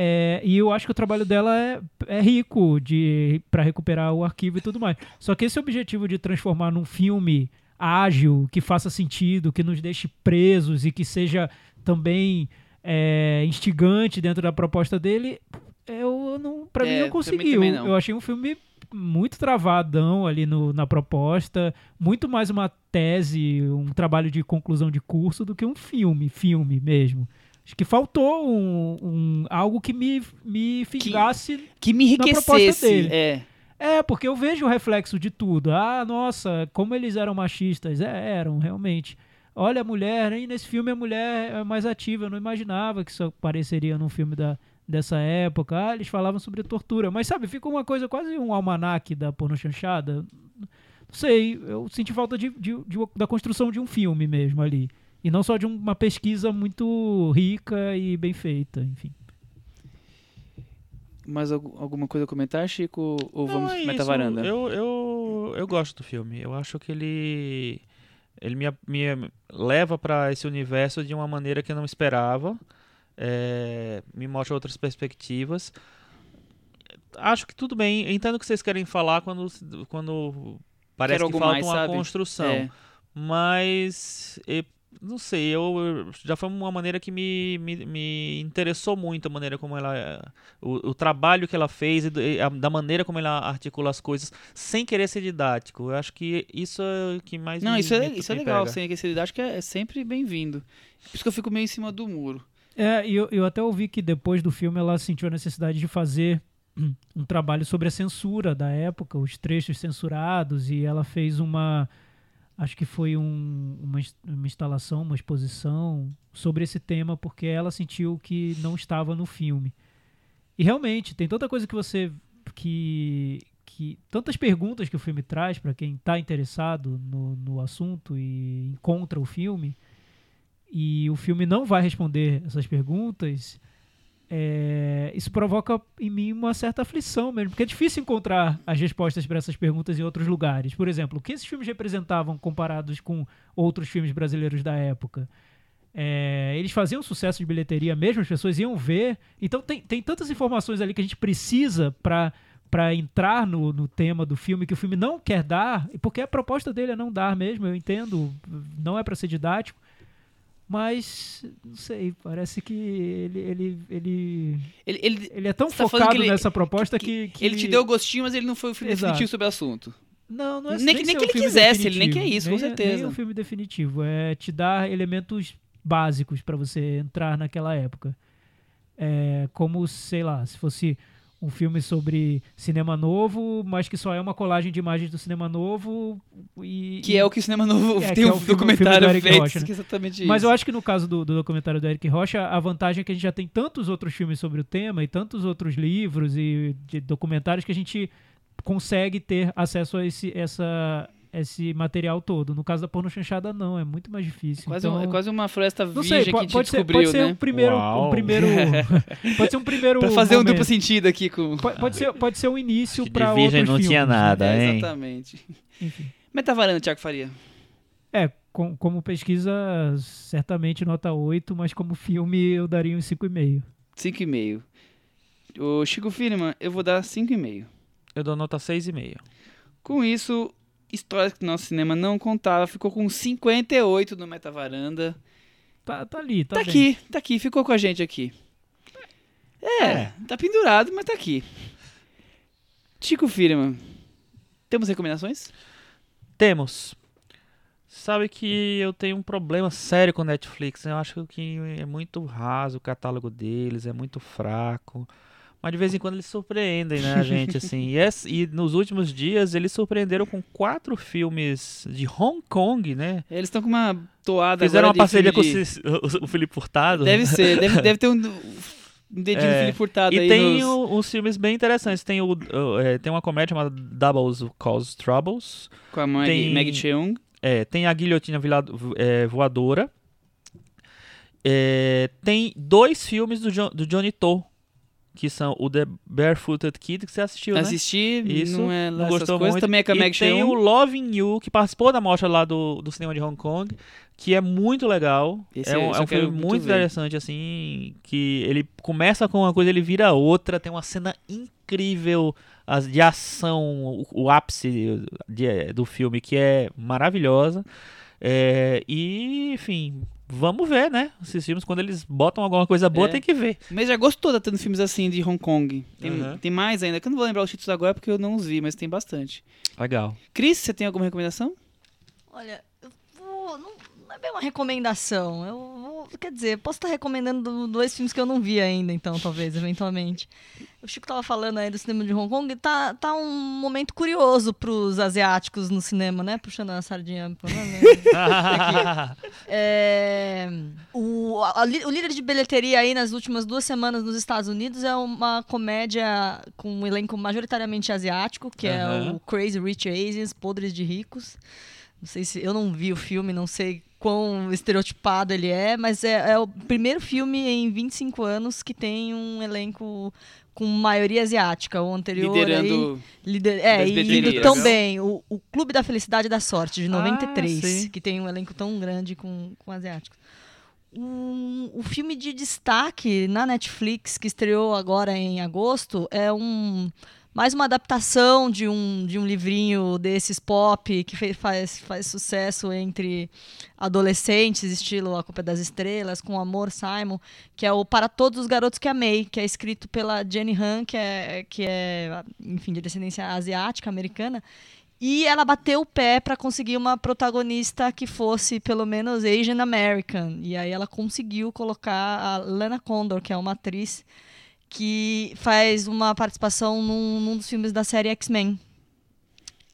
É, e eu acho que o trabalho dela é, é rico de para recuperar o arquivo e tudo mais. Só que esse objetivo de transformar num filme ágil, que faça sentido, que nos deixe presos e que seja também é, instigante dentro da proposta dele, eu não, para mim É, não conseguiu. também não. Eu achei um filme muito travadão ali no, na proposta, muito mais uma tese, um trabalho de conclusão de curso do que um filme, filme mesmo. Acho que faltou um, um- algo que me, me fisgasse. Que me proposta enriquecesse. dele. É. É, porque eu vejo o reflexo de tudo. Ah, nossa, como eles eram machistas. É, eram, realmente. Olha a mulher, hein? Nesse filme a mulher é mais ativa. Eu não imaginava que isso apareceria num filme da, dessa época. Ah, eles falavam sobre tortura. Mas sabe, fica uma coisa quase um almanaque da porno chanchada. Não sei, eu senti falta de, de- de- da construção de um filme mesmo ali. E não só de uma pesquisa muito rica e bem feita, enfim. Mais algu- alguma coisa a comentar, Chico? Ou Não, vamos é. Metavaranda? Eu, eu, eu gosto do filme. Eu acho que ele ele me, me leva para esse universo de uma maneira que eu não esperava. É, me mostra outras perspectivas. Acho que tudo bem. Entendo o que vocês querem falar quando, quando parece Quero que falta mais, uma sabe? construção. É. Mas e, não sei, eu, eu- já foi uma maneira que me, me, me interessou muito a maneira como ela o, o trabalho que ela fez e a- da maneira como ela articula as coisas sem querer ser didático. Eu acho que isso é o que mais Não, me, isso é, me- isso é legal, pega. sem aquele acho que é, é sempre bem-vindo. Por isso que eu fico meio em cima do muro. É, e eu, eu até ouvi que depois do filme ela sentiu a necessidade de fazer um trabalho sobre a censura da época, os trechos censurados, e ela fez uma. Acho que foi um- uma, uma instalação, uma exposição sobre esse tema, porque ela sentiu que não estava no filme. E realmente, tem tanta coisa que você. que. que tantas perguntas que o filme traz para quem está interessado no, no assunto e encontra o filme e o filme não vai responder essas perguntas, é, isso provoca em mim uma certa aflição mesmo, porque é difícil encontrar as respostas para essas perguntas em outros lugares. Por exemplo, o que esses filmes representavam comparados com outros filmes brasileiros da época? É, eles faziam sucesso de bilheteria mesmo, as pessoas iam ver. Então tem, tem tantas informações ali que a gente precisa para para entrar no, no tema do filme que o filme não quer dar, porque a proposta dele é não dar mesmo, eu entendo, não é para ser didático, mas não sei, parece que ele ele, ele, Ele, ele, ele é tão tá focado que ele- nessa proposta que, que- ele te deu gostinho, mas ele não foi o filme Exato. definitivo sobre o assunto. não, não é nem que- nem ser que ele quisesse, ele nem definitivo, quer isso, com nem é- certeza. Nem é um filme definitivo, é te dar elementos básicos para você entrar naquela época. É como, sei lá, se fosse um filme sobre cinema novo, mas que só é uma colagem de imagens do cinema novo e Que é o que o Cinema Novo É, tem é um filme- o filme documentário do feito, Rocha, né? é exatamente isso. Mas eu acho que no caso do, do documentário do Eric Rocha, a vantagem é que a gente já tem tantos outros filmes sobre o tema e tantos outros livros e de documentários que a gente consegue ter acesso a esse, essa, esse material todo. No caso da porno chanchada, não, é muito mais difícil. Quase então, um- é quase uma floresta não virgem sei, pode, ser, pode ser né? um primeiro, um primeiro pode ser um primeiro Pra fazer um momento. duplo sentido aqui com... Pode, pode ser, pode ser um início para virgem outros não tinha filmes, né? nada, É, hein? exatamente. Enfim. Metavaranda, Thiago Faria. É, com- como pesquisa, certamente nota 8, mas como filme eu daria um 5,5. 5,5. O Chico Firman, eu vou dar 5,5. Eu dou nota 6,5. Com isso, histórias que o nosso cinema não contava, ficou com 58 no Metavaranda. Tá, tá ali, tá, Tá, bem. aqui, tá aqui, ficou com a gente aqui. É, tá pendurado, mas tá aqui. Chico Firman, temos recomendações? Temos. Sabe que eu tenho um problema sério com Netflix. Eu acho que é muito raso o catálogo deles, é muito fraco. Mas de vez em quando eles surpreendem, né, a gente, assim. E, esse- e nos últimos dias eles surpreenderam com quatro filmes de Hong Kong, né? Eles estão com uma toada Fizeram uma de parceria com o, de- Cis- o- o Felipe Furtado. Deve ser, deve, deve ter um, um dedinho É, do Felipe Furtado E aí tem nos... o- uns filmes bem interessantes. Tem, o, o- é, tem uma comédia chamada Doubles Cause Troubles. com a Maggie, tem- Maggie Cheung. É, tem a Guilhotina Vila- é, Voadora. É, tem dois filmes do, Jo- do Johnny To, que são o The Barefooted Kid, que você assistiu, né? Assisti, Isso, não é lá não gostou coisas. muito. Também é com a e Maggie tem o. Loving You, que participou da mostra lá do, do cinema de Hong Kong, que é muito legal. Esse é um, é um filme muito muito interessante, assim, que ele começa com uma coisa, ele vira outra, tem uma cena incrível de ação, o, o ápice de- do filme, que é maravilhosa. É, e, enfim, vamos ver, né? Esses filmes, quando eles botam alguma coisa boa, É. tem que ver. Mas já gostou tá tendo filmes assim de Hong Kong. Tem, Aham. tem mais ainda, que eu não vou lembrar os títulos agora porque eu não os vi, mas tem bastante. Legal. Cris, você tem alguma recomendação? Olha, eu vou. Não, é uma recomendação. Eu vou. Quer dizer, posso estar recomendando dois filmes que eu não vi ainda, então, talvez, eventualmente. O Chico tava falando aí do cinema de Hong Kong. Tá, tá um momento curioso pros asiáticos no cinema, né? Puxando a sardinha. pra- É, o, a- o líder de bilheteria aí nas últimas duas semanas nos Estados Unidos é uma comédia com um elenco majoritariamente asiático, que é o Crazy Rich Asians, Podres de Ricos. Não sei se eu não vi o filme, não sei quão estereotipado ele é, mas é, é o primeiro filme em 25 anos que tem um elenco com maioria asiática. O anterior aí, Liderando. Lider... É, e indo tão bem. O, o Clube da Felicidade e da Sorte, de Ah, 93, sim. que tem um elenco tão grande com, com asiáticos. Um, o filme de destaque na Netflix, que estreou agora em agosto, é um mais uma adaptação de um, de um livrinho desses pop que fe- faz, faz sucesso entre adolescentes, estilo A Culpa é das Estrelas, com Amor Simon, que é o Para Todos os Garotos que Amei, que é escrito pela Jenny Han, que é, que é enfim, de descendência asiática, americana. E ela bateu o pé para conseguir uma protagonista que fosse pelo menos Asian American. E aí ela conseguiu colocar a Lana Condor, que é uma atriz que faz uma participação num, num dos filmes da série X-Men.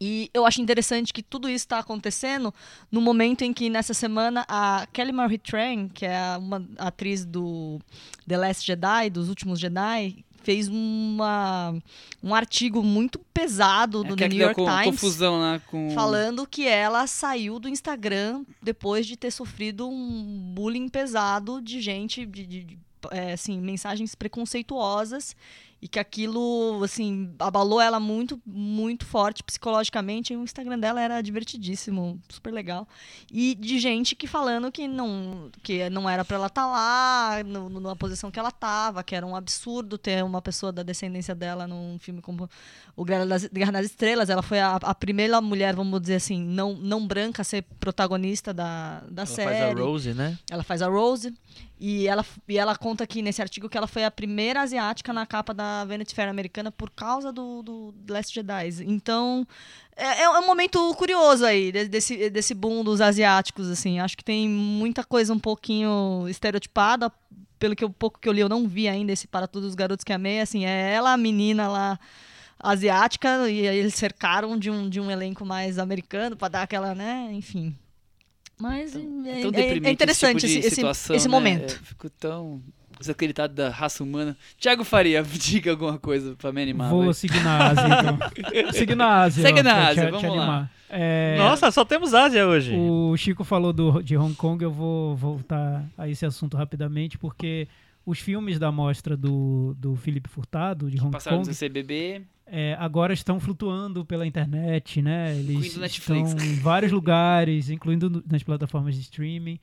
E eu acho interessante que tudo isso está acontecendo no momento em que, nessa semana, a Kelly Marie Tran, que é uma atriz do The Last Jedi, dos Últimos Jedi, fez uma, um artigo muito pesado do É que New York co- Times confusão lá com. falando que ela saiu do Instagram depois de ter sofrido um bullying pesado de gente, de- de, é, assim, mensagens preconceituosas e que aquilo, assim, abalou ela muito, muito forte psicologicamente. E o Instagram dela era divertidíssimo, super legal. E de gente que falando que não, que não era para ela estar lá, no, na posição que ela estava, que era um absurdo ter uma pessoa da descendência dela num filme como o Guerra das, Guerra das Estrelas. Ela foi a, a primeira mulher, vamos dizer assim, não, não branca a ser protagonista da, da Ela série. faz a Rose, né? Ela faz a Rose. E ela, e ela conta aqui nesse artigo que ela foi a primeira asiática na capa da Vanity Fair americana por causa do, do Last Jedi. Então, é, é um momento curioso aí, de- desse, desse boom dos asiáticos, assim. Acho que tem muita coisa um pouquinho estereotipada. Pelo que eu, pouco que eu li, eu não vi ainda esse Para Todos os Garotos que Amei. Assim, é ela, a menina lá asiática, e aí eles cercaram de um, de um elenco mais americano para dar aquela, né, enfim... Mas é, É é- tão é interessante esse, tipo de esse, situação, esse né? momento. É, fico tão desacreditado da raça humana. Tiago Faria, diga alguma coisa pra me animar. Vou vai. seguir na Ásia, então. seguir na Ásia. Segue ó, na Ásia, te- te vamos lá. É, Nossa, só temos Ásia hoje. O Chico falou do, de Hong Kong, eu vou voltar a esse assunto rapidamente, porque os filmes da mostra do, do Felipe Furtado, de Hong Passaram Kong, no CBB. É, agora estão flutuando pela internet, né? Eles estão em vários lugares, incluindo nas plataformas de streaming.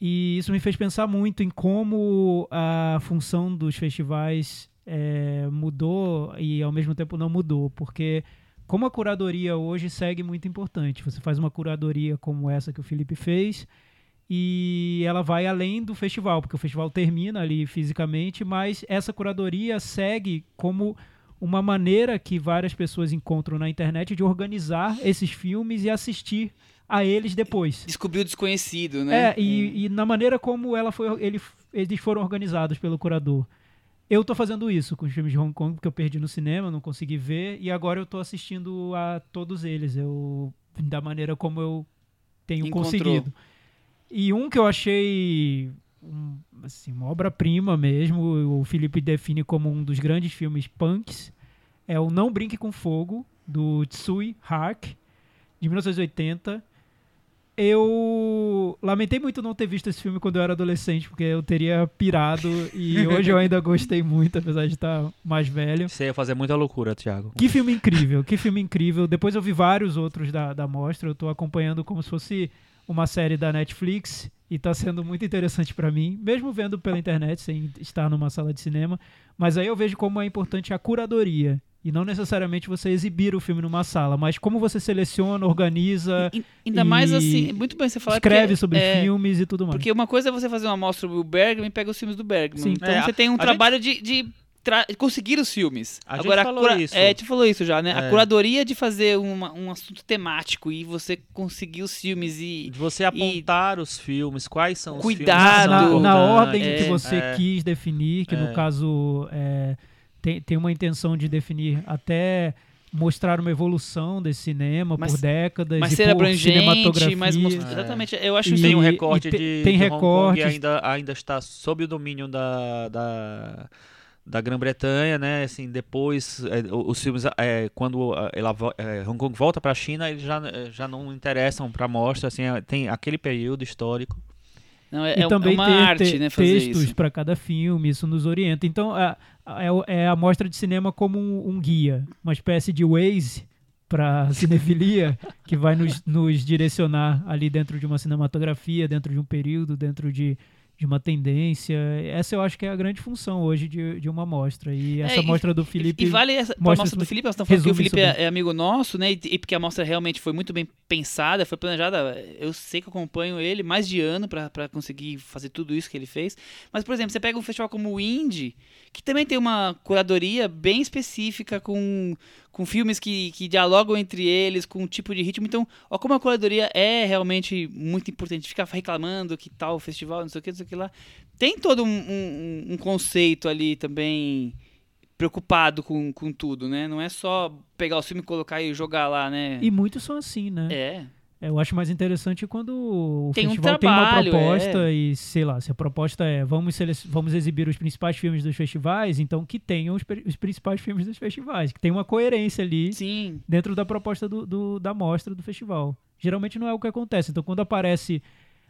E isso me fez pensar muito em como a função dos festivais é, mudou e ao mesmo tempo não mudou, porque como a curadoria hoje segue muito importante. Você faz uma curadoria como essa que o Felipe fez e ela vai além do festival, porque o festival termina ali fisicamente, mas essa curadoria segue como uma maneira que várias pessoas encontram na internet de organizar esses filmes e assistir a eles depois. Descobriu o desconhecido, né? É, e, e na maneira como ela foi, ele, eles foram organizados pelo curador. Eu tô fazendo isso com os filmes de Hong Kong, porque eu perdi no cinema, não consegui ver, e agora eu tô assistindo a todos eles, eu da maneira como eu tenho Encontrou. conseguido. E um que eu achei um, assim, uma obra-prima mesmo, o Felipe define como um dos grandes filmes punks, é o Não Brinque com Fogo, do Tsui Hark, de 1980. Eu lamentei muito não ter visto esse filme quando eu era adolescente, porque eu teria pirado e hoje eu ainda gostei muito, apesar de estar mais velho. Você ia fazer muita loucura, Thiago. Que filme incrível, que filme incrível. Depois eu vi vários outros da, da mostra, eu tô acompanhando como se fosse uma série da Netflix e tá sendo muito interessante para mim, mesmo vendo pela internet, sem estar numa sala de cinema. Mas aí eu vejo como é importante a curadoria. E não necessariamente você exibir o filme numa sala, mas como você seleciona, organiza, E- Ainda e mais assim, muito bem você falar escreve que, sobre é, filmes e tudo mais. Porque uma coisa é você fazer uma amostra sobre o Bergman e pega os filmes do Bergman. Sim. Então É, você tem um trabalho de, de tra- conseguir os filmes. A gente Agora, falou cura- isso. É, te falou isso já, né? A É. curadoria de fazer uma- um assunto temático e você conseguir os filmes e. De você apontar os filmes, quais são os Cuidado. filmes na, que são na ordem importantes. que você É. quis definir, que É. no caso é, tem, tem uma intenção de definir até mostrar uma evolução desse cinema Mas- por décadas Mas e ser por abrangente, cinematografia. mas most- É. Exatamente. Eu acho E- isso Tem um E- recorte e de, tem de Hong Kong recortes. ainda, ainda está sob o domínio da, da, da Grã-Bretanha, né? Assim, depois, é, os filmes, é, quando ah, ela, é, Hong Kong volta para a China, eles já, eh, já não interessam para mostra, assim, é, tem aquele período histórico. Não, é, e é também uma ter, arte, ter né? Fazer textos para cada filme, isso nos orienta. Então, a- a- é, é a mostra de cinema como um, um guia, uma espécie de Waze para cinefilia, que vai nos, nos direcionar ali dentro de uma cinematografia, dentro de um período, dentro de, de uma tendência. Essa eu acho que é a grande função hoje de, de uma mostra. E essa É, e- mostra do E- Felipe... E, vale essa mostra mostra do Felipe, falando que o Felipe é, é amigo nosso, né? E, e porque a mostra realmente foi muito bem pensada, foi planejada. Eu sei que acompanho ele mais de ano pra conseguir fazer tudo isso que ele fez. Mas, por exemplo, você pega um festival como o Indie, que também tem uma curadoria bem específica com, com filmes que, que dialogam entre eles, com um tipo de ritmo. Então, ó, como a curadoria é realmente muito importante. Ficar reclamando que tal festival, não sei o que, não sei o que lá. Tem todo um, um- um conceito ali também preocupado com, com tudo, né? Não é só pegar o filme e colocar e jogar lá, né? E muitos são assim, né? É. Eu acho mais interessante quando o Tem um festival tem uma trabalho, proposta e, sei lá, se a proposta é vamos, vamos exibir os principais filmes dos festivais, então que tenham os, os principais filmes dos festivais, que tem uma coerência ali Sim. dentro da proposta do, do- da mostra do festival. Geralmente não é o que acontece. Então, quando aparece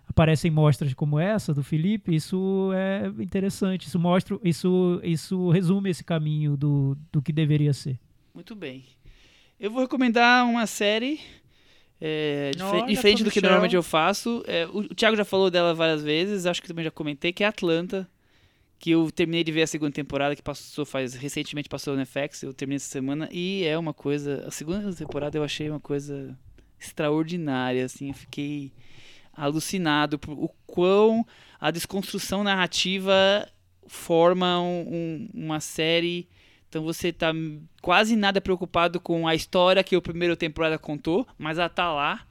aparecem mostras como essa do Felipe, isso é interessante. Isso mostra, isso, isso resume esse caminho do, do que deveria ser. Muito bem. Eu vou recomendar uma série. É, Olha, diferente do que normalmente eu faço. É, o, o Thiago já falou dela várias vezes, acho que também já comentei, que é Atlanta. Que eu terminei de ver a segunda temporada, que passou faz recentemente passou no FX, eu terminei essa semana, e é uma coisa. A segunda temporada eu achei uma coisa extraordinária, assim, eu fiquei alucinado por o quão a desconstrução narrativa forma um- um- uma série. Então você tá quase nada preocupado com a história que a primeira temporada contou, mas ela tá lá.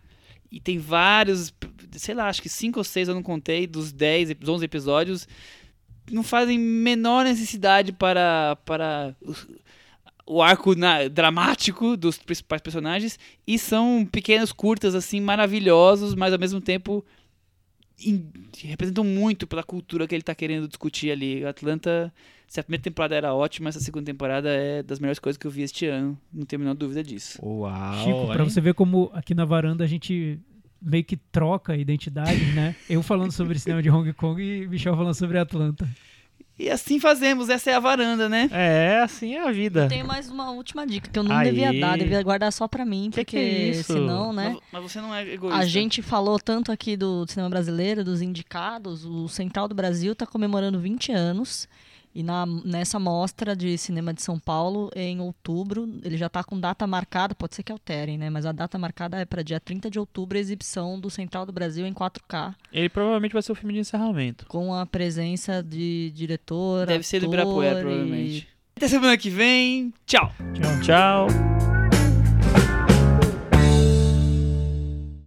E tem vários, sei lá, acho que cinco ou seis eu não contei, dos 10, ep- 11 episódios. Não fazem menor necessidade para, para o arco na- dramático dos principais personagens. E são pequenos curtas, assim, maravilhosos, mas ao mesmo tempo representam muito pela cultura que ele tá querendo discutir ali. Atlanta, se a primeira temporada era ótima, essa segunda temporada é das melhores coisas que eu vi este ano. Não tenho a menor dúvida disso. Uau! Chico, pra hein? você ver como aqui na varanda a gente meio que troca identidades, né? Eu falando sobre cinema de Hong Kong e Michel falando sobre Atlanta. E assim fazemos, essa é a varanda, né? É, assim é a vida. Tem mais uma última dica que eu não Aí. devia dar, devia guardar só pra mim, Que porque que é isso? senão, né? Mas, mas você não é egoísta. A gente falou tanto aqui do cinema brasileiro, dos indicados, o Central do Brasil está comemorando 20 anos. E na, nessa mostra de cinema de São Paulo, em outubro, ele já está com data marcada, pode ser que alterem, né? Mas a data marcada é para dia 30 de outubro, a exibição do Central do Brasil em 4K, Ele provavelmente vai ser o filme de encerramento. com a presença de diretor, Deve ser do Ibirapuera, e- provavelmente. Até semana que vem. Tchau. Tchau. Tchau!